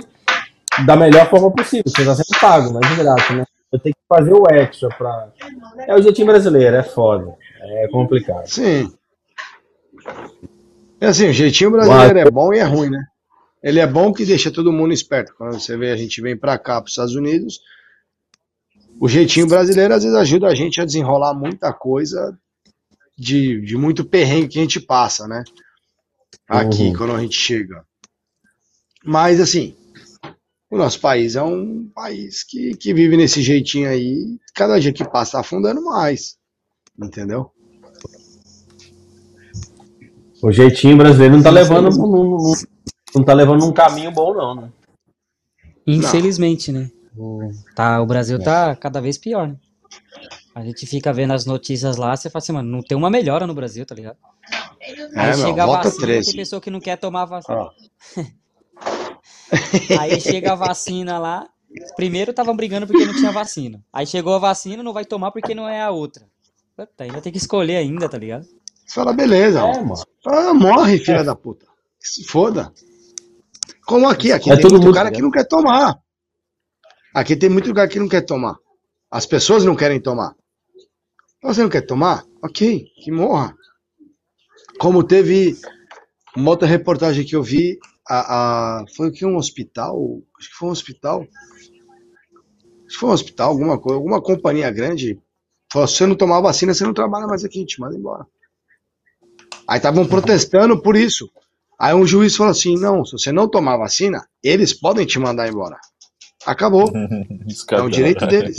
A: da melhor forma possível. Você está sendo pago, mas de graça, né? Eu tenho que fazer o extra para. É o jeitinho brasileiro, é foda. É complicado.
B: Sim. É assim, o jeitinho brasileiro mas... é bom e é ruim, né? Ele é bom que deixa todo mundo esperto. Quando você vê a gente vem para cá, para os Estados Unidos, o jeitinho brasileiro às vezes ajuda a gente a desenrolar muita coisa de, de muito perrengue que a gente passa, né? Aqui, uhum. quando a gente chega. Mas, assim, o nosso país é um país que, que vive nesse jeitinho aí. Cada dia que passa, tá afundando mais. Entendeu?
A: O jeitinho brasileiro não tá levando, não, não, não tá levando um caminho bom, não, né?
D: Infelizmente, não. né? O, tá, o Brasil tá cada vez pior, né? A gente fica vendo as notícias lá, você fala assim, mano, não tem uma melhora no Brasil, tá ligado? É, Aí chega a vacina, 13. tem pessoa que não quer tomar vacina. Aí chega a vacina lá, primeiro estavam brigando porque não tinha vacina. Aí chegou a vacina, não vai tomar porque não é a outra. Puta, ainda tem que escolher ainda, tá ligado?
B: Fala, beleza. É, mano. Ah, morre, filha é. da puta. Se foda. Como aqui, aqui é tem muito cara que não quer tomar. Aqui tem muito lugar que não quer tomar. As pessoas não querem tomar. Você não quer tomar? Ok, que morra. Como teve uma outra reportagem que eu vi, a, a, foi o que um hospital? Acho que foi um hospital. Acho que foi um hospital, alguma coisa, alguma companhia grande. Falou: se você não tomar vacina, você não trabalha mais aqui, a gente manda embora. Aí estavam protestando por isso. Aí um juiz falou assim: não, se você não tomar vacina, eles podem te mandar embora. Acabou. é o direito deles.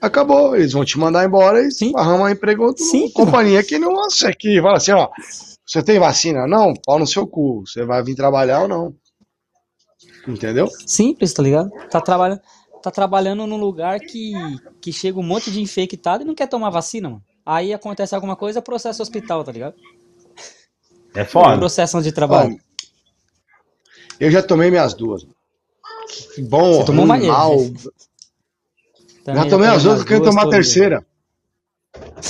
B: Acabou, eles vão te mandar embora e Sim. arrumar emprego em companhia que não que fala assim, ó, você tem vacina? Não, pau no seu cu, você vai vir trabalhar ou não. Entendeu?
D: Simples, tá ligado? Tá trabalhando, tá trabalhando num lugar que, que chega um monte de infectado e não quer tomar vacina, mano. Aí acontece alguma coisa, processo hospital, tá ligado?
A: É foda.
D: Processo de trabalho.
B: eu já tomei minhas duas. Que bom, Você tomou ruim, mal. já tomei as duas, quero tomar a terceira.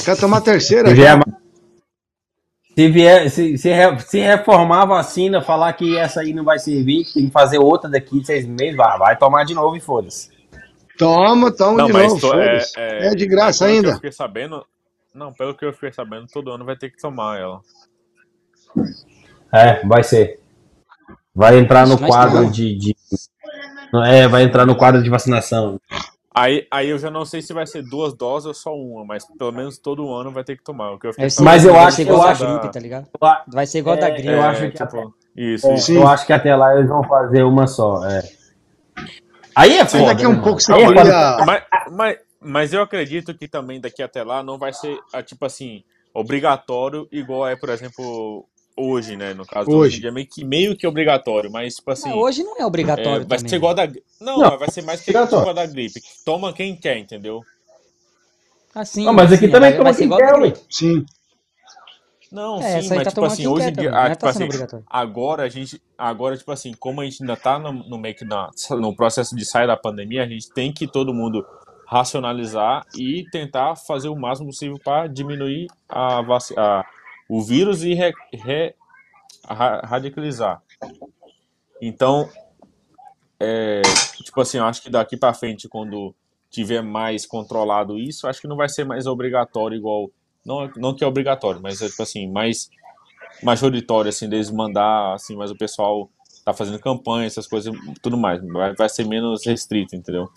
B: Quero tomar a terceira. Já...
A: Se, vier, se, se, se, reformar a vacina, falar que essa aí não vai servir, que tem que fazer outra daqui de seis meses, vai, vai tomar de novo e foda-se.
B: Toma, toma não, de novo, é, é, é, de graça ainda.
C: eu fiquei sabendo, não, pelo que eu fiquei sabendo, todo ano vai ter que tomar ela.
A: É, vai ser. Vai entrar no quadro de, de, É, vai entrar no quadro de vacinação.
C: Aí, aí eu já não sei se vai ser duas doses ou só uma, mas pelo menos todo ano vai ter que tomar. O que eu
A: fiquei mas eu acho que eu acho
D: da gripe, tá ligado? Vai ser igual é, da gripe.
A: Eu acho que tipo, até, isso, é, isso. Eu acho que até lá eles vão fazer uma só. É.
B: Aí é foda. Daqui
C: um
B: né, pouco
C: você é mas, mas, mas eu acredito que também daqui até lá não vai ser tipo assim obrigatório igual é, por exemplo, hoje, né? No caso, hoje, hoje é meio que, meio que obrigatório, mas tipo assim. Não,
D: hoje não é obrigatório.
C: É, vai também. ser igual da. Não, não vai ser mais que igual da gripe. Toma quem quer, entendeu?
D: Assim,
A: não, mas aqui também toma quem quer,
B: Sim.
C: Não, é, sim, mas tá tipo assim, hoje em dia, ah, tipo tá assim, agora a gente, agora tipo assim, como a gente ainda tá no, no meio que na, no processo de sair da pandemia, a gente tem que todo mundo racionalizar e tentar fazer o máximo possível para diminuir a, a, o vírus e re, re, radicalizar. Então, é, tipo assim, eu acho que daqui para frente, quando tiver mais controlado isso, acho que não vai ser mais obrigatório igual não, não que é obrigatório, mas é tipo assim, mais majoritório, assim, deles mandar, assim, mas o pessoal tá fazendo campanha, essas coisas, tudo mais. Vai, vai ser menos restrito, entendeu?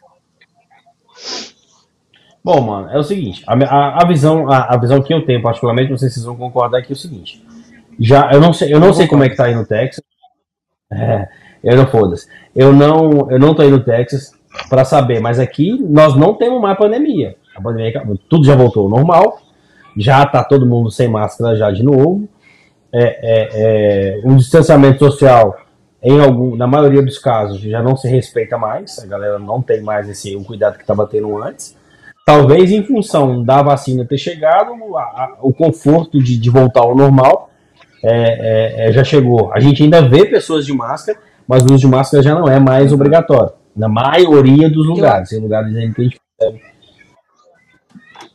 A: Bom, mano, é o seguinte, a, a, a visão, a, a, visão que eu tenho, particularmente, não sei se vocês vão concordar aqui, é o seguinte. Já, eu não sei, eu não, sei como é que tá aí no Texas. É, eu não foda-se. Eu não, eu não tô aí no Texas para saber, mas aqui nós não temos mais pandemia. A pandemia, tudo já voltou ao normal já está todo mundo sem máscara já de novo. É, é, é, um distanciamento social, em algum, na maioria dos casos, já não se respeita mais. A galera não tem mais esse o cuidado que estava tendo antes. Talvez em função da vacina ter chegado, a, a, o conforto de, de, voltar ao normal é, é, é, já chegou. A gente ainda vê pessoas de máscara, mas o uso de máscara já não é mais obrigatório. Na maioria dos lugares. Tem lugares em que a gente percebe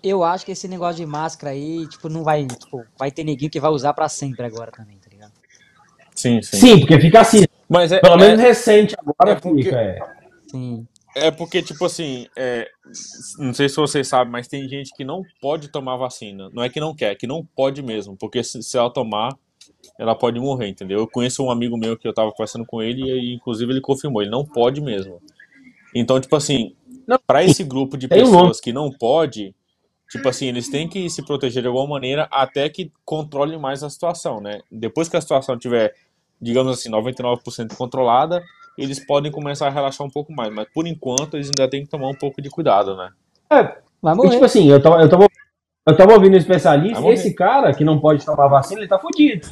D: eu acho que esse negócio de máscara aí, tipo, não vai, tipo, vai ter neguinho que vai usar para sempre agora também, tá?
A: Sim, sim. Sim, porque fica assim. Mas é, Pelo é, menos recente agora é porque, fica, é.
C: Sim. É porque, tipo assim, é, não sei se vocês sabem, mas tem gente que não pode tomar vacina. Não é que não quer, é que não pode mesmo. Porque se, se ela tomar, ela pode morrer, entendeu? Eu conheço um amigo meu que eu tava conversando com ele e, inclusive, ele confirmou, ele não pode mesmo. Então, tipo assim, para esse grupo de pessoas que não pode, Tipo assim, eles têm que se proteger de alguma maneira até que controle mais a situação, né? Depois que a situação tiver, digamos assim, 99% controlada, eles podem começar a relaxar um pouco mais. Mas por enquanto, eles ainda têm que tomar um pouco de cuidado, né?
A: É, e, tipo assim, eu tava, eu tava, eu tava ouvindo um especialista, esse cara que não pode tomar vacina, ele tá fudido.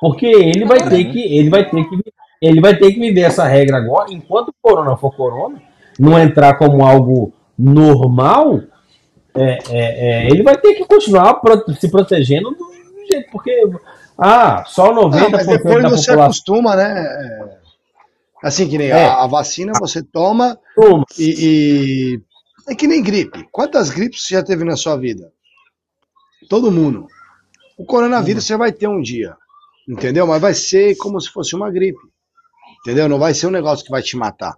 A: Porque ele vai ter que, ele vai ter que, ele vai ter que viver essa regra agora, enquanto o corona for corona, não entrar como algo normal, é, é, é, ele vai ter que continuar se protegendo do jeito, porque ah, só 90% ah, mas depois
B: da você população... acostuma, né? Assim que nem é. a, a, vacina você toma e, e, é que nem gripe. Quantas gripes você já teve na sua vida? Todo mundo. O coronavírus uhum. você vai ter um dia, entendeu? Mas vai ser como se fosse uma gripe, entendeu? Não vai ser um negócio que vai te matar,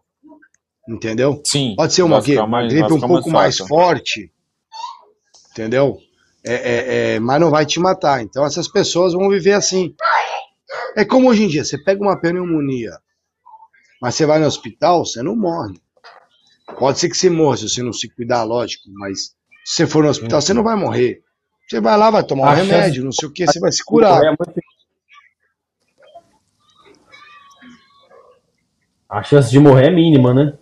B: entendeu?
C: Sim.
B: Pode ser uma, mais, uma gripe um pouco mais, mais forte, entendeu? É, é, é, mas não vai te matar. Então essas pessoas vão viver assim. É como hoje em dia, você pega uma pneumonia, mas você vai no hospital, você não morre. Pode ser que você morra se você não se cuidar, lógico, mas se você for no hospital, você não vai morrer. Você vai lá, vai tomar um remédio, não sei o que, você vai se curar.
A: A chance de morrer é mínima, né?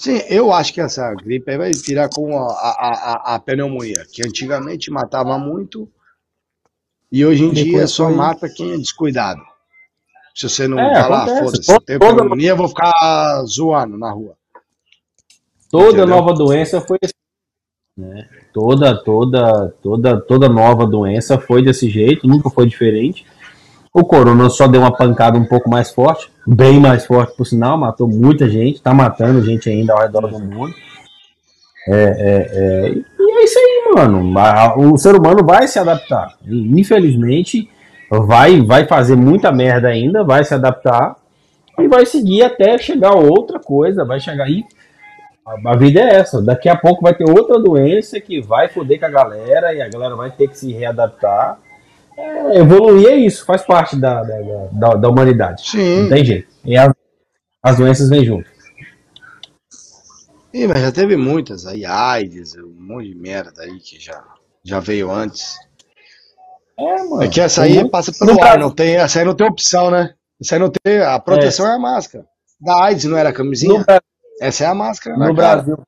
B: Sim, eu acho que essa gripe aí vai virar com a, a, a, a pneumonia, que antigamente matava muito e hoje em dia só foi... mata quem é descuidado. Se você não é, falar, foda-se, tem pneumonia, eu vou ficar zoando na rua.
A: Toda Entendeu? nova doença foi assim. Né? Toda, toda, toda, toda nova doença foi desse jeito, nunca foi diferente. O corona só deu uma pancada um pouco mais forte, bem mais forte por sinal, matou muita gente, tá matando gente ainda ao redor do mundo. É, é, é, e é isso aí, mano. O ser humano vai se adaptar. Infelizmente, vai, vai fazer muita merda ainda, vai se adaptar e vai seguir até chegar outra coisa, vai chegar aí. A, a vida é essa. Daqui a pouco vai ter outra doença que vai foder com a galera e a galera vai ter que se readaptar é, evoluir é isso, faz parte da, da, da, da humanidade. Sim. Não tem jeito. E as, as doenças vêm junto.
B: Ih, mas já teve muitas aí, AIDS, um monte de merda aí que já, já veio antes. É, mano. É que essa aí passa pelo ar, não tem, essa aí não tem opção, né? Essa aí não tem, a proteção é, é a máscara. Da AIDS não era a camisinha? No, essa é a máscara.
A: No Brasil,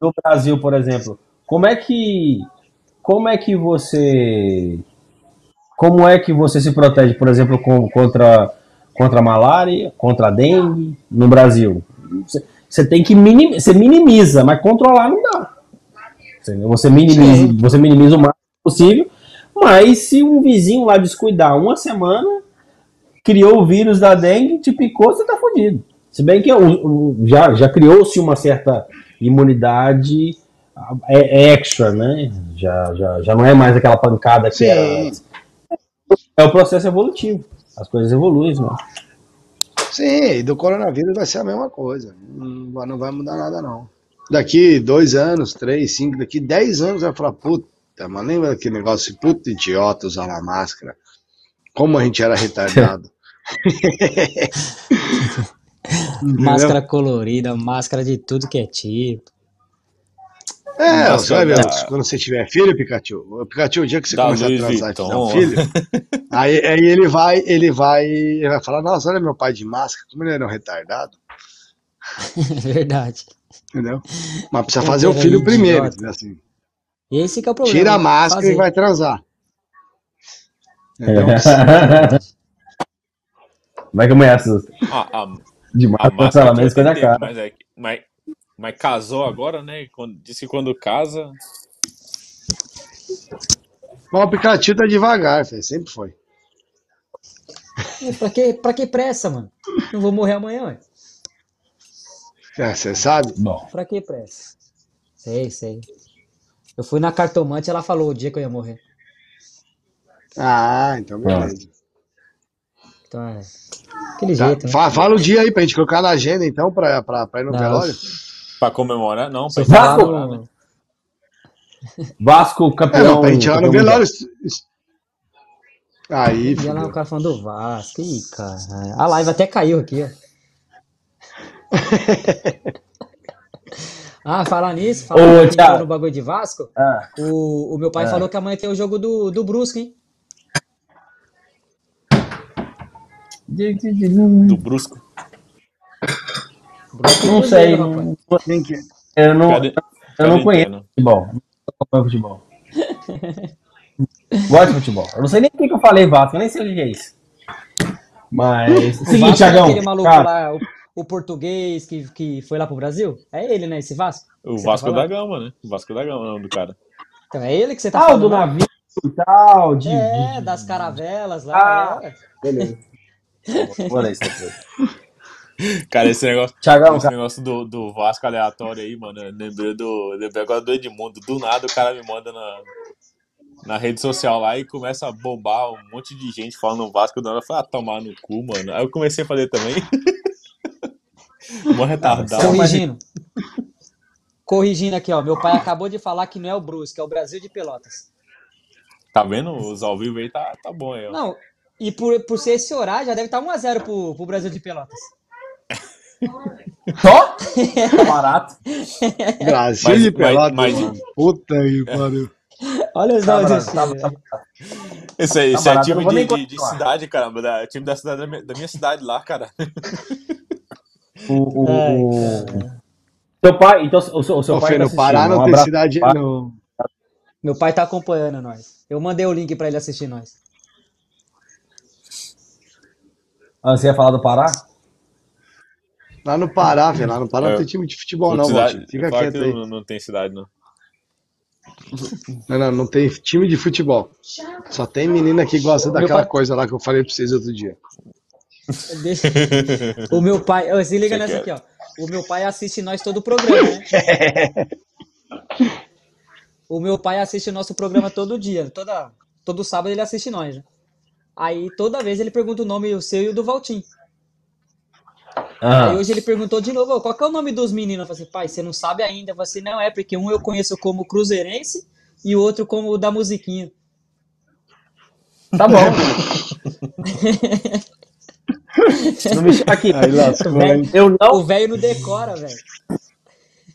A: no Brasil, por exemplo, como é que como é que você como é que você se protege, por exemplo, com, contra, contra a malária, contra a dengue no Brasil? Você, você tem que minimiza, você minimiza, mas controlar não dá. Você minimiza, você minimiza o máximo possível, Mas se um vizinho lá descuidar uma semana, criou o vírus da dengue, te picou, você tá fodido. Se bem que já, já criou-se uma certa imunidade é, é, extra, né? Já, já, já não é mais aquela pancada que Sim. era antes. É o processo evolutivo. As coisas evoluem, mano.
B: Sim, e do coronavírus vai ser a mesma coisa. Não, não vai mudar nada, não. Daqui dois anos, três, cinco, daqui dez anos vai falar, puta, mas lembra daquele negócio, puta idiota usar a máscara? Como a gente era retardado.
D: máscara colorida, máscara de tudo que é tipo.
B: É, você vai ver, da... quando você tiver filho, Pikachu, o Pikachu, o dia que você da começar Luiz a transar e tiver um filho, aí, aí ele vai, ele vai, ele vai falar, nossa, olha meu pai de máscara, como ele era um retardado.
D: Verdade.
B: Entendeu? Mas precisa fazer o filho primeiro, assim.
D: Esse que é o problema.
B: Tira a máscara fazer. e vai transar.
A: Entendeu? Como é que amanhece? Ah, a, de máscara, pelo menos coisa na cara.
C: Mas, é, mas mas casou agora, né? Disse que quando casa.
B: O aplicativo tá devagar, filho. sempre foi.
D: pra, que, pra que pressa, mano? Não vou morrer amanhã, ué.
B: É, você sabe?
D: Bom. Pra que pressa? Sei, sei. Eu fui na cartomante e ela falou o dia que eu ia morrer.
B: Ah, então beleza.
D: Então é. Aquele tá. jeito. Né?
B: Fala, fala, o dia aí pra gente colocar na agenda, então, pra, pra, pra ir no Não. velório.
C: Pra comemorar? Não, pra
A: Vasco, né? Vasco campeão. É, não,
B: pra velório. Aí,
D: E lá o cara falando do Vasco. Ih, cara. A live até caiu aqui, ó. ah, falar nisso, falar no bagulho de Vasco, ah. o, o meu pai ah. falou que amanhã tem o jogo do, do Brusque, hein?
C: Do Brusco.
A: Não sei. Não, eu não, cadê, eu não conheço futebol. Não futebol. Gosto de futebol. Eu não sei nem o que, eu falei, Vasco. Eu nem sei o que é isso. Mas.
D: O seguinte, Thiagão. É aquele maluco cara... lá, o, o, português que, que foi lá pro Brasil? É ele, né? Esse Vasco?
C: O Vasco tá da Gama, né? O Vasco da Gama, não, do cara.
D: Então é ele que você tá
A: ah,
D: falando.
A: do navio e tal. De,
D: é, de, das caravelas lá. Ah, é. Beleza.
C: Ler isso depois. Cara, esse negócio, Thiagão, esse cara. negócio do, do Vasco aleatório aí, mano. Lembrei, do, lembrei agora do Edmundo. Do nada o cara me manda na, na rede social lá e começa a bombar um monte de gente falando Vasco. Do nada eu falei, ah, tomar no cu, mano. Aí eu comecei a fazer também. Mó retardado.
D: Corrigindo. Corrigindo aqui, ó. Meu pai acabou de falar que não é o Brusque, é o Brasil de Pelotas.
C: Tá vendo? Os ao vivo aí tá, tá bom aí, ó.
D: Não, e por, por ser esse horário, já deve estar 1x0 pro, pro Brasil de Pelotas.
A: Só? Barato.
B: Brasil mas, de Pelotas. Mas, mas... Puta que pariu.
D: Olha os nomes tá,
C: tá, Esse, aí, tá esse é time de, de, de, cidade, caramba. Da, time da, cidade, da, minha, da minha cidade lá, cara.
A: O, o. Seu pai, então, o seu, o seu pai
B: tá no Pará não um tem cidade. No...
D: Meu pai tá acompanhando nós. Eu mandei o link pra ele assistir nós.
A: Ah, você ia falar do Pará?
B: Lá no Pará, velho. Lá no Pará é. não tem time de futebol, não, cidade, Fica quieto aí.
C: Não, não tem cidade, não.
B: Não, não, não tem time de futebol. Só tem menina que gosta daquela pai... coisa lá que eu falei pra vocês outro dia.
D: Deixa... O meu pai. Oh, se liga Você nessa quer? aqui, ó. O meu pai assiste nós todo o programa, né? o meu pai assiste o nosso programa todo dia. Toda, todo sábado ele assiste nós, né? Aí toda vez ele pergunta o nome o seu e o do Valtim. Ah. Aí hoje ele perguntou de novo, qual que é o nome dos meninos? Eu falei assim, pai, você não sabe ainda. Eu falei assim, não é, porque um eu conheço como Cruzeirense e o outro como o da musiquinha.
A: Tá bom. não me chama aqui. Aí,
D: véio, eu não... O velho não decora, velho.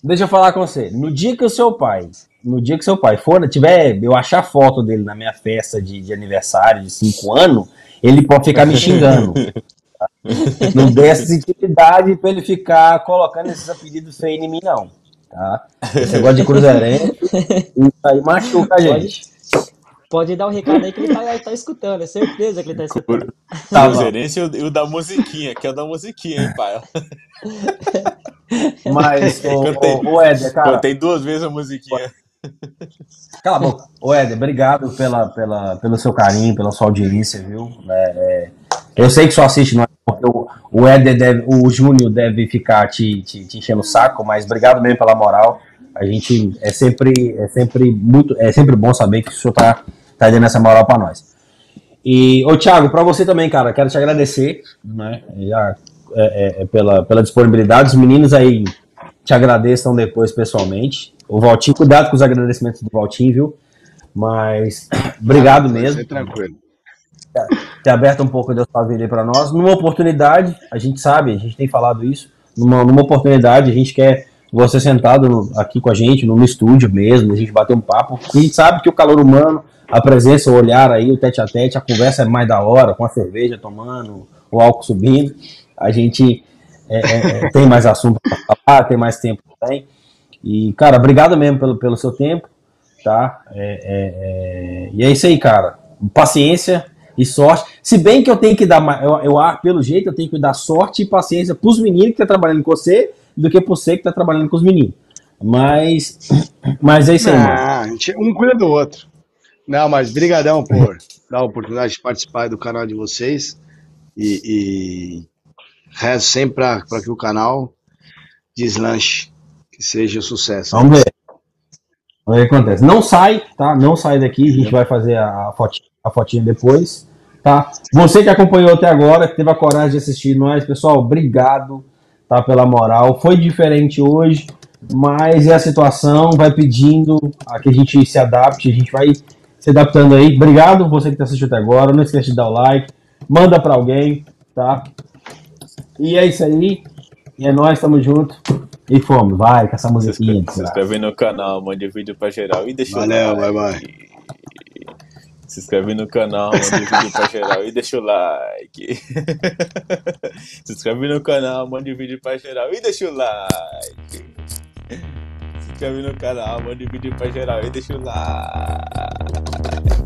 A: Deixa eu falar com você. No dia que o seu pai, no dia que seu pai for, tiver, eu achar foto dele na minha festa de, de aniversário de 5 anos, ele pode ficar me xingando. Não dê essa intimidade pra ele ficar colocando esses apelidos feios em mim, não. Tá? Esse negócio de cruzeirense, isso aí machuca a gente.
D: Pode dar um recado aí que ele tá, tá escutando, é certeza que ele tá escutando.
C: Tá, cruzeirense e o da musiquinha, que é o da musiquinha, hein, pai?
A: Mas, o, o, o Éder, cara.
C: Tem duas vezes a musiquinha.
A: Cala a boca. Ô, Éder, obrigado pela, pela, pelo seu carinho, pela sua audiência, viu? É, é, eu sei que só assiste, não é porque o, o Éder deve, o Júnior deve ficar te, te, te, enchendo o saco, mas obrigado mesmo pela moral. A gente é sempre, é sempre muito, é sempre bom saber que o senhor tá, tá dando essa moral para nós. E, ô Thiago, para você também, cara, quero te agradecer, né? Já, é, é, é, pela, pela disponibilidade. Os meninos aí te agradeçam depois pessoalmente. O Valtinho, cuidado com os agradecimentos do Valtinho, viu? Mas obrigado ah, mesmo.
B: Tranquilo.
A: Ter aberto um pouco da sua vida para nós. Numa oportunidade, a gente sabe, a gente tem falado isso. Numa, numa oportunidade, a gente quer você sentado no, aqui com a gente, no, estúdio mesmo, a gente bater um papo. a gente sabe que o calor humano, a presença, o olhar aí, o tete a tete, a conversa é mais da hora, com a cerveja tomando, o álcool subindo. A gente é, é, é tem mais assunto para falar, tem mais tempo também. E, cara, obrigado mesmo pelo, pelo seu tempo, tá? É, é, é, e é isso aí, cara. Paciência e sorte. Se bem que eu tenho que dar, eu, eu pelo jeito, eu tenho que dar sorte e paciência pros meninos que estão tá trabalhando com você do que por você que tá trabalhando com os meninos. Mas, mas é isso aí,
B: ah, Um cuida do outro. Não, mas brigadão por dar a oportunidade de participar do canal de vocês. E, e rezo sempre para que o canal deslanche que seja um sucesso.
A: Vamos ver. O que acontece. Não sai, tá? Não sai daqui, a gente vai fazer a fotinha, a fotinha depois, tá? Você que acompanhou até agora, que teve a coragem de assistir nós, pessoal, obrigado, tá? Pela moral. Foi diferente hoje, mas é a situação, vai pedindo a que a gente se adapte, a gente vai se adaptando aí. Obrigado você que está assistindo até agora. Não esqueça de dar o like, manda para alguém, tá? E é isso aí. E é nós, tamo junto. E fomos, vai, com essa musiquinha.
C: Se inscreve no canal, mande vídeo pra geral e deixa
B: Valeu, o like. Vai, vai.
C: Se inscreve no canal, mande vídeo pra geral e deixa o like. Se inscreve no canal, mande vídeo pra geral e deixa o like. Se inscreve no canal, mande vídeo pra geral e deixa o like.